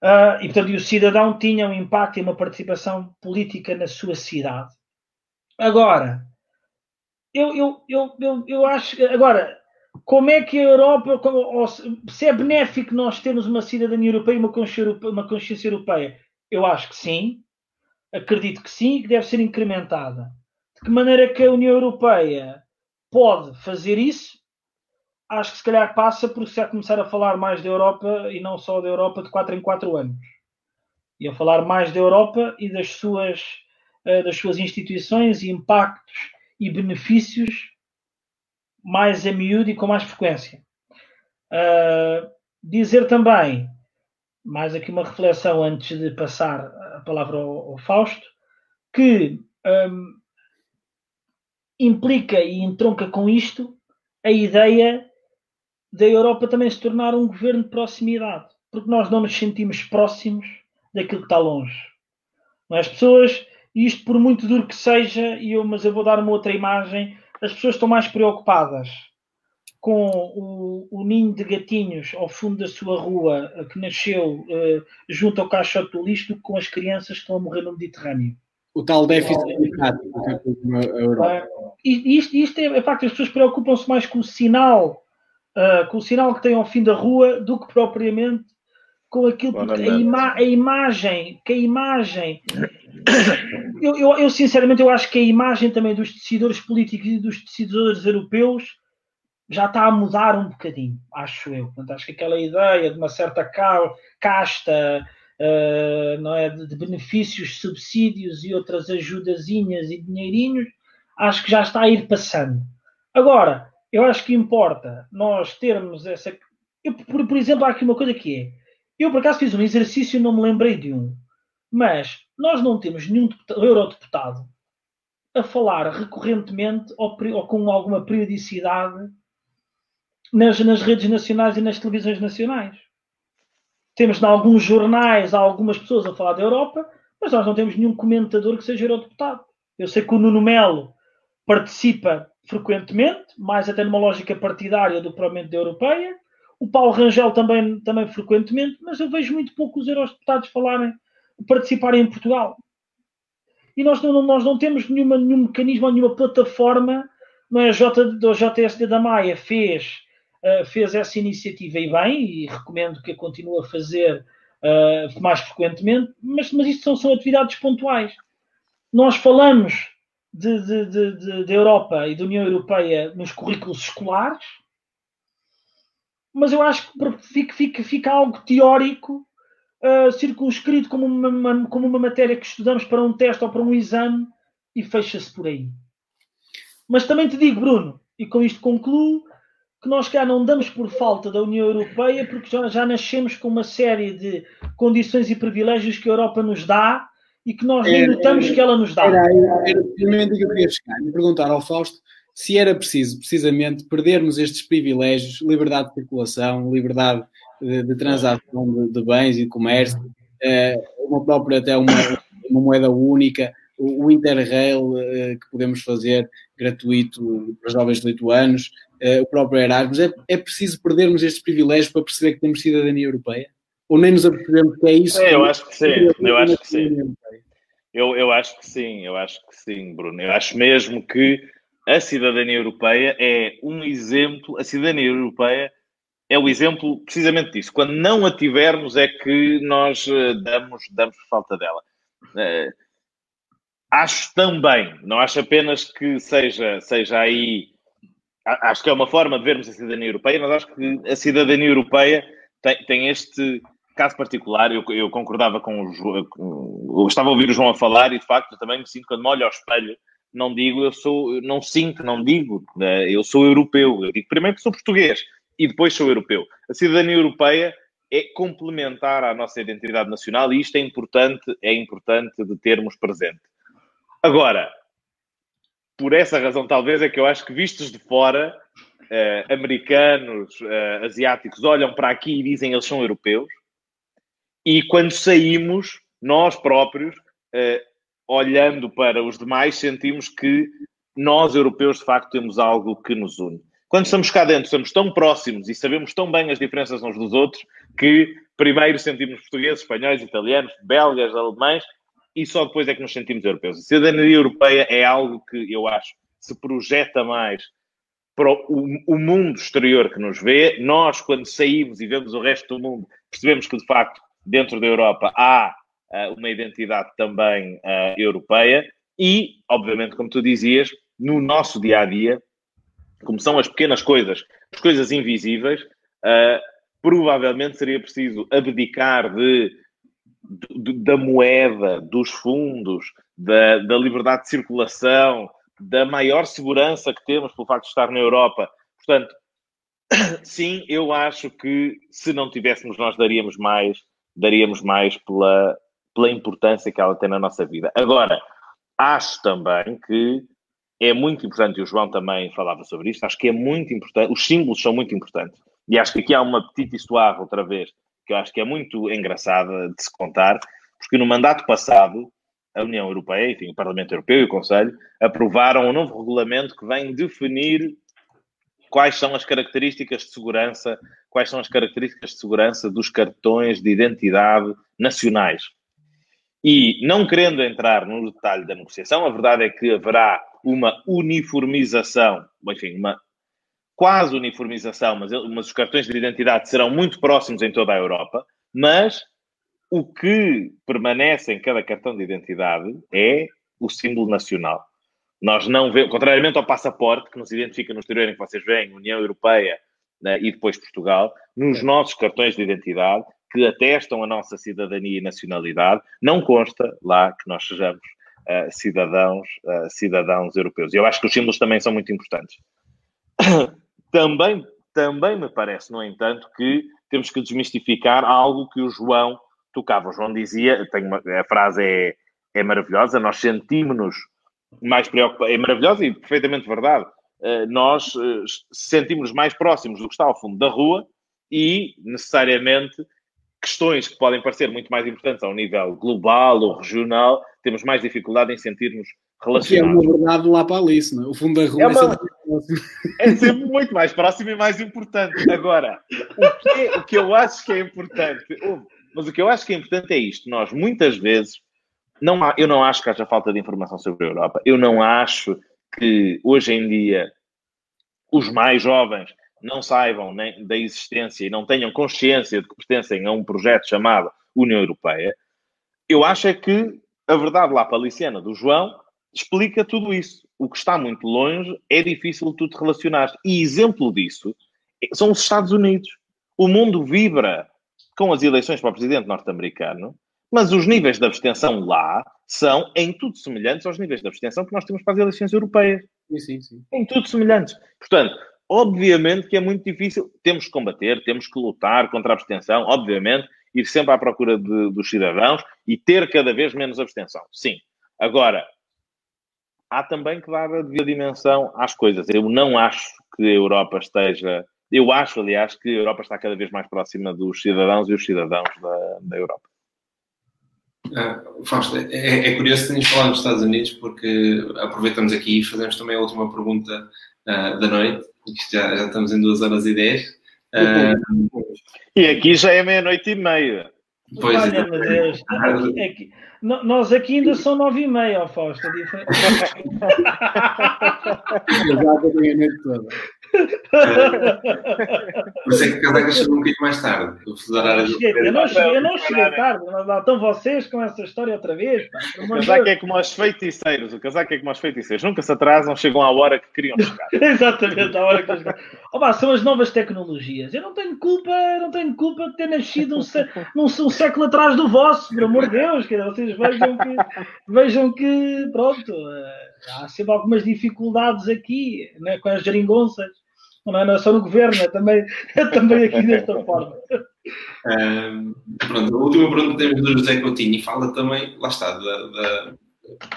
Uh, e, portanto, o cidadão tinha um impacto e uma participação política na sua cidade. Agora, eu, eu, eu, eu, eu acho. Agora, como é que a Europa, como, se é benéfico nós termos uma cidadania europeia e uma consciência, uma consciência europeia? Eu acho que sim, acredito que sim e que deve ser incrementada. De que maneira que a União Europeia pode fazer isso? Acho que se calhar passa por se começar a falar mais da Europa e não só da Europa de 4 em 4 anos. E a falar mais da Europa e das suas, eh, das suas instituições e impactos e benefícios mais a miúdo e com mais frequência. Uh, dizer também, mais aqui uma reflexão antes de passar a palavra ao, ao Fausto, que um, implica e entronca com isto a ideia da Europa também se tornar um governo de proximidade, porque nós não nos sentimos próximos daquilo que está longe. As pessoas, isto por muito duro que seja, e eu, mas eu vou dar uma outra imagem, as pessoas estão mais preocupadas com o, o, ninho de gatinhos ao fundo da sua rua, que nasceu uh, junto ao caixote do lixo, do que com as crianças que estão a morrer no Mediterrâneo. O tal déficit climático na Europa. E isto, isto é, é facto, as pessoas preocupam-se mais com o sinal, uh, com o sinal que tem ao fim da rua, do que propriamente com aquilo, porque a, ima a imagem, que a imagem eu, eu, eu, sinceramente eu acho que a imagem também dos decidores políticos e dos decidores europeus já está a mudar um bocadinho, acho eu. Portanto, acho que aquela ideia de uma certa casta uh, não é, de, benefícios, subsídios e outras ajudazinhas e dinheirinhos, acho que já está a ir passando. Agora, eu acho que importa nós termos essa. Eu, por, por exemplo, há aqui uma coisa que é. Eu, por acaso, fiz um exercício e não me lembrei de um. Mas nós não temos nenhum eurodeputado a falar recorrentemente ou, ou com alguma periodicidade nas, nas redes nacionais e nas televisões nacionais. Temos em alguns jornais algumas pessoas a falar da Europa, mas nós não temos nenhum comentador que seja eurodeputado. Eu sei que o Nuno Melo participa frequentemente, mais até numa lógica partidária do propriamente da Europeia. O Paulo Rangel também, também frequentemente, mas eu vejo muito pouco os eurodeputados falarem, participarem em Portugal. E nós não, nós não temos nenhuma, nenhum mecanismo, nenhuma plataforma. Não é? A JSD da Maia fez uh, fez essa iniciativa e bem, e recomendo que a continue a fazer uh, mais frequentemente, mas, mas isto são, são atividades pontuais. Nós falamos de, de, de, de, Europa e da União Europeia nos currículos escolares, mas eu acho que fica, fica, fica algo teórico, uh, circunscrito como uma, como uma matéria que estudamos para um teste ou para um exame e fecha-se por aí. Mas também te digo, Bruno, e com isto concluo, que nós cá não damos por falta da União Europeia porque já, já nascemos com uma série de condições e privilégios que a Europa nos dá e que nós nem notamos que ela nos dá. Era, era precisamente que eu queria chegar e perguntar ao Fausto se era preciso, precisamente, perdermos estes privilégios, liberdade de circulação, liberdade de, de transação de, de, bens e de comércio, eh, uma própria até uma, uma moeda única, o, o Interrail eh, que podemos fazer gratuito para jovens lituanos, uh, o próprio Erasmus, é, é preciso perdermos estes privilégios para perceber que temos cidadania europeia? Ou nem nos apercebemos que é isso? É, eu acho que sim, eu acho que sim. Eu, eu acho que sim, eu acho que sim, Bruno. Eu acho mesmo que a cidadania europeia é um exemplo, a cidadania europeia é o exemplo precisamente disso. Quando não a tivermos é que nós uh, damos, damos falta dela. Uh, acho também, não acho apenas que seja, seja aí acho que é uma forma de vermos a cidadania europeia, mas acho que a cidadania europeia tem, tem este caso particular. Eu, eu concordava com o Eu estava a ouvir o João a falar e, de facto, também me sinto, quando me olho ao espelho, não digo eu sou, não sinto, não digo né, eu sou europeu. Eu digo primeiro que sou português e depois sou europeu. A cidadania europeia é complementar à nossa identidade nacional e isto é importante, é importante de termos presente. Agora, por essa razão, talvez, é que eu acho que vistos de fora, uh, americanos, uh, asiáticos, olham para aqui e dizem eles são europeus. E quando saímos, nós próprios, uh, olhando para os demais, sentimos que nós, europeus, de facto, temos algo que nos une. Quando estamos cá dentro, estamos tão próximos e sabemos tão bem as diferenças uns dos outros que primeiro sentimos portugueses, espanhóis, italianos, belgas, alemães e só depois é que nos sentimos europeus. A cidadania europeia é algo que eu acho se projeta mais para o, o, mundo exterior que nos vê. Nós, quando saímos e vemos o resto do mundo, percebemos que, de facto, dentro da Europa há uh, uma identidade também uh, europeia e, obviamente, como tu dizias, no nosso dia a dia, como são as pequenas coisas, as coisas invisíveis, uh, provavelmente seria preciso abdicar de da moeda, dos fundos, da, da liberdade de circulação, da maior segurança que temos pelo facto de estar na Europa. Portanto, sim, eu acho que se não tivéssemos, nós daríamos mais, daríamos mais pela, pela importância que ela tem na nossa vida. Agora, acho também que é muito importante, e o João também falava sobre isto, acho que é muito importante, os símbolos são muito importantes. E acho que aqui há uma petite história outra vez, que eu acho que é muito engraçada de se contar, porque no mandato passado, a União Europeia, enfim, o Parlamento Europeu e o Conselho, aprovaram um novo regulamento que vem definir quais são as características de segurança, quais são as características de segurança dos cartões de identidade nacionais. E não querendo entrar no detalhe da negociação, a verdade é que haverá uma uniformização, enfim, uma quase uniformização, mas, mas os cartões de identidade serão muito próximos em toda a Europa, mas o que permanece em cada cartão de identidade é o símbolo nacional. Nós não vemos, contrariamente ao passaporte, que nos identifica no exterior em que vocês veem, União Europeia né, e depois Portugal, nos nossos cartões de identidade, que atestam a nossa cidadania e nacionalidade, não consta lá que nós sejamos uh, cidadãos, uh, cidadãos europeus. E eu acho que os símbolos também são muito importantes. também, também me parece, no entanto, que temos que desmistificar algo que o João tocava. O João dizia, uma, a frase é, é maravilhosa, nós sentimos-nos mais preocupados, é maravilhosa e perfeitamente verdade, uh, nós uh, sentimos mais próximos do que está ao fundo da rua e, necessariamente, questões que podem parecer muito mais importantes ao nível global ou regional, temos mais dificuldade em sentirmos relacionados. Que é uma verdade lá para Alice, não é? O fundo da rua é, é uma... é, sempre muito mais próximo e mais importante. Agora, o que, é, o que eu acho que é importante, mas o que eu acho que é importante é isto: nós muitas vezes não há, eu não acho que haja falta de informação sobre a Europa. Eu não acho que hoje em dia os mais jovens não saibam nem da existência e não tenham consciência de que pertencem a um projeto chamado União Europeia. Eu acho é que a verdade lá paliciana do João explica tudo isso. O que está muito longe é difícil tu te relacionar. E exemplo disso são os Estados Unidos. O mundo vibra com as eleições para o presidente norte-americano, mas os níveis de abstenção lá são em tudo semelhantes aos níveis de abstenção que nós temos para as eleições europeias. Sim, sim, sim. Em tudo semelhantes. Portanto, obviamente que é muito difícil. Temos que combater, temos que lutar contra a abstenção, obviamente, ir sempre à procura de, dos cidadãos e ter cada vez menos abstenção. Sim. Agora, há também que dar a devida dimensão às coisas. Eu não acho que a Europa esteja. Eu acho, aliás, que a Europa está cada vez mais próxima dos cidadãos e os cidadãos da, da Europa. Uh, Fausto, é, é, curioso que tenhas falado nos Estados Unidos porque aproveitamos aqui e fazemos também a última pergunta uh, da noite, já, já estamos em 2 horas e 10. Uh, e aqui já é meia-noite e meia. Pois Olha, é. meu Deus, aqui, aqui, nós aqui ainda são nove e meia, Fausto. É diferente. Por isso é que Casaca chegou um bocadinho mais tarde. Eu, cheguei, eu não cheguei, eu não cheguei tarde. Estão vocês com essa história outra vez. Pá, o casaco é como os feiticeiros. O casaco é como os feiticeiros. Nunca se atrasam, chegam à hora que queriam chegar. Exatamente, à hora que eles oh, São as novas tecnologias. Eu não tenho culpa, não tenho culpa de ter nascido um, sé... um, um século atrás do vosso, por amor de Deus. Que vocês vejam que, vejam que pronto, eh, há sempre algumas dificuldades aqui né, com as geringonças não é, não é só no governo, é também, é também aqui desta forma. Um, pronto, a última pergunta temos do José Coutinho e fala também, lá está, da, da,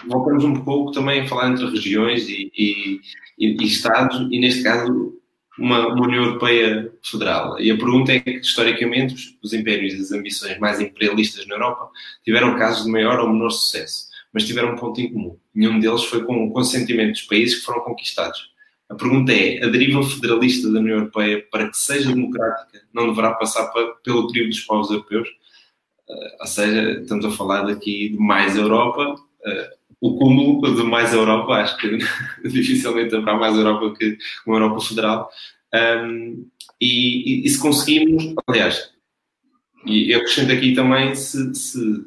voltamos um pouco também a falar entre regiões e, e, e, e Estados, e neste caso uma, uma, União Europeia federal. E a pergunta é que, historicamente, os, os impérios e as ambições mais imperialistas na Europa tiveram casos de maior ou menor sucesso, mas tiveram um ponto em comum. Nenhum deles foi com o consentimento dos países que foram conquistados. A pergunta é: a deriva federalista da União Europeia, para que seja democrática, não deverá passar pelo trio dos povos europeus? Uh, ou seja, estamos a falar daqui de mais Europa. Uh, o cúmulo de mais Europa, acho que dificilmente haverá mais Europa que uma Europa federal. Um, e, e, e, se conseguimos, aliás, e eu acrescento aqui também, se, se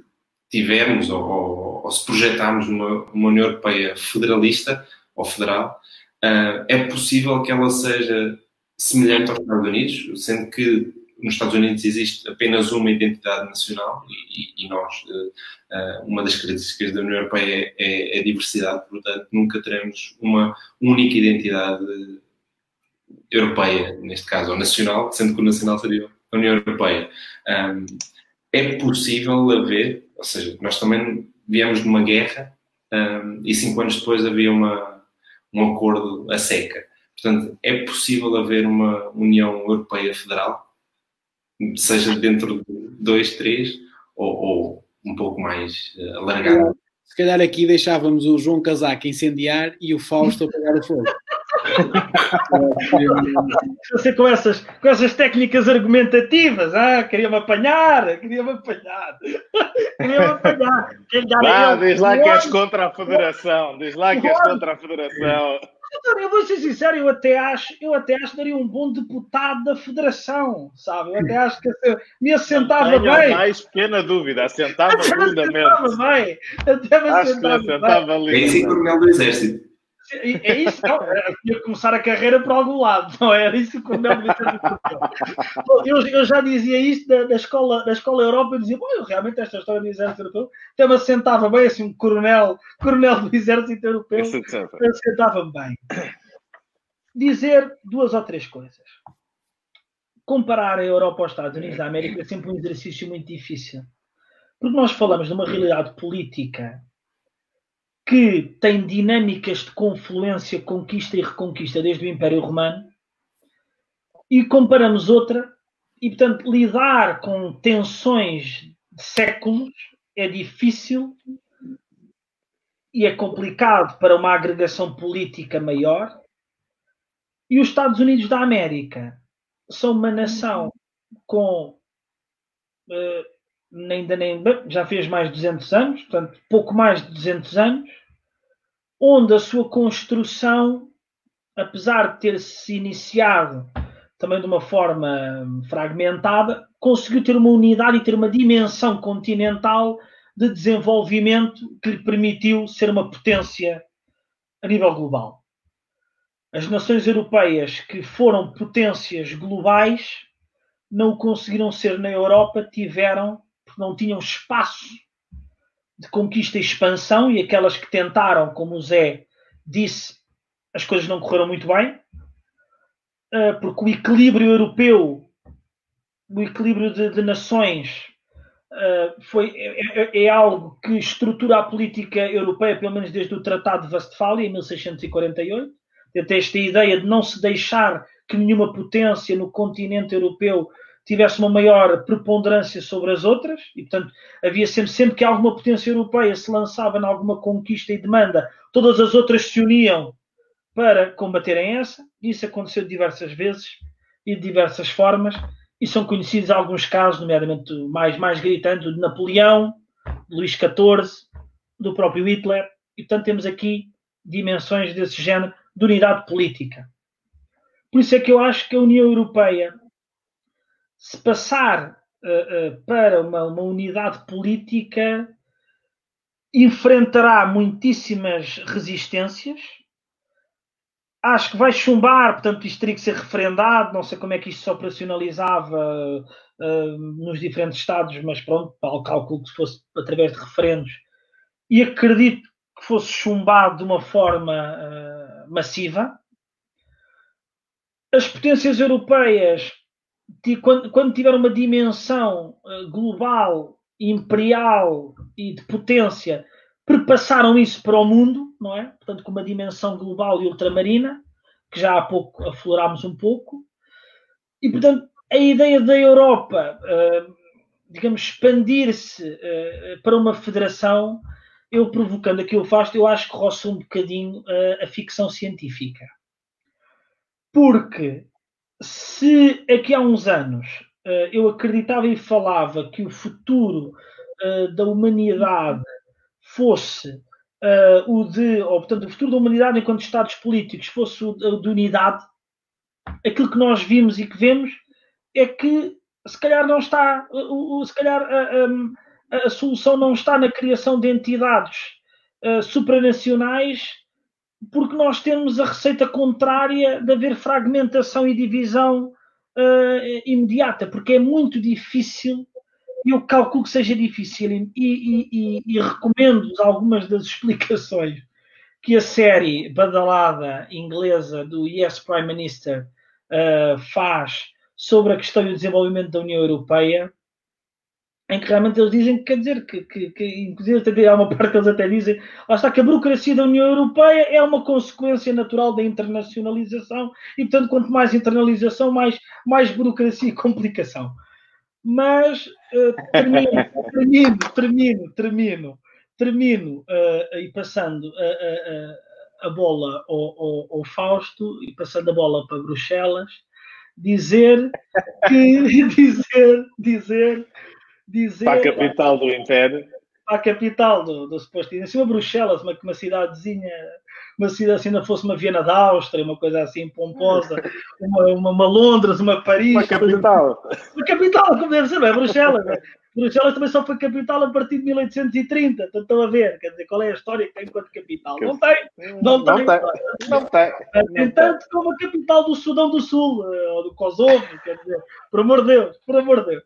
tivermos ou, ou, ou, se projetarmos uma, uma União Europeia federalista ou federal, Uh, é possível que ela seja semelhante aos Estados Unidos, sendo que nos Estados Unidos existe apenas uma identidade nacional e, e nós, uh, uma das características da União Europeia é, é, a diversidade, portanto, nunca teremos uma única identidade europeia, neste caso, ou nacional, sendo que o nacional seria a União Europeia. Um, é possível haver, ou seja, nós também viemos de uma guerra um, e cinco anos depois havia uma um acordo a seca. Portanto, é possível haver uma União Europeia Federal, seja dentro de dois, três, ou, ou um pouco mais uh, alargado. Se calhar aqui deixávamos o João Casaco incendiar e o Fausto a pegar o fogo. Você com essas, com essas técnicas argumentativas, ah, queria-me apanhar, queria-me apanhar, queria-me apanhar. Ah, diz lá que és contra a federação, diz lá que és contra a federação. Eu vou ser sincero, eu até acho, eu até acho que daria um bom deputado da federação, sabe? Eu até acho que me assentava Tenho bem. mais pequena dúvida, assentava lindamente. Assentava bem. Até me Acho que assentava assentava bem. Lindamente. coronel do exército. É isso, não, eu tinha que começar a carreira por algum lado, não é? era isso que o Mel me eu, eu já dizia isto da, da, escola, da escola Europa, eu dizia, eu realmente esta história do exército europeu, até me assentava bem, assim, um coronel, coronel do exército europeu, assentava-me bem. Dizer duas ou três coisas. Comparar a Europa aos Estados Unidos da América é sempre um exercício muito difícil. Porque nós falamos de uma realidade política que tem dinâmicas de confluência, conquista e reconquista desde o Império Romano, e comparamos outra, e portanto lidar com tensões de séculos é difícil e é complicado para uma agregação política maior. E os Estados Unidos da América são uma nação com eh, ainda nem já fez mais de 200 anos, portanto, pouco mais de 200 anos, onde a sua construção, apesar de ter se iniciado também de uma forma fragmentada, conseguiu ter uma unidade e ter uma dimensão continental de desenvolvimento que lhe permitiu ser uma potência a nível global. As nações europeias que foram potências globais não conseguiram ser na Europa, tiveram, porque não tinham espaço de conquista e expansão, e aquelas que tentaram, como o Zé disse, as coisas não correram muito bem, eh, porque o equilíbrio europeu, o equilíbrio de, de nações, eh, foi, é, é- é algo que estrutura a política europeia, pelo menos desde o Tratado de Westfália, em 1648. Até esta ideia de não se deixar que nenhuma potência no continente europeu tivesse uma maior preponderância sobre as outras, e portanto havia sempre, sempre que alguma potência europeia se lançava em alguma conquista e demanda, todas as outras se uniam para combaterem essa. Isso aconteceu diversas vezes e de diversas formas, e são conhecidos alguns casos, nomeadamente mais, mais gritante, de Napoleão, de Luís XIV, do próprio Hitler, e portanto temos aqui dimensões desse género de unidade política. Por isso é que eu acho que a União Europeia, se passar uh, uh, para uma, uma, unidade política, enfrentará muitíssimas resistências. Acho que vai chumbar, portanto, isto teria que ser referendado. Não sei como é que isto se operacionalizava uh, nos diferentes Estados, mas pronto, ao cálculo que fosse através de referendos. E acredito que fosse chumbado de uma forma massiva. As potências europeias quando, quando tiver uma dimensão uh, global, imperial e de potência, perpassaram isso para o mundo, não é? Portanto, com uma dimensão global e ultramarina, que já há pouco aflorámos um pouco. E, portanto, a ideia da Europa, uh, digamos, expandir-se uh, para uma federação, eu provocando que eu faço, eu acho que roça um bocadinho a ficção científica. Porque se aqui há uns anos uh, eu acreditava e falava que o futuro uh, da humanidade fosse uh, o de, ou portanto, o futuro da humanidade enquanto Estados políticos fosse o de unidade, aquilo que nós vimos e que vemos é que se calhar não está, se calhar a, a, a, solução não está na criação de entidades supranacionais porque nós temos a receita contrária de haver fragmentação e divisão uh, imediata, porque é muito difícil, e eu calculo que seja difícil, e, e, e, e recomendo algumas das explicações que a série badalada inglesa do Yes Prime Minister uh, faz sobre a questão e o desenvolvimento da União Europeia, em que realmente eles dizem que quer dizer que, que, que inclusive há uma parte que eles até dizem, lá está que a burocracia da União Europeia é uma consequência natural da internacionalização e portanto quanto mais internalização mais, mais burocracia e complicação. Mas uh, termino, termino, termino, termino, termino uh, e passando a bola ao, ao, ao, Fausto e passando a bola para Bruxelas, dizer que dizer, dizer, dizer para a capital do Império. Para a capital do, do cima Bruxelas, uma, uma cidadezinha uma cidade se ainda fosse uma Viena da Áustria, uma coisa assim pomposa, uma, uma, uma Londres, uma Paris. Uma capital. Uma capital, como deve ser, não é Bruxelas. É? Bruxelas também só foi capital a partir de 1830. Então estão a ver, quer dizer, qual é a história que tem enquanto capital? Não tem. Não, não tem. Não tem. Tem tanto como a capital do Sudão do Sul, eh, ou do Kosovo, quer dizer, por amor de Deus, por amor de Deus.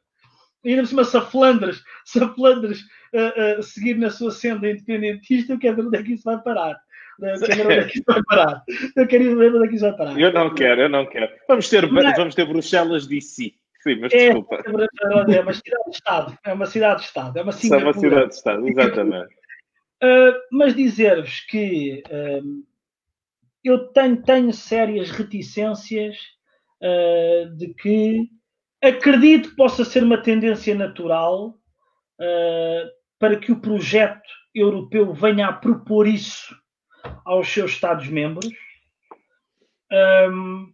Ainda por cima, se a Flandres, se a Flandres uh, uh, seguir na sua senda independentista, eu quero ver onde é que isso vai parar. Eu quero ver onde é que isso vai parar. Eu quero ver onde é que isso vai parar. Eu não quero, eu não quero. Vamos ter, vamos ter Bruxelas DC. Sim, mas é, desculpa. É uma cidade-estado. É uma cidade-estado. É uma Singapura. É uma cidade-estado, exatamente. Uh, mas dizer-vos que uh, eu tenho, tenho sérias reticências uh, de que acredito que possa ser uma tendência natural para que o projeto europeu venha a propor isso aos seus Estados-membros. Um,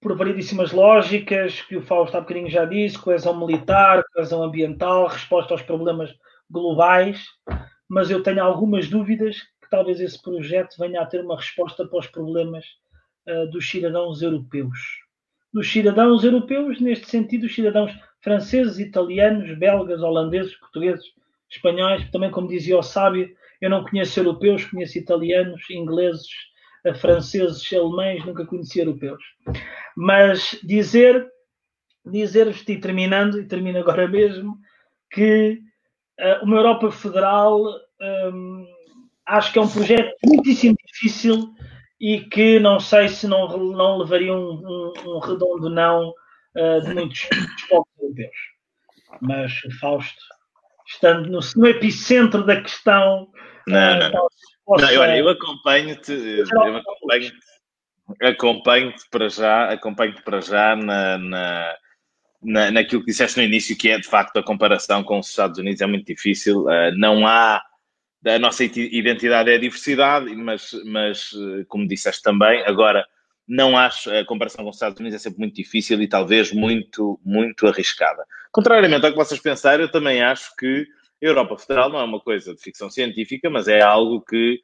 por variedíssimas lógicas, que o Fausto há bocadinho já disse, coesão militar, coesão ambiental, resposta aos problemas globais, mas eu tenho algumas dúvidas que talvez esse projeto venha a ter uma resposta para os problemas uh, dos cidadãos europeus. Dos cidadãos europeus, neste sentido, os cidadãos franceses, italianos, belgas, holandeses, portugueses, espanhóis, também como dizia o sábio, eu não conheço europeus, conheço italianos, ingleses, eh, franceses, alemães, nunca conheci europeus. Mas dizer, dizer-vos, e terminando, e termino agora mesmo, que uh, uma Europa Federal um, acho que é um projeto muitíssimo difícil e que não sei se não, não levaria um, um, um redondo não uh, de muitos, povos europeus. Mas Fausto, estando no, no epicentro da questão, não, não. Possa... não olha, eu acompanho-te, eu acompanho-te acompanho-te para já, acompanho-te para já na, na, na, naquilo que disseste no início, que é de facto a comparação com os Estados Unidos é muito difícil. Uh, não há a nossa identidade é a diversidade, mas, mas como disseste também, agora não acho a comparação com os Estados Unidos é sempre muito difícil e talvez muito, muito arriscada. Contrariamente ao que vocês pensaram, eu também acho que a Europa Federal não é uma coisa de ficção científica, mas é algo que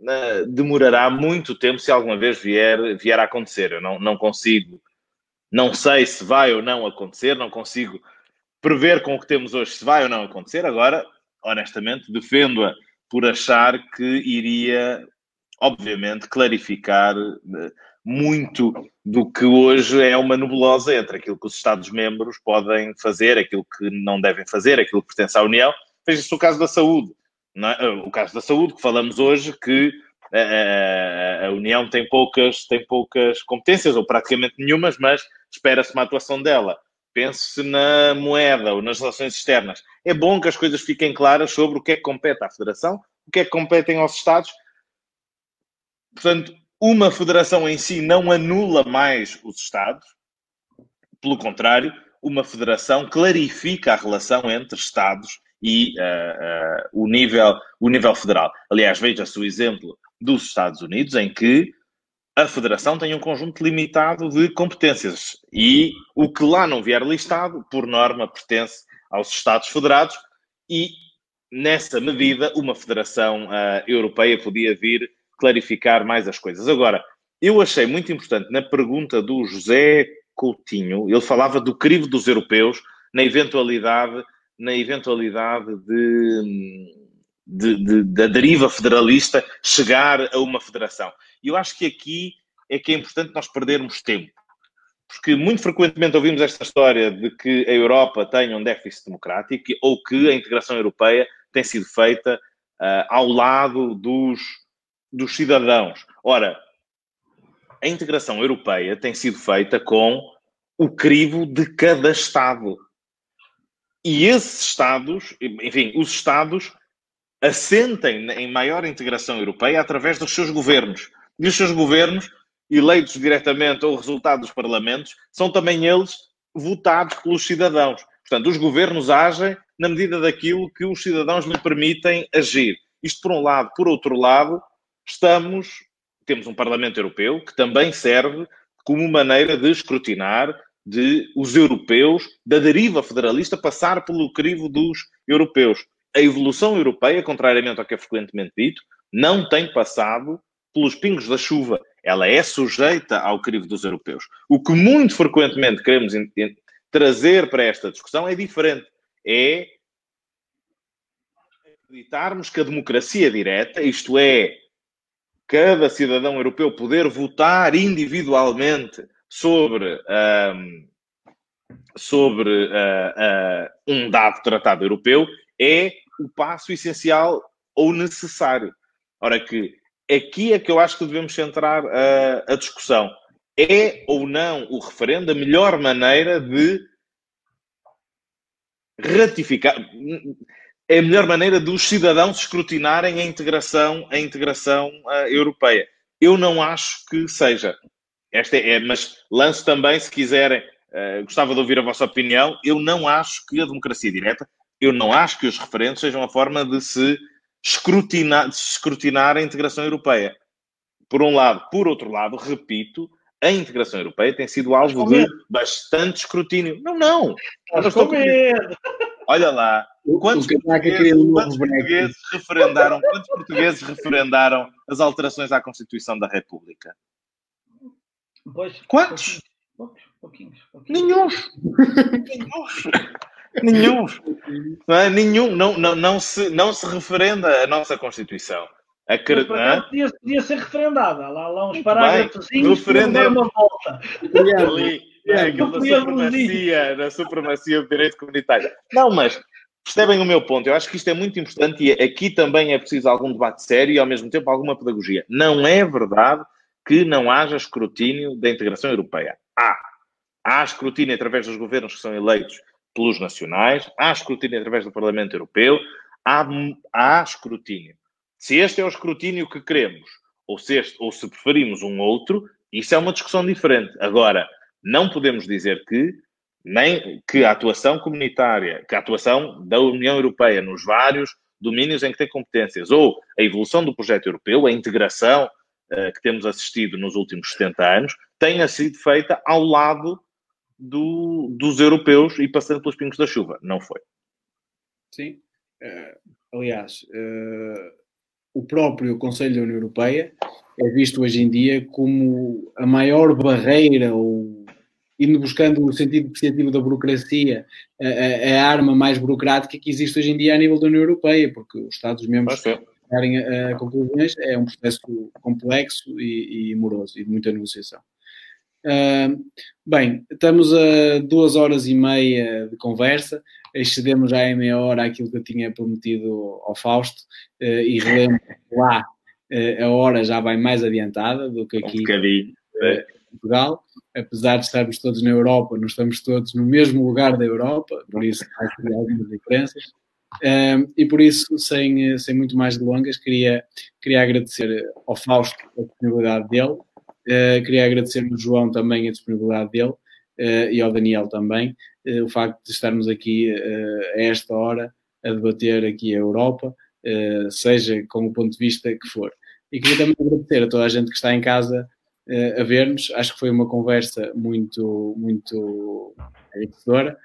uh, demorará muito tempo se alguma vez vier, vier a acontecer. Eu não, não consigo, não sei se vai ou não acontecer, não consigo prever com o que temos hoje se vai ou não acontecer. Agora, honestamente, defendo-a por achar que iria, obviamente, clarificar uh, muito do que hoje é uma nebulosa entre aquilo que os Estados-membros podem fazer, aquilo que não devem fazer, aquilo que pertence à União Veja-se o caso da saúde. É? O caso da saúde, que falamos hoje, que a, eh, eh, a, União tem poucas, tem poucas competências, ou praticamente nenhumas, mas espera-se uma atuação dela. Pense-se na moeda ou nas relações externas. É bom que as coisas fiquem claras sobre o que é que compete à Federação, o que é que competem aos Estados. Portanto, uma federação em si não anula mais os Estados, pelo contrário, uma federação clarifica a relação entre Estados e uh, uh, o, nível, o nível federal. Aliás, veja-se o exemplo dos Estados Unidos, em que a Federação tem um conjunto limitado de competências e o que lá não vier listado, por norma, pertence aos Estados Federados e, nessa medida, uma Federação uh, Europeia podia vir clarificar mais as coisas. Agora, eu achei muito importante na pergunta do José Coutinho, ele falava do crivo dos europeus na eventualidade na eventualidade de, de, de, da deriva federalista chegar a uma federação. E eu acho que aqui é que é importante nós perdermos tempo. Porque muito frequentemente ouvimos esta história de que a Europa tem um déficit democrático ou que a integração europeia tem sido feita uh, ao lado dos, dos cidadãos. Ora, a integração europeia tem sido feita com o crivo de cada Estado. E esses Estados, enfim, os Estados assentem em maior integração europeia através dos seus governos. E os seus governos, eleitos diretamente ou resultado dos parlamentos, são também eles votados pelos cidadãos. Portanto, os governos agem na medida daquilo que os cidadãos lhe permitem agir. Isto por um lado. Por outro lado, estamos temos um Parlamento Europeu que também serve como maneira de escrutinar de os europeus, da deriva federalista passar pelo crivo dos europeus. A evolução europeia, contrariamente ao que é frequentemente dito, não tem passado pelos pingos da chuva. Ela é sujeita ao crivo dos europeus. O que muito frequentemente queremos trazer para esta discussão é diferente. É acreditarmos que a democracia direta, isto é, cada cidadão europeu poder votar individualmente sobre, um, sobre uh, uh, um dado tratado europeu, é o passo essencial ou necessário. Ora, que aqui é que eu acho que devemos centrar a, a discussão. É ou não o referendo a melhor maneira de ratificar é a melhor maneira dos cidadãos escrutinarem a integração, a integração uh, europeia. Eu não acho que seja. Esta é, mas lanço também, se quiserem, uh, gostava de ouvir a vossa opinião. Eu não acho que a democracia direta, eu não acho que os referendos sejam a forma de se escrutinar, escrutinar a integração europeia. Por um lado. Por outro lado, repito, a integração europeia tem sido alvo de bastante escrutínio. Não, não. Estás estou com medo. Olha lá, quantos, portugueses, quantos portugueses referendaram, quantos portugueses referendaram as alterações à Constituição da República? Pois, quantos? Poucos, pouquinhos, pouquinhos. Nenhums. Nenhums. Não é? Nenhum. Não, não, não, se, não se referenda a nossa Constituição. Acred... podia, podia ser referendada. Lá, lá uns parágrafos referendar uma volta. Ali, é, aquilo da supremacia, da supremacia do direito comunitário. Não, mas percebem o meu ponto. Eu acho que isto é muito importante e aqui também é preciso algum debate sério e ao mesmo tempo alguma pedagogia. Não é verdade que não haja escrutínio da integração europeia. Há. Há escrutínio através dos governos que são eleitos pelos nacionais, há escrutínio através do Parlamento Europeu, há, há escrutínio. Se este é o escrutínio que queremos, ou se, este, ou se preferimos um outro, isso é uma discussão diferente. Agora, não podemos dizer que nem que a atuação comunitária, que a atuação da União Europeia nos vários domínios em que tem competências, ou a evolução do projeto europeu, a integração uh, que temos assistido nos últimos 70 anos, tenha sido feita ao lado do, dos europeus e passando pelos pingos da chuva. Não foi. Sim. Uh, aliás, uh, o próprio Conselho da União Europeia é visto hoje em dia como a maior barreira ou indo buscando o sentido depreciativo da burocracia, a, a, a, arma mais burocrática que existe hoje em dia a nível da União Europeia, porque os Estados-membros chegarem a, a, conclusões é um processo complexo e, e moroso e de muita negociação. Uh, bem, estamos a duas horas e meia de conversa, excedemos já em meia hora aquilo que eu tinha prometido ao Fausto uh, e relembro lá uh, a hora já vai mais adiantada do que aqui. Um bocadinho. É. Portugal, apesar de estarmos todos na Europa, não estamos todos no mesmo lugar da Europa, por isso há algumas diferenças. Um, e por isso, sem, sem muito mais delongas, queria, queria agradecer ao Fausto a disponibilidade dele, uh, queria agradecer ao João também a disponibilidade dele uh, e ao Daniel também, uh, o facto de estarmos aqui a esta hora a debater aqui a Europa, seja com o ponto de vista que for. E queria também agradecer a toda a gente que está em casa a ver-nos. Acho que foi uma conversa muito, muito enriquecedora.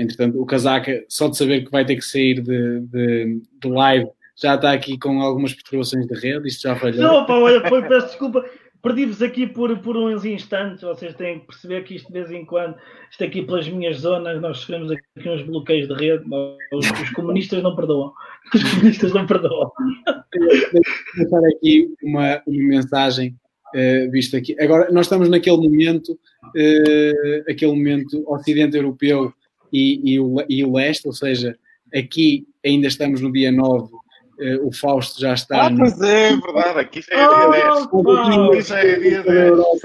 Entretanto, o Casaca, só de saber que vai ter que sair de, de, de live, já está aqui com algumas perturbações de rede. Isto já falhou. Não, pá, olha, foi, peço desculpa. Perdi-vos aqui por, por uns instantes, vocês têm que perceber que isto de vez em quando, isto aqui pelas minhas zonas, nós sofremos aqui uns bloqueios de rede, os, os comunistas não perdoam. Os comunistas não perdoam. Vou deixar aqui uma, uma mensagem uh, visto aqui. Agora, nós estamos naquele momento, uh, aquele momento Ocidente Europeu e, e, o, e o Leste, ou seja, aqui ainda estamos no dia 9 Uh, o Fausto já está. Ah, pois é, é verdade, aqui já é dia 10. aqui já é dia 10.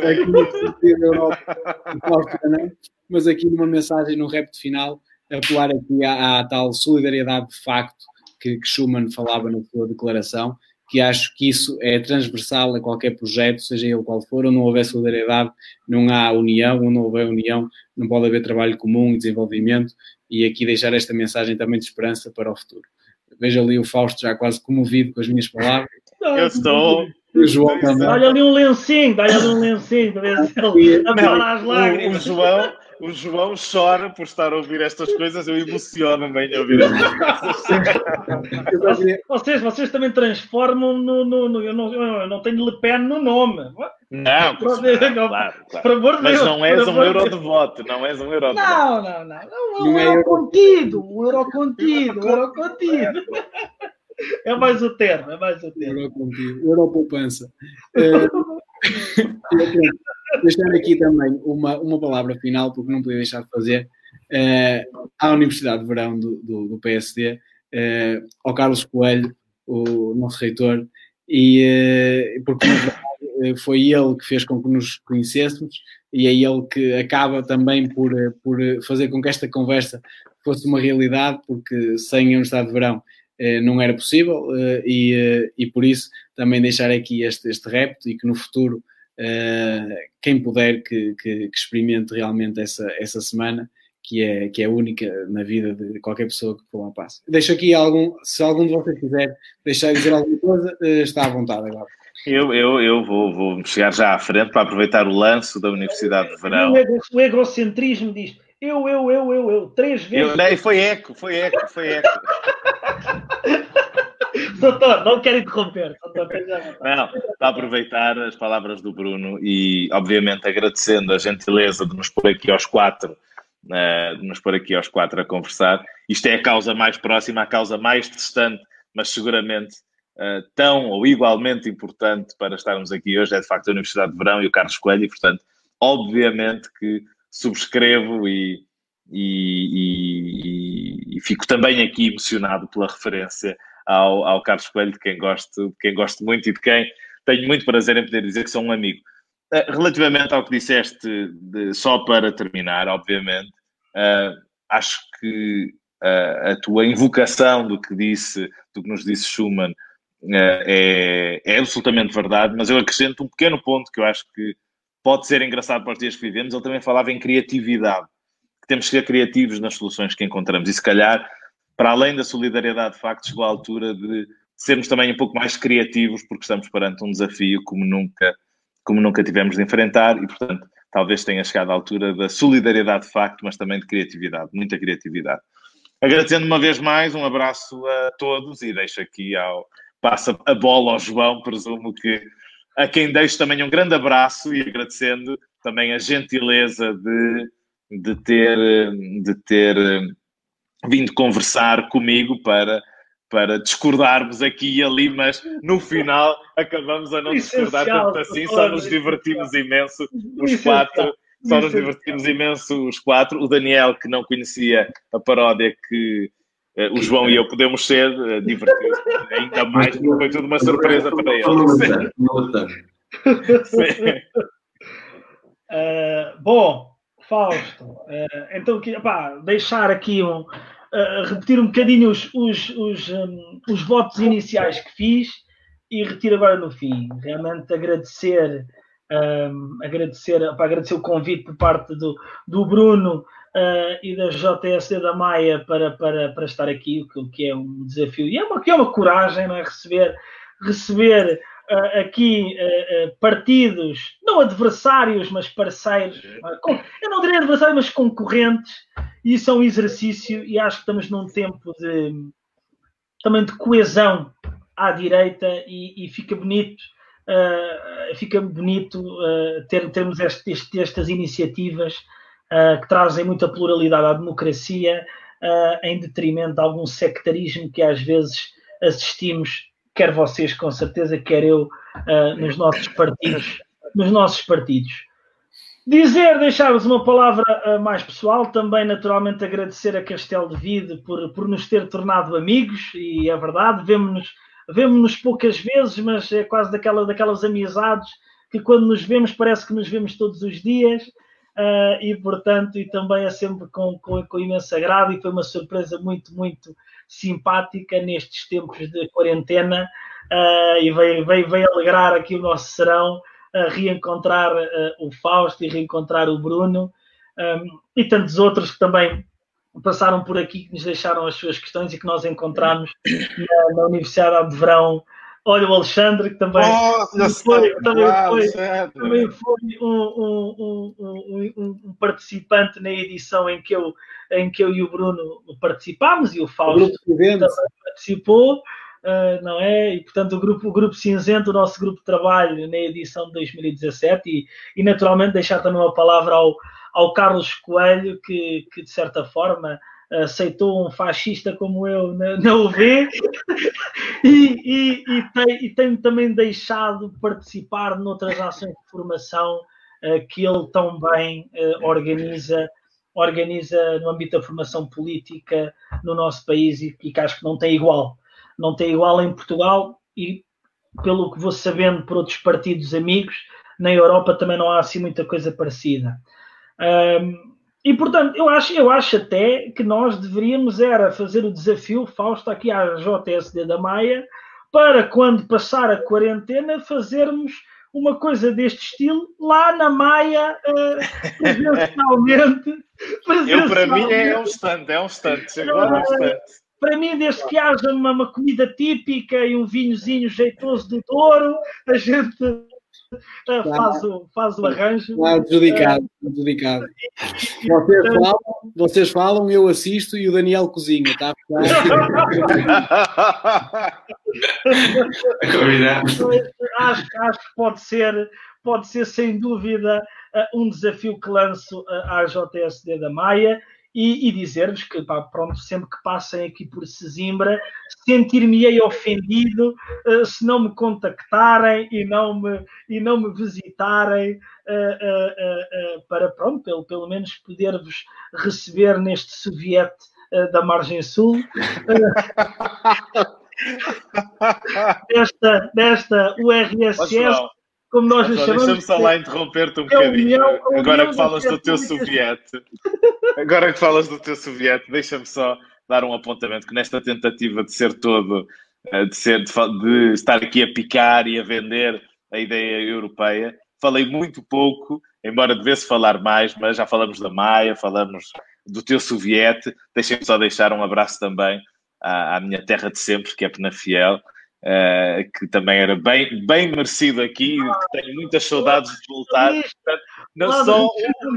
Mas aqui numa mensagem no repto final, apelar aqui à, à, tal solidariedade de facto que, que Schuman falava na sua declaração que acho que isso é transversal a qualquer projeto, seja ele qual for, ou não houver solidariedade, não há união, ou não houver união, não pode haver trabalho comum e desenvolvimento, e aqui deixar esta mensagem também de esperança para o futuro. Veja ali o Fausto já quase comovido com as minhas palavras. Eu estou, O João também. Dá-lhe ali um lencinho, dá-lhe ali um lencinho para ver se ele as O, o lágrimas. João, o João chora por estar a ouvir estas coisas, eu emociono-me em ouvir estas coisas. Vocês, vocês também transformam no. no, no- eu, não, eu não tenho Le Pen no nome. Não, claro, claro. Por Mas não és um euro de voto, não és um euro de voto. Não, não, não. não, o é euro euro- contido. O euro contido. O euro contido. É mais o termo, é mais o termo. Euro contigo, Euro poupança. Deixar aqui também uma, uma palavra final, porque não podia deixar de fazer, eh, à Universidade de Verão do, do, do PSD, eh, ao Carlos Coelho, o nosso reitor, e eh, porque foi ele que fez com que nos conhecêssemos e é ele que acaba também por, por fazer com que esta conversa fosse uma realidade, porque sem a Universidade de Verão não era possível e, e por isso também deixar aqui este, este repto e que no futuro quem puder que, que- que experimente realmente essa, essa semana que é, que é única na vida de qualquer pessoa que for lá passe. Deixo aqui algum, se algum de vocês quiser deixar dizer alguma coisa, eh, está à vontade agora. Eu, eu, eu vou, vou chegar já à frente para aproveitar o lanço da Universidade de Verão. O, ego- o egocentrismo diz eu, eu, eu, eu, eu, três vezes. Eu, não, foi eco, foi eco, foi eco. Doutor, não quero interromper. Não, para aproveitar as palavras do Bruno e, obviamente, agradecendo a gentileza de nos pôr aqui aos quatro, eh, de nos pôr aqui aos quatro a conversar. Isto é a causa mais próxima, a causa mais distante, mas seguramente eh, tão ou igualmente importante para estarmos aqui hoje, é de facto a Universidade de Verão e o Carlos Coelho, e, portanto, obviamente que subscrevo e, e- e- e fico também aqui emocionado pela referência ao, ao Carlos Coelho, de quem, gosto, de quem gosto muito e de quem tenho muito prazer em poder dizer que sou um amigo. Eh, Relativamente ao que disseste, de- só para terminar, obviamente, eh, acho que eh, a tua invocação do que disse, do que nos disse Schumann, eh, é, é absolutamente verdade, mas eu acrescento um pequeno ponto que eu acho que pode ser engraçado para os dias que vivemos. Ele também falava em criatividade, que temos que ser criativos nas soluções que encontramos e, se calhar, para além da solidariedade, de facto, chegou a altura de sermos também um pouco mais criativos, porque estamos perante um desafio como nunca, como nunca tivemos de enfrentar e, portanto, talvez tenha chegado a altura da solidariedade de facto, mas também de criatividade, muita criatividade. Agradecendo uma vez mais, um abraço a todos e deixo aqui ao. Passa a bola ao João, presumo que a quem deixo também um grande abraço e agradecendo também a gentileza de, de ter, de ter vindo conversar comigo para, para discordarmos aqui e ali, mas no final acabamos a não discordar Essencial, tanto assim, só nos essencial. divertimos imenso os Essencial. quatro. Só nos divertimos imenso os quatro. O Daniel, que não conhecia a paródia que eh, o João e eu podemos ser, eh, divertiu-se ainda mais, porque foi tudo uma surpresa para ele. Tanto. Sim. Uh, bom, Fausto, uh, então deixar aqui um, uh, repetir um bocadinho os, os, os, um, os votos iniciais que fiz e retiro agora no fim. Realmente agradecer, um, agradecer, pá, agradecer o convite por parte do, do Bruno uh, e da JSD da Maia para, para, para estar aqui, o que, que é um desafio. E é uma, que é uma coragem, não é? Receber, receber aqui uh, uh, partidos, não adversários, mas parceiros. Eu não diria adversários, mas concorrentes. E isso é um exercício e acho que estamos num tempo de também de coesão à direita e, e fica bonito. uh, fica bonito uh, ter, termos este- este- estas iniciativas uh, que trazem muita pluralidade à democracia em detrimento de algum sectarismo que às vezes assistimos, quer vocês com certeza, quer eu, uh, nos nossos partidos. Nos nossos partidos. Dizer, deixar-vos uma palavra uh, mais pessoal, também naturalmente agradecer a Castelo de Vide por, por nos ter tornado amigos, e é verdade, vemos-nos vemos-nos poucas vezes, mas é quase daquela, daquelas amizades que quando nos vemos parece que nos vemos todos os dias, uh, e portanto, e também é sempre com, com, com imenso agrado, e foi uma surpresa muito, muito simpática nestes tempos de quarentena, uh, e veio, veio, veio alegrar aqui o nosso serão, a reencontrar uh, o Fausto e reencontrar o Bruno um, e tantos outros que também passaram por aqui, que nos deixaram as suas questões e que nós encontramos na, na Universidade de Verão Olha o Alexandre, que também, oh, foi, também, foi, também foi um, um, um, um, participante na edição em que, eu, em que eu e o Bruno participámos e o Fausto o também participou, uh, não é? E portanto o grupo, o grupo Cinzento, o nosso grupo de trabalho na edição de 2017 e, e naturalmente deixar também uma palavra ao, ao Carlos Coelho, que, que de certa forma aceitou um fascista como eu na, na UV e, e, e, tem, e tenho também deixado participar noutras ações de formação uh, que ele tão bem uh, organiza, organiza no âmbito da formação política no nosso país e, e que acho que não tem igual. Não tem igual em Portugal e, pelo que vou sabendo por outros partidos amigos, na Europa também não há assim muita coisa parecida. Um, e portanto, eu acho, eu acho até que nós deveríamos era fazer o desafio, Fausto, aqui à JSD da Maia, para quando passar a quarentena fazermos uma coisa deste estilo lá na Maia, uh, presencialmente. Eu, para mim, é um stand, é um stand. Agora é um stand. Para mim, desde que haja uma, uma comida típica e um vinhozinho jeitoso do Douro, a gente Tá. faz, o, faz o arranjo. Está adjudicado, adjudicado. Vocês falam, vocês falam, eu assisto e o Daniel cozinha, está? acho, acho que pode ser, pode ser sem dúvida eh, um desafio que lanço eh, à JSD da Maia e, e dizer-vos que, pá, pronto, sempre que passem aqui por Sesimbra, sentir-me-ei ofendido uh, se não me contactarem e não me, e não me visitarem uh, uh, para, pronto, pelo, pelo menos poder-vos receber neste soviete da margem sul. desta, desta URSS como nós lhe chamamos. Deixa-me só lá interromper-te um é bocadinho. Agora que falas do teu soviete, agora que falas do teu soviete, deixa-me só dar um apontamento que nesta tentativa de ser todo, eh, de, ser, de, de estar aqui a picar e a vender a ideia europeia, falei muito pouco, embora devesse falar mais, mas já falamos da Maia, falamos do teu soviete. Deixem-me só deixar um abraço também à, à minha terra de sempre, que é Penafiel. Uh, que também era bem, bem merecido aqui, que tenho muitas saudades de voltar. Portanto, não só um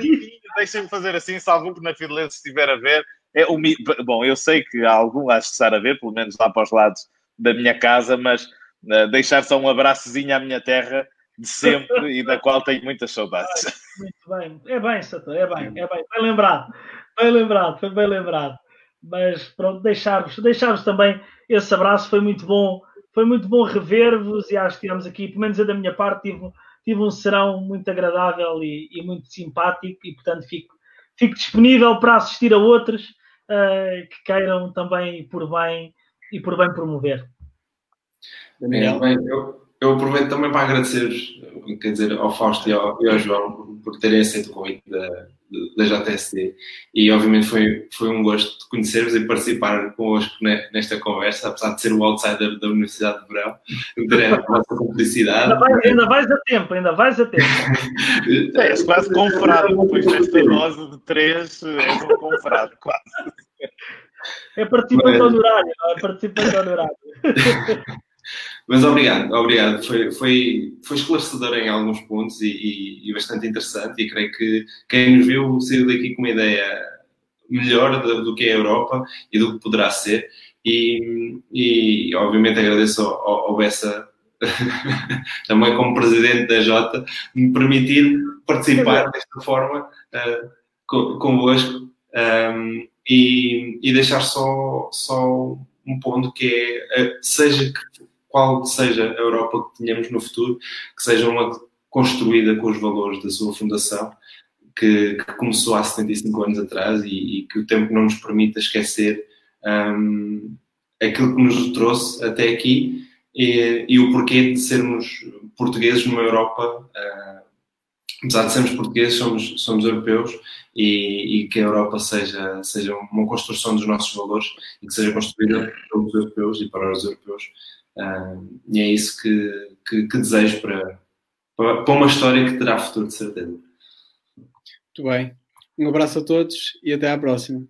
deixem-me fazer assim, se algum que na Fidelense estiver a ver. É um, bom, eu sei que há algum a estar a ver, pelo menos lá para os lados da minha casa, mas uh, deixar só um abraçozinho à minha terra de sempre e da qual tenho muitas saudades. Muito bem, é bem, é bem, é bem, bem lembrado, bem lembrado, foi bem lembrado. Mas pronto, deixar-vos deixar também esse abraço, foi muito bom foi muito bom rever-vos e acho que tivemos aqui, pelo menos da minha parte, tive, tive um serão muito agradável e, e, muito simpático e, portanto, fico, fico disponível para assistir a outros uh, que queiram também por bem e por bem promover. Daniel. É, eu, eu aproveito também para agradecer, quer dizer, ao Fausto e ao, e ao João por, por terem aceito o convite da, da JSD e obviamente foi, foi um gosto conhecer-vos e participar convosco nesta conversa, apesar de ser o outsider da Universidade de Verão, ter a vossa cumplicidade. Ainda, vai, ainda vais a tempo, ainda vais a tempo. é, és quase confrado, depois desta dose de três, és um confrado, quase. É participante honorário, não é participante honorário. Mas obrigado, obrigado. Foi, foi, foi esclarecedor em alguns pontos e, e, e, bastante interessante. E creio que quem nos viu saiu daqui com uma ideia melhor do, do que é a Europa e do que poderá ser. E, e obviamente agradeço ao, ao Bessa, também como presidente da Jota, me permitir participar desta forma uh, convosco um, e, e deixar só, só um ponto que é, uh, seja que qual seja a Europa que tenhamos no futuro, que seja uma construída com os valores da sua fundação, que, que começou há 75 anos atrás e, e, que o tempo não nos permita esquecer um, aquilo que nos trouxe até aqui e, e, o porquê de sermos portugueses numa Europa. Uh, apesar de sermos portugueses, somos, somos europeus e, e, que a Europa seja, seja uma construção dos nossos valores e que seja construída pelos europeus e para os europeus E é isso que, que, que desejo para, para uma história que terá futuro, de certeza. Muito bem. Um abraço a todos e até à próxima.